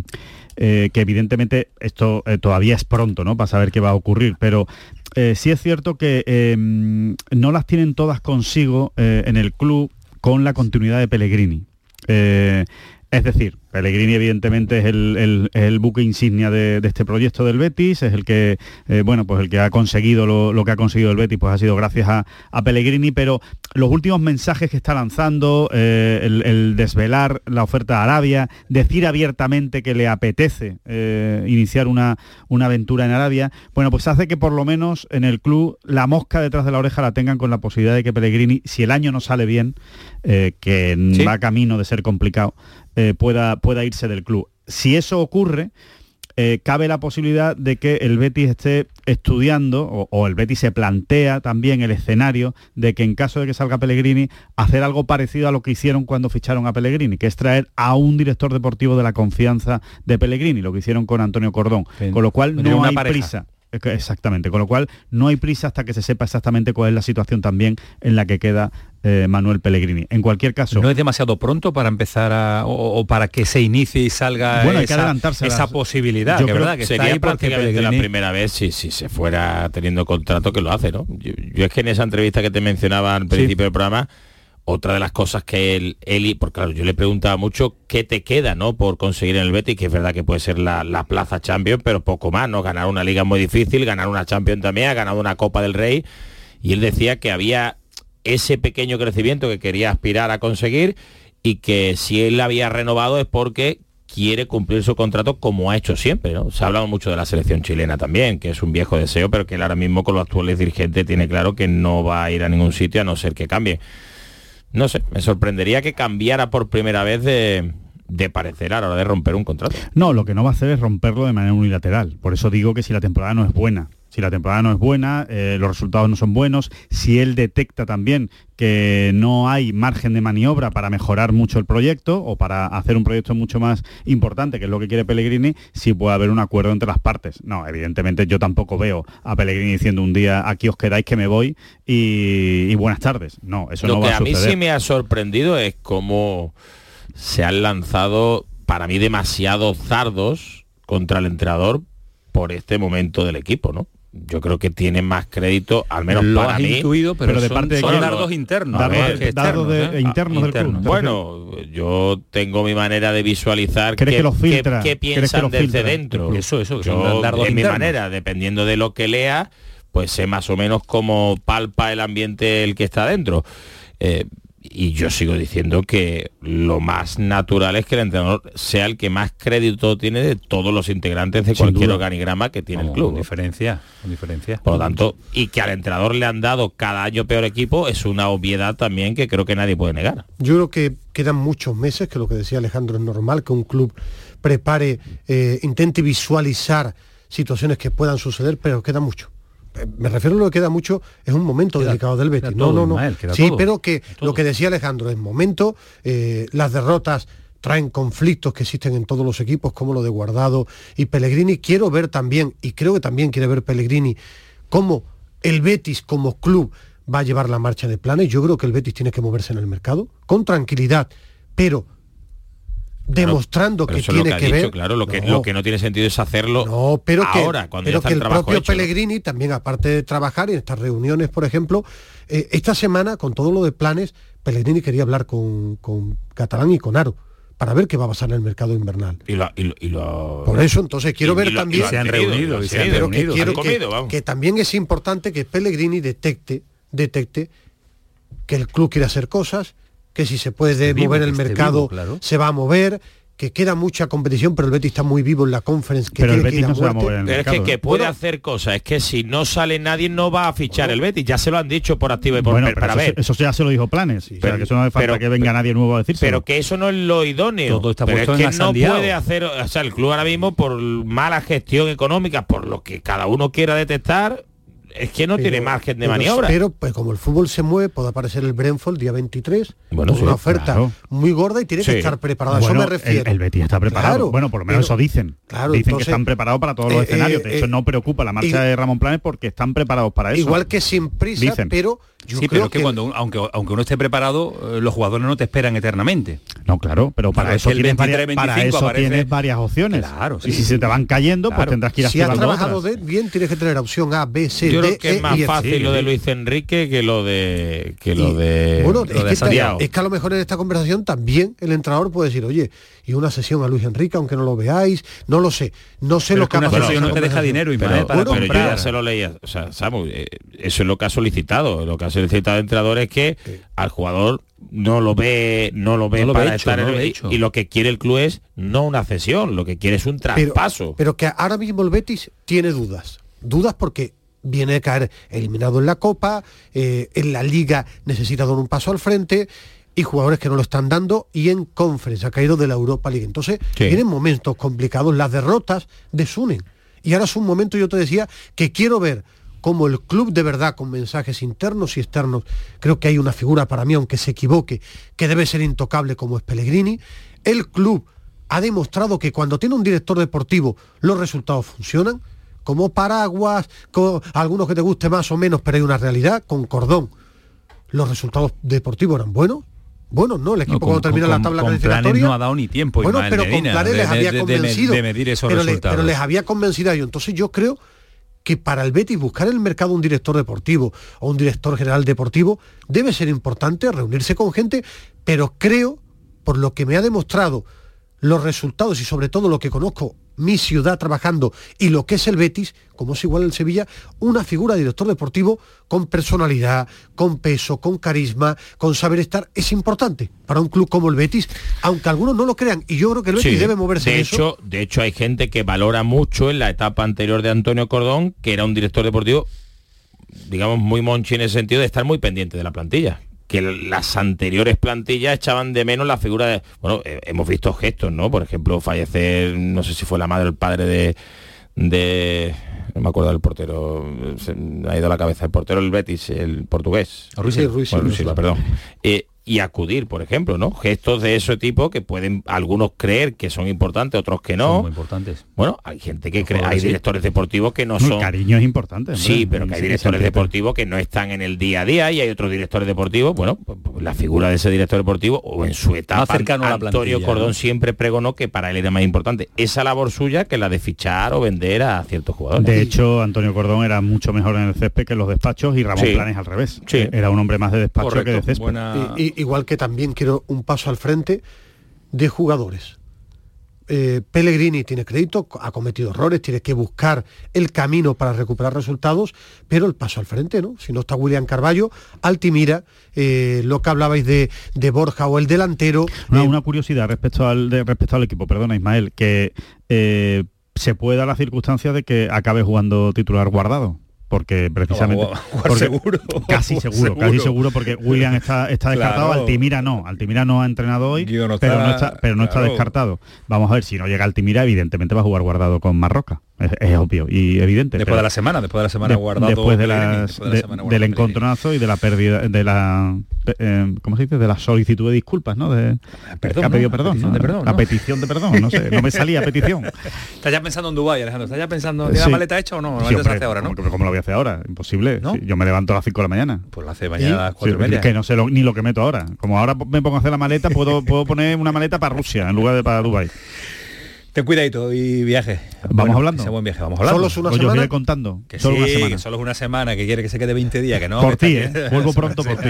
eh, que evidentemente esto eh, todavía es pronto, ¿no? Para saber qué va a ocurrir, pero eh, sí es cierto que eh, mm, no las tienen todas consigo eh, en el club con la continuidad de Pellegrini. Eh, es decir, Pellegrini evidentemente es el, el- es el buque insignia de, de este proyecto del Betis, es el que, eh, bueno, pues el que ha conseguido lo, lo que ha conseguido el Betis, pues ha sido gracias a, a Pellegrini, pero los últimos mensajes que está lanzando, eh, el, el desvelar la oferta a Arabia, decir abiertamente que le apetece eh, iniciar una, una aventura en Arabia, bueno, pues hace que por lo menos en el club la mosca detrás de la oreja la tengan con la posibilidad de que Pellegrini, si el año no sale bien, que Sí. va camino de ser complicado, eh, pueda, pueda irse del club. Si eso ocurre, eh, cabe la posibilidad de que el Betis esté estudiando o, o el Betis se plantea también el escenario de que en caso de que salga Pellegrini hacer algo parecido a lo que hicieron cuando ficharon a Pellegrini, que es traer a un director deportivo de la confianza de Pellegrini, lo que hicieron con Antonio Cordón, Sí. con lo cual no hay pareja. prisa. Exactamente, con lo cual no hay prisa hasta que se sepa exactamente cuál es la situación también en la que queda eh, Manuel Pellegrini. En cualquier caso, ¿No es demasiado pronto para empezar a, o, o para que se inicie y salga Bueno, hay que esa, adelantarse a esa las- posibilidad? Yo que creo verdad que Sería prácticamente la Pellegrini- primera vez si, si se fuera teniendo contrato que lo hace, ¿no? Yo, yo es que en esa entrevista que te mencionaba al principio del programa, otra de las cosas que él, porque claro, yo le preguntaba mucho qué te queda, ¿no? Por conseguir en el Betis, que es verdad que puede ser la, la plaza Champions, pero poco más, ¿no? Ganar una liga muy difícil, ganar una Champions también, ha ganado una Copa del Rey, y él decía que había ese pequeño crecimiento que quería aspirar a conseguir y que si él había renovado es porque quiere cumplir su contrato como ha hecho siempre. ¿no? Se ha hablado mucho de la selección chilena también, que es un viejo deseo, pero que él ahora mismo con los actuales dirigentes tiene claro que no va a ir a ningún sitio a no ser que cambie. No sé, me sorprendería que cambiara por primera vez de, de parecer a la hora de romper un contrato. No, lo que no va a hacer es romperlo de manera unilateral. Por eso digo que si la temporada no es buena, si la temporada no es buena, eh, los resultados no son buenos, si él detecta también que no hay margen de maniobra para mejorar mucho el proyecto o para hacer un proyecto mucho más importante, que es lo que quiere Pellegrini, sí puede haber un acuerdo entre las partes. No, evidentemente yo tampoco veo a Pellegrini diciendo un día aquí os quedáis que me voy y, y buenas tardes. No, eso Lo no que va a a mí suceder. sí me ha sorprendido es cómo se han lanzado, para mí, demasiados zardos contra el entrenador por este momento del equipo, ¿no? Yo creo que tiene más crédito, al menos Lo para has mí. intuido, pero Pero de son- parte de son dardos internos, dardos- dardos externos, de- ¿eh? internos del club, internos. ¿te Bueno, yo tengo mi manera de visualizar ¿Crees qué, que los filtra? qué- qué ¿Crees que piensan desde dentro. Eso, eso, que Yo, son dardos en mi manera, dependiendo de lo que lea, pues sé más o menos cómo palpa el ambiente el que está dentro. Eh, y yo sigo diciendo que lo más natural es que el entrenador sea el que más crédito tiene de todos los integrantes de Sin cualquier duda. organigrama que tiene el Con club. diferencia, con diferencia. Por lo tanto, y que al entrenador le han dado cada año peor equipo es una obviedad también que creo que nadie puede negar. Yo creo que quedan muchos meses, que lo que decía Alejandro es normal, que un club prepare, eh, intente visualizar situaciones que puedan suceder, pero queda mucho. Eh, Me refiero a lo que queda mucho, es un momento delicado del Betis. queda No, no, no. Queda sí, todo, pero que lo que decía Alejandro, es momento, eh, las derrotas traen conflictos que existen en todos los equipos, como lo de Guardado y Pellegrini. Quiero ver también, y creo que también quiere ver Pellegrini, cómo el Betis como club va a llevar la marcha de planes. Yo creo que el Betis tiene que moverse en el mercado con tranquilidad, pero demostrando que tiene que, dicho, ver. claro, lo que, No. lo que no tiene sentido es hacerlo No, pero que, ahora, cuando pero ya está que el propio hecho. Pellegrini también, aparte de trabajar en estas reuniones, por ejemplo, eh, esta semana, con todo lo de planes, Pellegrini quería hablar con, con Catalán y con Aro para ver qué va a pasar en el mercado invernal. Y lo, y lo- y lo- Por eso, entonces quiero y- ver y lo- y también lo han vamos. que también es importante que Pellegrini detecte, detecte que el club quiere hacer cosas, que si se puede vivo, mover el mercado vivo, claro. se va a mover, que queda mucha competición, pero el Betis está muy vivo en la conference, que Pero el tiene que ir Betis no se va a mover en el Pero es que, que puede hacer cosas, es que si no sale nadie no va a fichar el Betis, ya se lo han dicho por activo y por Bueno, pero, pero para eso, ver. eso ya se lo dijo Planes. o sea, que eso no hace falta pero- que venga nadie nuevo a decirlo. Pero que eso no es lo idóneo. Todo está pero es que en no puede hacer, o sea, el club ahora mismo por mala gestión económica, por lo que cada uno quiera detectar, es que no tiene margen de pero- maniobra. Pero pues, como el fútbol se mueve, puede aparecer el Brentford día 23, Bueno, sí, una oferta claro. muy gorda y tiene Sí. que estar preparado. a eso Bueno, me refiero. El, el Betis está preparado. Claro, bueno, por lo menos pero- eso dicen. claro, dicen entonces, que están preparados para todos los eh, escenarios. De eh, hecho, eh, no preocupa la marcha y- de Ramón Planes porque están preparados para eso. Igual que sin prisa, Dicen. pero yo sí, creo pero que, cuando un- aunque aunque uno esté preparado, eh, los jugadores no te esperan eternamente. No, claro, pero para Claro, eso que tienes, 23, varias, para 25 eso aparece- tienes varias opciones. Claro, y sí. si se te van cayendo, pues Claro. tendrás que ir si has trabajado de- bien, tienes que tener opción A, B, C, Yo D, creo que E es más y F. fácil lo de Luis Enrique que lo de que lo de Bueno, lo es de que, es que a lo mejor en esta conversación también el entrenador puede decir, oye, y una sesión a Luis Enrique, aunque no lo veáis, no lo sé, no sé Pero lo que que ha una sesión no te deja dinero, Ismael, para pero yo ya se lo leía, o sea, Samu, eh, eso es lo que ha solicitado. Lo que ha solicitado el entrenador es que al jugador no lo ve, no lo ve No lo para hecho, estar no en el- y- hecho. y lo que quiere el club es no una cesión, lo que quiere es un pero, traspaso. pero que ahora mismo el Betis tiene dudas. Dudas porque viene a caer eliminado en la Copa, eh, en la Liga necesita dar un paso al frente y jugadores que no lo están dando y en Conference ha caído de la Europa League. Entonces, Sí. vienen momentos complicados, las derrotas desunen. Y ahora es un momento, yo te decía, que quiero ver cómo el club de verdad, con mensajes internos y externos, creo que hay una figura para mí, aunque se equivoque, que debe ser intocable como es Pellegrini. El club ha demostrado que cuando tiene un director deportivo los resultados funcionan, como paraguas, con algunos que te guste más o menos, pero hay una realidad, con cordón. Los resultados deportivos eran buenos. Buenos, ¿no? El equipo No, con- cuando termina con- la tabla clasificatoria. no ha dado ni tiempo, Bueno, Ismael pero Medina, con Planes de- les había de convencido. de medir esos pero, le- pero les había convencido a ellos. Entonces yo creo que para el Betis buscar en el mercado un director deportivo o un director general deportivo debe ser importante reunirse con gente, pero creo, por lo que me ha demostrado los resultados y sobre todo lo que conozco mi ciudad trabajando y lo que es el Betis, como es igual el Sevilla, una figura de director deportivo con personalidad, con peso, con carisma, con saber estar, es importante para un club como el Betis, aunque algunos no lo crean. Y yo creo que el Betis Sí. debe moverse de en hecho, eso. De hecho, hay gente que valora mucho en la etapa anterior de Antonio Cordón, que era un director deportivo, digamos, muy monchi en el sentido de estar muy pendiente de la plantilla. Que las anteriores plantillas echaban de menos la figura de... Bueno, eh, hemos visto gestos, ¿no? Por ejemplo, fallecer, no sé si fue la madre o el padre de... de no me acuerdo del portero, se me ha ido a la cabeza, el portero del Betis, el portugués. Ruiz Silva. Ruiz Bueno. Ruiz Silva, perdón. Eh, y acudir, por ejemplo, ¿no? Gestos de ese tipo que pueden algunos creer que son importantes, otros que no. Son muy importantes. Bueno, hay gente que cree, hay directores deportivos que no El son. cariño es importante. hombre. Sí, pero que hay directores deportivos que no están en el día a día y hay otros directores deportivos, bueno, pues, pues, la figura de ese director deportivo o en su etapa, Más cercano a la Antonio plantilla, Cordón ¿no? siempre pregonó que para él era más importante esa labor suya que la de fichar o vender a ciertos jugadores. De hecho, Antonio Cordón era mucho mejor en el césped que en los despachos y Ramón Sí. Planes al revés. Sí. Era un hombre más de despacho Correcto, que de césped. Y- y- igual que también quiero un paso al frente de jugadores. Eh, Pellegrini tiene crédito, ha cometido errores, tiene que buscar el camino para recuperar resultados, pero el paso al frente, ¿no? Si no está William Carballo, Altimira, eh, lo que hablabais de, de Borja o el delantero. Una, eh, una curiosidad respecto al de- respecto al equipo, perdona Ismael, que se puede dar la circunstancia de que acabe jugando titular guardado. Porque precisamente jugar porque- seguro. <laughs> casi seguro, casi seguro. porque William está, está descartado, Claro. Altimira no, Altimira no ha entrenado hoy, no pero, está, no está, pero no está descartado. Vamos a ver, si no llega Altimira, evidentemente va a jugar guardado con Marroca, es, es obvio y evidente. Después de la semana, después de la semana de- guardado. después de las- después de la semana del encontronazo y de la pérdida de la eh, ¿cómo se dice? de la solicitud de disculpas no de Perdón, que ha pedido ¿no? perdón Petición perdón, ¿no? petición de perdón no sé no me salía <laughs> petición Estás ya pensando en Dubái, Alejandro. Estás ya pensando, ¿tiene Sí. la maleta hecha o no? Sí, Normalmente se hombre, hace ahora, ¿no? ¿cómo, cómo lo voy a hacer ahora? Imposible. ¿No? Sí, yo me levanto a las 5 de la mañana. Pues lo hace mañana a las cuatro y Sí, media. Que no sé lo- ni lo que meto ahora. Como ahora me pongo a hacer la maleta, puedo, puedo poner una maleta para Rusia en lugar de para Dubai. Ten cuidadito y viaje. Vamos Bueno, hablando. que sea buen viaje, vamos hablando. ¿Solo es una Pues yo os semana? iré contando. Que Solo sí, una semana. que solo es una semana, que quiere que se quede 20 días, que no. por que ti, ¿eh? Vuelvo <laughs> pronto por ti.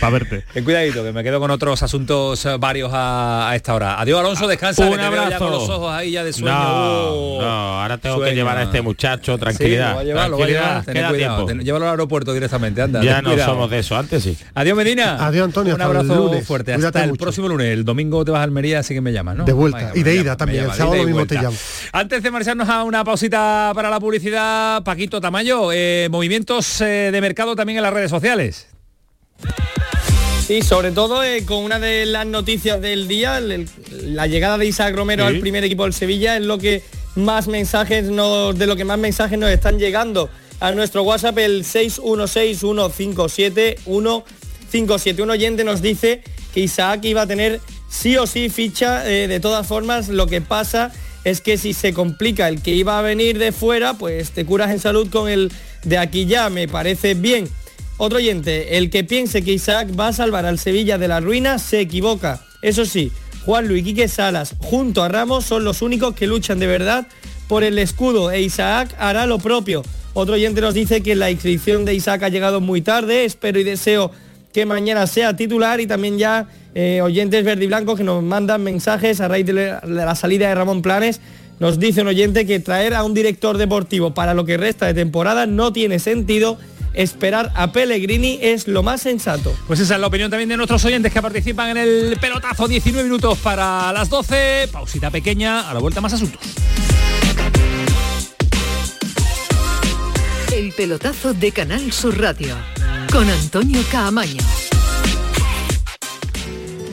Para verte. Ten cuidadito, que me quedo con otros asuntos eh, varios a, a esta hora. Adiós, Alonso, descansa. Un que te veo ya abrazo. con los ojos ahí ya de sueño. No, Uh, no, ahora tengo que sueño. llevar a este muchacho, Sí, tranquilidad. lo va a llevar, lo va a tranquilidad, llevar. Cuidado. tiempo. ten- llévalo al aeropuerto directamente, anda. Ya no cuidado. somos de eso, antes sí. Adiós, Medina. Adiós, Antonio, Un hasta abrazo lunes. fuerte. Cuídate Hasta el mucho. próximo lunes. El domingo te vas a Almería, así que me llamas, ¿no? De vuelta. Y de ida también. El sábado te llamo. Antes de marcharnos a una pausita para la publicidad, Paquito Tamayo, eh, movimientos eh, de mercado también en las redes sociales. Sí, sobre todo eh, con una de las noticias del día, el- el- la llegada de Isaac Romero Sí. al primer equipo del Sevilla es lo que más mensajes nos, de lo que más mensajes nos están llegando a nuestro WhatsApp el 616157157. Un oyente nos dice que Isaac iba a tener sí o sí ficha. eh, de todas formas, lo que pasa es que si se complica el que iba a venir de fuera, pues te curas en salud con el de aquí ya. Me parece bien. Otro oyente, el que piense que Isaac va a salvar al Sevilla de la ruina se equivoca. Eso sí, Juan Luis Quique Salas junto a Ramos son los únicos que luchan de verdad por el escudo e Isaac hará lo propio. Otro oyente nos dice que la inscripción de Isaac ha llegado muy tarde, espero y deseo que mañana sea titular y también ya eh, oyentes verde y blancos que nos mandan mensajes a raíz de la, de la salida de Ramón Planes. Nos dice un oyente que traer a un director deportivo para lo que resta de temporada no tiene sentido. Esperar a Pellegrini es lo más sensato. Pues esa es la opinión también de nuestros oyentes que participan en el pelotazo 19 minutos para las 12. Pausita pequeña, a la vuelta más asuntos. El pelotazo de Canal Sur Radio con Antonio Caamaño.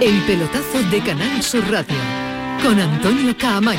El pelotazo de Canal Sur Radio con Antonio Caamaño.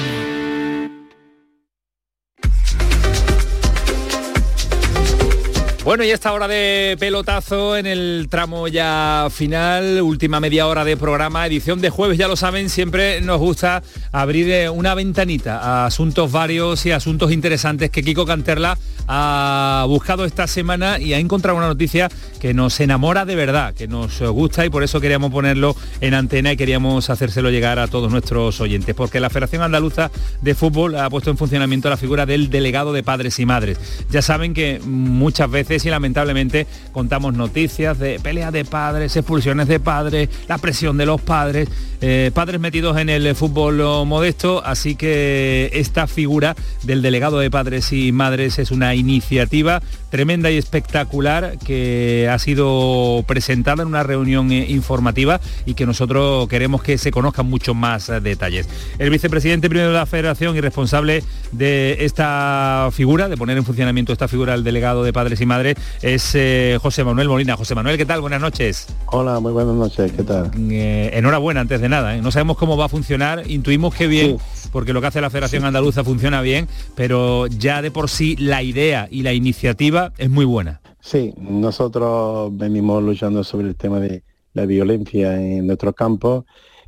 Bueno, y esta hora de pelotazo en el tramo ya final, última media hora de programa, edición de jueves, ya lo saben, siempre nos gusta abrir eh, una ventanita a asuntos varios y asuntos interesantes que Kiko Canterla ha buscado esta semana y ha encontrado una noticia que nos enamora de verdad, que nos gusta y por eso queríamos ponerlo en antena y queríamos hacérselo llegar a todos nuestros oyentes, porque la Federación Andaluza de Fútbol ha puesto en funcionamiento la figura del delegado de padres y madres. Ya saben que muchas veces y lamentablemente contamos noticias de peleas de padres, expulsiones de padres, la presión de los padres, eh, padres metidos en el fútbol modesto, así que esta figura del delegado de padres y madres es una iniciativa tremenda y espectacular que ha sido presentada en una reunión eh, informativa y que nosotros queremos que se conozcan muchos más eh, detalles. El vicepresidente primero de la federación y responsable de esta figura, de poner en funcionamiento esta figura del delegado de padres y madres, es eh, José Manuel Molina. José Manuel, ¿qué tal? Buenas noches. Hola, muy buenas noches, ¿qué tal? enhorabuena antes de nada. No sabemos cómo va a funcionar, intuimos que bien, porque lo que hace la Federación Andaluza funciona bien, pero ya de por sí la idea y la iniciativa es muy buena. Sí, nosotros venimos luchando sobre el tema de la violencia en nuestros campos.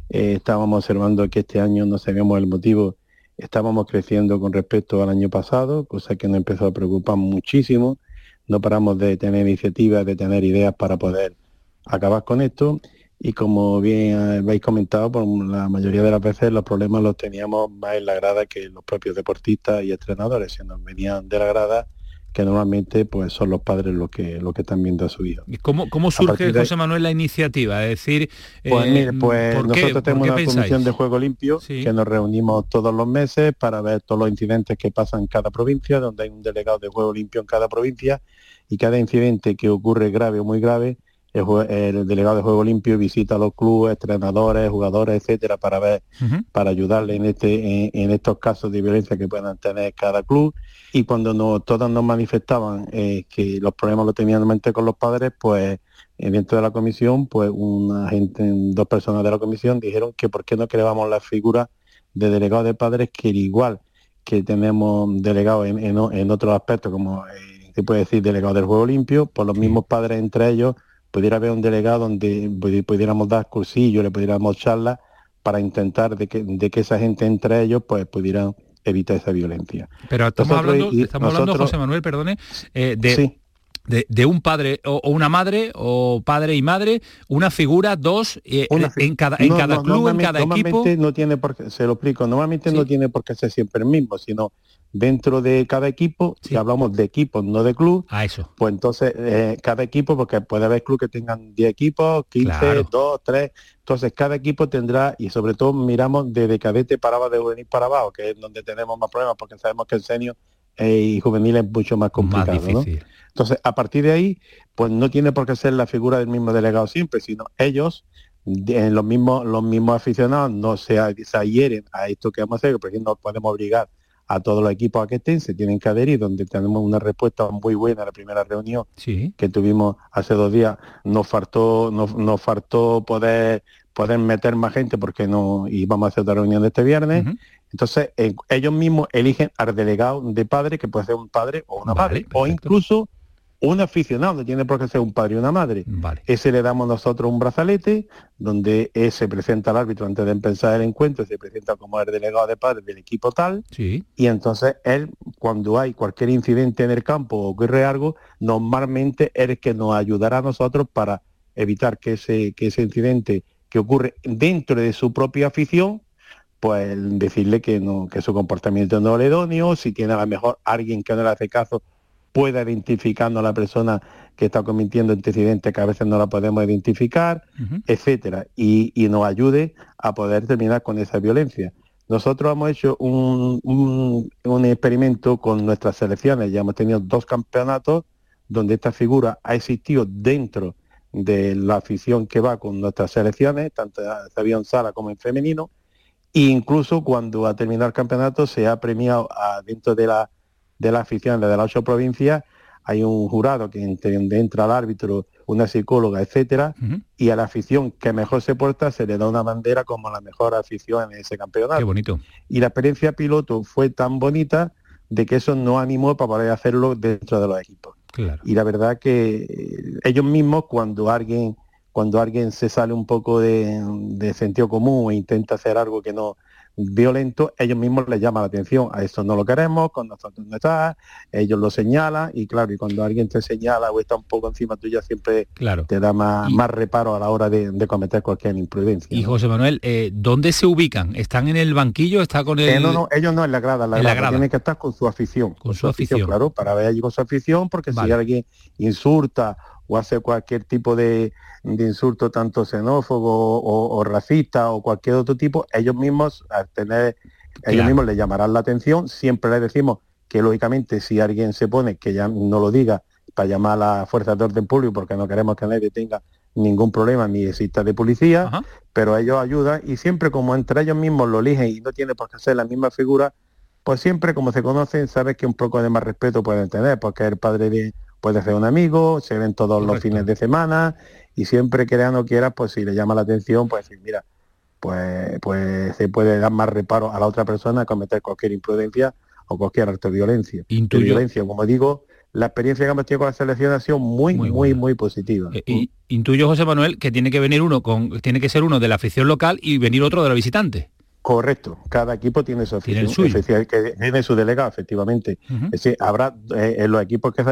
Eh, estábamos observando que este año no sabíamos el motivo, estábamos creciendo con respecto al año pasado, cosa que nos empezó a preocupar muchísimo. No paramos de tener iniciativas, de tener ideas para poder acabar con esto. Y como bien habéis comentado, por la mayoría de las veces los problemas los teníamos más en la grada que los propios deportistas y entrenadores. Se nos venían de la grada que normalmente pues son los padres los que lo que están viendo a su hijo. ¿Y cómo, cómo surge, José Manuel, la iniciativa? Es decir, pues, mire, pues nosotros tenemos una comisión de juego limpio que nos reunimos todos los meses para ver todos los incidentes que pasan en cada provincia, donde hay un delegado de juego limpio en cada provincia, y cada incidente que ocurre grave o muy grave, el, delegado de juego limpio visita a los clubes, entrenadores, jugadores, etcétera, para ver, para ayudarle en este, en, estos casos de violencia que puedan tener cada club. Y cuando no, todos nos manifestaban eh, que los problemas lo tenían en mente con los padres, pues eh, dentro de la comisión, pues una gente, dos personas de la comisión dijeron que por qué no creábamos la figura de delegado de padres que igual que tenemos delegados en, en, otros aspectos, como eh, se puede decir delegado del juego limpio, por los mismos padres entre ellos pudiera haber un delegado donde pudiéramos dar cursillos, le pudiéramos charlas para intentar de que, de que esa gente entre ellos pues pudieran evitar esa violencia. Pero estamos hablando, estamos hablando, José Manuel, perdone, eh, de, de, un padre o, una madre o padre y madre, una figura, dos, eh, en cada, en cada club, en cada equipo. no tiene por qué, se lo explico, normalmente no tiene por qué ser siempre el mismo, sino dentro de cada equipo, si hablamos de equipos, no de club, a eso. pues entonces eh, cada equipo, porque puede haber club que tengan 10 equipos, 15, 2, 3, entonces cada equipo tendrá, y sobre todo miramos de cadete para abajo, de juvenil para abajo, que es donde tenemos más problemas, porque sabemos que el senior eh, y juvenil es mucho más complicado. Entonces, a partir de ahí, pues no tiene por qué ser la figura del mismo delegado siempre, sino ellos, los mismos, los mismos aficionados, no se, se adhieren a esto que vamos a hacer, porque no podemos obligar a todos los equipos a que estén, se tienen que adherir, donde tenemos una respuesta muy buena a la primera reunión que tuvimos hace dos días. Nos faltó, nos, nos faltó poder poder meter más gente porque no íbamos a hacer otra reunión de este viernes. Entonces, eh, ellos mismos eligen al delegado de padre, que puede ser un padre o una madre, o incluso un aficionado, tiene por qué ser un padre y una madre. Ese le damos nosotros un brazalete, donde se presenta al árbitro antes de empezar el encuentro, se presenta como el delegado de padres del equipo tal, y entonces él, cuando hay cualquier incidente en el campo o ocurre algo, normalmente es el que nos ayudará a nosotros para evitar que ese, que ese incidente que ocurre dentro de su propia afición, pues decirle que no, que su comportamiento no es idóneo, si tiene a lo mejor alguien que no le hace caso pueda identificarnos a la persona que está cometiendo antecedentes que a veces no la podemos identificar, etcétera, y, y, nos ayude a poder terminar con esa violencia. Nosotros hemos hecho un, un, un experimento con nuestras selecciones, ya hemos tenido dos campeonatos donde esta figura ha existido dentro de la afición que va con nuestras selecciones, tanto en sala como en femenino, e incluso cuando ha terminado el campeonato se ha premiado dentro de la, de la afición de las ocho provincias, hay un jurado que entra el árbitro, una psicóloga, etcétera, y a la afición que mejor se porta se le da una bandera como la mejor afición en ese campeonato. Qué bonito. Y la experiencia piloto fue tan bonita de que eso no animó para poder hacerlo dentro de los equipos. Y la verdad que ellos mismos cuando alguien cuando alguien se sale un poco de, de sentido común e intenta hacer algo que no, violento, ellos mismos les llaman la atención, a esto no lo queremos, con nosotros no está, ellos lo señalan y claro, y cuando alguien te señala o está un poco encima tuya siempre claro. te da más, más reparo a la hora de, cometer cualquier imprudencia. Y José Manuel, eh, ¿dónde se ubican? ¿Están en el banquillo? ¿Está con el...? Eh, no, no, ellos no en la grada, la, grada, tienen que estar con su afición. Con, su afición. Claro, para ver allí con su afición, porque si alguien insulta o hace cualquier tipo de, insulto tanto xenófobo o, racista o cualquier otro tipo, ellos mismos al tener, ellos mismos le llamarán la atención, siempre les decimos que lógicamente si alguien se pone, que ya no lo diga, para llamar a las fuerzas de orden público, porque no queremos que nadie tenga ningún problema ni exista de policía, pero ellos ayudan y siempre como entre ellos mismos lo eligen y no tiene por qué ser la misma figura, pues siempre como se conocen, sabes que un poco de más respeto pueden tener, porque el padre de, puede ser un amigo, se ven todos los fines de semana y siempre que no quiera, pues si le llama la atención, pues decir, mira, pues, pues se puede dar más reparo a la otra persona a cometer cualquier imprudencia o cualquier acto de violencia. Intuyo. violencia, como digo, la experiencia que hemos tenido con la selección ha sido muy, muy, muy, positiva. Eh, y, intuyo, José Manuel, que tiene que venir uno con, tiene que ser uno de la afición local y venir otro de la visitante. Correcto, cada equipo tiene su afición, ¿Tiene, que tiene su delegado, efectivamente. Es decir, habrá eh, en los equipos que se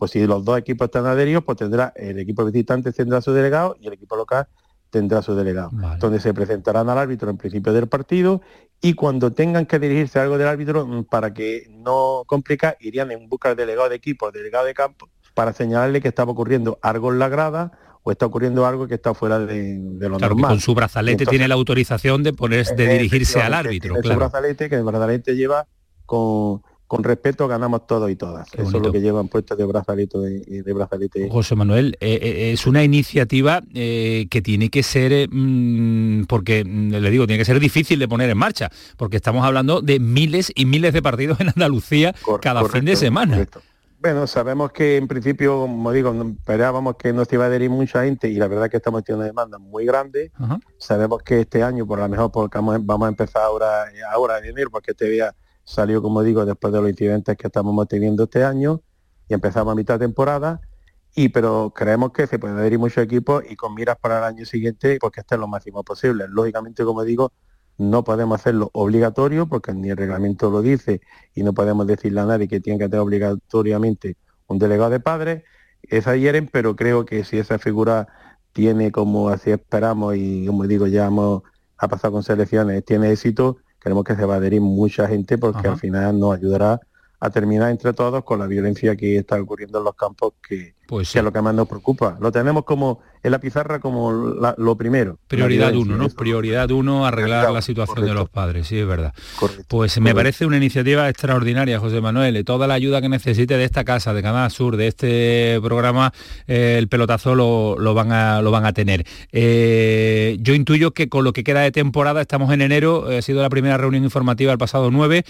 pues si los dos equipos están adheridos, pues tendrá el equipo visitante tendrá su delegado y el equipo local tendrá su delegado. Donde se presentarán al árbitro en principio del partido y cuando tengan que dirigirse algo del árbitro, mm, para que no complica, irían en busca del delegado de equipo, delegado de campo, para señalarle que estaba ocurriendo algo en la grada o está ocurriendo algo que está fuera de, lo claro, normal. con su brazalete tiene la autorización de poner, de dirigirse al árbitro. Claro. Su brazalete, que el brazalete lleva con con respeto ganamos todos y todas. Eso es lo que llevan puestos de brazalete y de, brazalete. José Manuel, eh, eh, es una iniciativa eh, que tiene que ser, mm, porque mm, le digo, tiene que ser difícil de poner en marcha, porque estamos hablando de miles y miles de partidos en Andalucía cada fin de semana. Bueno, sabemos que en principio, como digo, esperábamos que nos iba a adherir mucha gente y la verdad es que estamos teniendo una demanda muy grande. Sabemos que este año, por lo mejor, porque vamos a empezar ahora, ahora en enero, porque este día salió, como digo, después de los incidentes que estamos teniendo este año y empezamos a mitad de temporada. Y pero creemos que se puede adherir muchos equipos y con miras para el año siguiente porque esté lo máximo posible. Lógicamente, como digo, no podemos hacerlo obligatorio porque ni el reglamento lo dice y no podemos decirle a nadie que tiene que tener obligatoriamente un delegado de padres. Es ayer, pero creo que si esa figura tiene como así esperamos y como digo ya hemos ha pasado con selecciones, tiene éxito, Queremos que se va a adherir mucha gente porque al final nos ayudará a terminar entre todos con la violencia que está ocurriendo en los campos que, pues es lo que más nos preocupa. Lo tenemos como en la pizarra como lo primero. Prioridad uno, ¿no? Prioridad uno, arreglar la situación de los padres, sí, es verdad. Pues me parece una iniciativa extraordinaria, José Manuel. Toda la ayuda que necesite de esta casa, de Canal Sur, de este programa, eh, el pelotazo lo, van a, lo van a tener. Eh, yo intuyo que con lo que queda de temporada, estamos en enero, eh, ha sido la primera reunión informativa el pasado 9,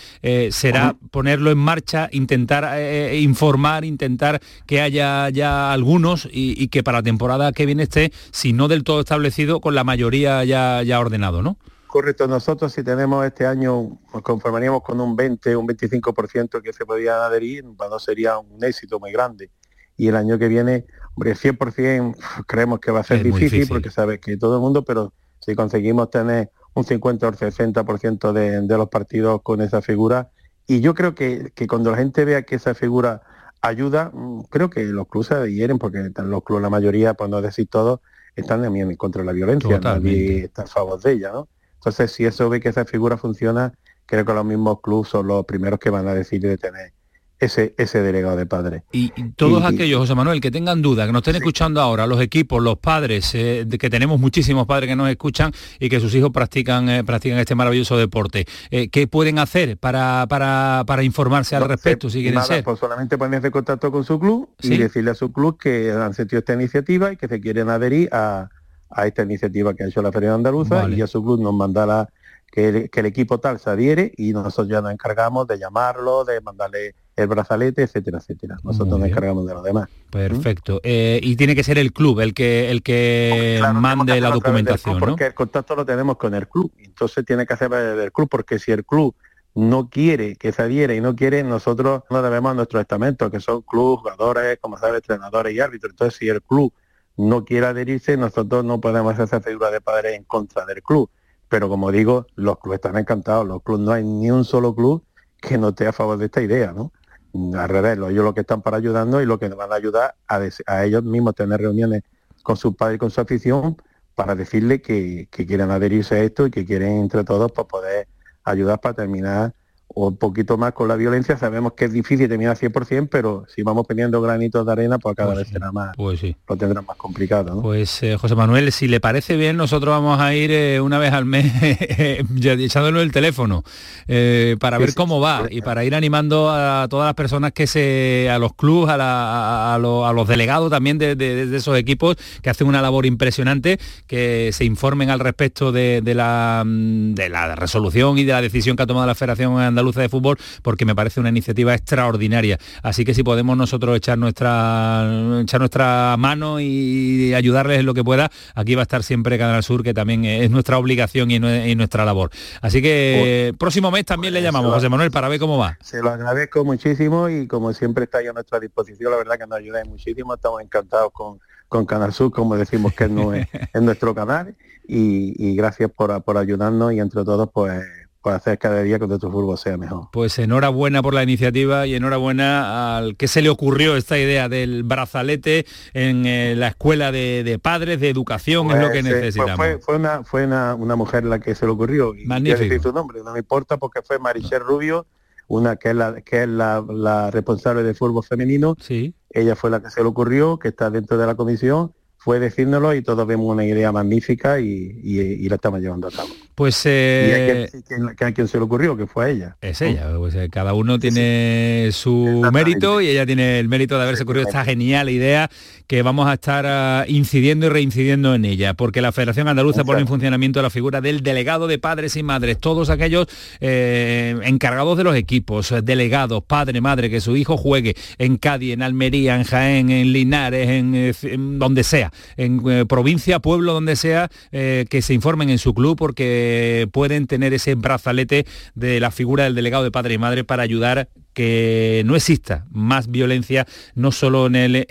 será ponerlo en marcha, intentar informar, intentar que haya ya algunos y, y que para la temporada que viene esté, si no del todo establecido, con la mayoría ya, ya ordenado, ¿no? Correcto, nosotros si tenemos este año, nos conformaríamos con un 20, un 25% que se podía adherir, no sería un éxito muy grande. Y el año que viene, hombre, 100% creemos que va a ser difícil, porque sabes que todo el mundo, pero si conseguimos tener un 50 o 60% de, de los partidos con esa figura, y yo creo que, que cuando la gente vea que esa figura ayuda, mm, creo que los clubes se adhieren porque los clubes, la mayoría, por no decir todos, están también en contra de la violencia, nadie está a favor de ella, ¿no? Entonces, si eso ve que esa figura funciona, creo que los mismos clubes son los primeros que van a decidir de tener ese, ese delegado de padres. Y, todos aquellos, José Manuel, que tengan dudas, que nos estén escuchando ahora, los equipos, los padres, eh, que tenemos muchísimos padres que nos escuchan y que sus hijos practican, eh, practican este maravilloso deporte, eh, ¿qué pueden hacer para, para, para informarse al respecto si quieren ser? Pues solamente pueden hacer contacto con su club y decirle a su club que han sentido esta iniciativa y que se quieren adherir a, a esta iniciativa que ha hecho la Feria Andaluza y a su club nos mandará que, que el equipo tal se adhiere y nosotros ya nos encargamos de llamarlo, de mandarle el brazalete, etcétera, etcétera. Nosotros nos encargamos de lo demás. Perfecto. Eh, y tiene que ser el club el que el que mande la documentación, ¿no? Porque el contacto lo tenemos con el club. Entonces tiene que hacer del club, porque si el club no quiere que se adhiere y no quiere, nosotros no debemos a nuestros estamentos, que son club, jugadores, como sabe, entrenadores y árbitros. Entonces, si el club no quiere adherirse, nosotros no podemos hacer esa figura de padre en contra del club. Pero como digo, los clubes están encantados. Los clubes no hay ni un solo club que no esté a favor de esta idea, ¿no? Al revés, ellos lo que están para ayudando y lo que nos van a ayudar a, ellos mismos tener reuniones con sus padres y con su afición para decirle que, quieren adherirse a esto y que quieren entre todos pues, poder ayudar para terminar o un poquito más con la violencia. Sabemos que es difícil terminar 100%, pero si vamos poniendo granitos de arena, pues cada pues vez será más, pues sí. lo tendrá más complicado. Pues eh, José Manuel, si le parece bien, nosotros vamos a ir eh, una vez al mes <laughs> echándolo el teléfono eh, para ver cómo va y para ir animando a todas las personas que se, a los clubes, a, los delegados también de, esos equipos que hacen una labor impresionante, que se informen al respecto de, la, mm, de la resolución y de la decisión que ha tomado la Federación Andaluza de Fútbol, porque me parece una iniciativa extraordinaria. Así que si podemos nosotros echar nuestra, echar nuestra mano y ayudarles en lo que pueda, aquí va a estar siempre Canal Sur, que también es nuestra obligación y, nuestra labor. Así que pues, próximo mes también le llamamos, José Manuel, para ver cómo va. Se lo agradezco muchísimo y como siempre está a nuestra disposición, la verdad que nos ayudáis muchísimo, estamos encantados con, con Canal Sur, como decimos que <laughs> es, nuestro canal, y, gracias por, por ayudarnos y entre todos pues para hacer cada día que nuestro fútbol sea mejor. Pues enhorabuena por la iniciativa y enhorabuena al que se le ocurrió esta idea del brazalete en eh, la escuela de, padres, de educación, es lo que pues, necesitamos. fue, una, fue una, mujer la que se le ocurrió. Magnífico. decir su nombre, no me importa porque fue Marichel Rubio, una que es la, que es la, responsable del fútbol femenino. Sí. Ella fue la que se le ocurrió, que está dentro de la comisión fue decírnoslo y todos vemos una idea magnífica y, la estamos llevando a cabo. Pues eh, que, a quien se le ocurrió, que fue a ella. Es ella, pues, eh, cada uno tiene su mérito y ella tiene el mérito de haberse ocurrido esta genial idea que vamos a estar ah, incidiendo y reincidiendo en ella, porque la Federación Andaluza pone en funcionamiento la figura del delegado de padres y madres, todos aquellos eh, encargados de los equipos, delegados, padre, madre, que su hijo juegue en Cádiz, en Almería, en Jaén, en Linares, en donde sea en eh, provincia, pueblo, donde sea, que se informen en su club porque pueden tener ese brazalete de la figura del delegado de padre y madre para ayudar que no exista más violencia, no solo en el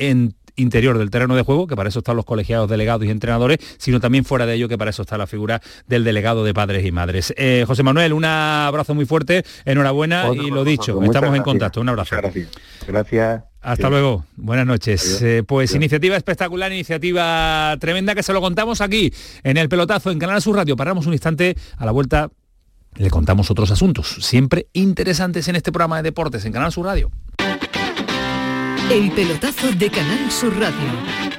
interior del terreno de juego, que para eso están los colegiados, delegados y entrenadores, sino también fuera de ello, que para eso está la figura del delegado de padres y madres. Eh, José Manuel, un abrazo muy fuerte, enhorabuena y lo dicho, estamos en contacto. Un abrazo. Gracias. Gracias. Hasta luego, buenas noches. Eh, pues iniciativa espectacular, iniciativa tremenda que se lo contamos aquí en el pelotazo en Canal Sur Radio. Paramos un instante a la vuelta. Le contamos otros asuntos, siempre interesantes en este programa de deportes en Canal Sur Radio. El pelotazo de Canal Sur Radio.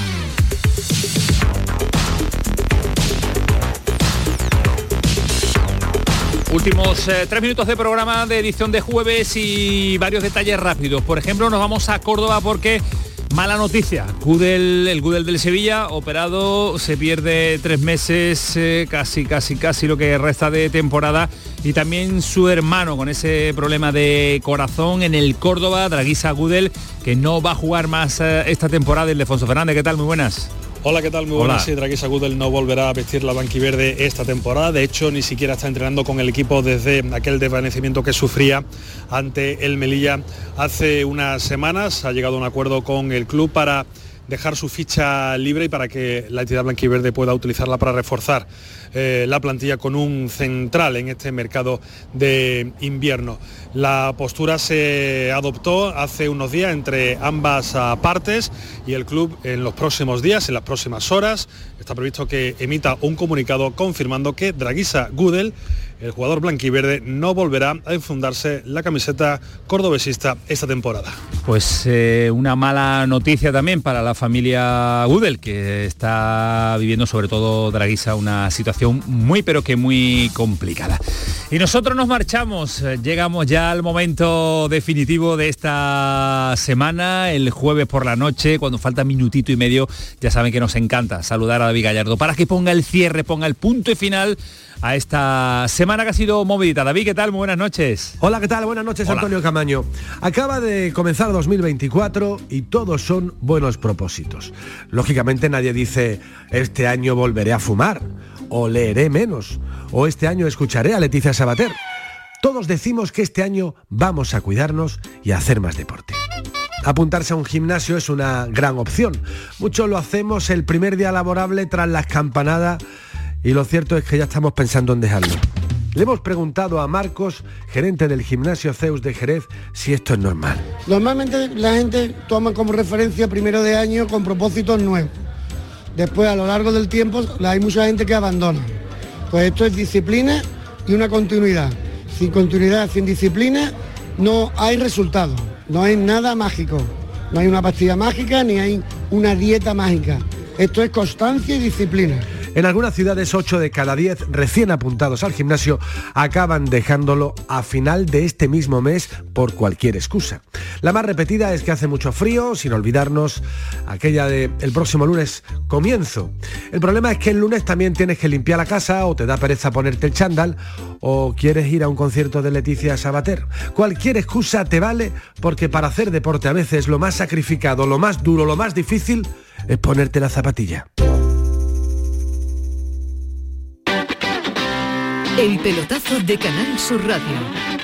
Últimos eh, tres minutos de programa de edición de jueves y varios detalles rápidos. Por ejemplo, nos vamos a Córdoba porque Mala noticia, Gudel, el Gudel del Sevilla, operado, se pierde tres meses, eh, casi, casi, casi lo que resta de temporada. Y también su hermano con ese problema de corazón en el Córdoba, Draguisa Gudel, que no va a jugar más eh, esta temporada. El Defonso Fernández, ¿qué tal? Muy buenas. Hola, ¿qué tal? Muy buenas. Sí, Draguisa Gudel no volverá a vestir la banquiverde esta temporada. De hecho, ni siquiera está entrenando con el equipo desde aquel desvanecimiento que sufría ante el Melilla hace unas semanas. Ha llegado a un acuerdo con el club para dejar su ficha libre y para que la entidad blanquiverde pueda utilizarla para reforzar eh, la plantilla con un central en este mercado de invierno. La postura se adoptó hace unos días entre ambas ah, partes y el club en los próximos días, en las próximas horas, está previsto que emita un comunicado confirmando que Draguisa Gudel el jugador blanquiverde no volverá a enfundarse la camiseta cordobesista esta temporada. Pues eh, una mala noticia también para la familia Gudel, que está viviendo sobre todo Draguisa una situación muy pero que muy complicada. Y nosotros nos marchamos, llegamos ya al momento definitivo de esta semana, el jueves por la noche, cuando falta minutito y medio, ya saben que nos encanta saludar a David Gallardo para que ponga el cierre, ponga el punto y final a esta semana que ha sido movidita. David, ¿qué tal? Muy buenas noches. Hola, ¿qué tal? Buenas noches, Antonio Camaño. Acaba de comenzar 2024 y todos son buenos propósitos. Lógicamente nadie dice, este año volveré a fumar, o leeré menos, o este año escucharé a Leticia Sabater. Todos decimos que este año vamos a cuidarnos y a hacer más deporte. Apuntarse a un gimnasio es una gran opción. Muchos lo hacemos el primer día laborable tras las campanadas y lo cierto es que ya estamos pensando en dejarlo. Le hemos preguntado a Marcos, gerente del gimnasio Zeus de Jerez, si esto es normal. Normalmente la gente toma como referencia primero de año con propósitos nuevos. Después a lo largo del tiempo hay mucha gente que abandona. Pues esto es disciplina y una continuidad. Sin continuidad, sin disciplina, no hay resultado. No hay nada mágico. No hay una pastilla mágica ni hay una dieta mágica. Esto es constancia y disciplina. En algunas ciudades 8 de cada 10 recién apuntados al gimnasio acaban dejándolo a final de este mismo mes por cualquier excusa. La más repetida es que hace mucho frío, sin olvidarnos aquella de el próximo lunes comienzo. El problema es que el lunes también tienes que limpiar la casa o te da pereza ponerte el chándal o quieres ir a un concierto de Leticia Sabater. Cualquier excusa te vale porque para hacer deporte a veces lo más sacrificado, lo más duro, lo más difícil es ponerte la zapatilla. El pelotazo de Canal Sur Radio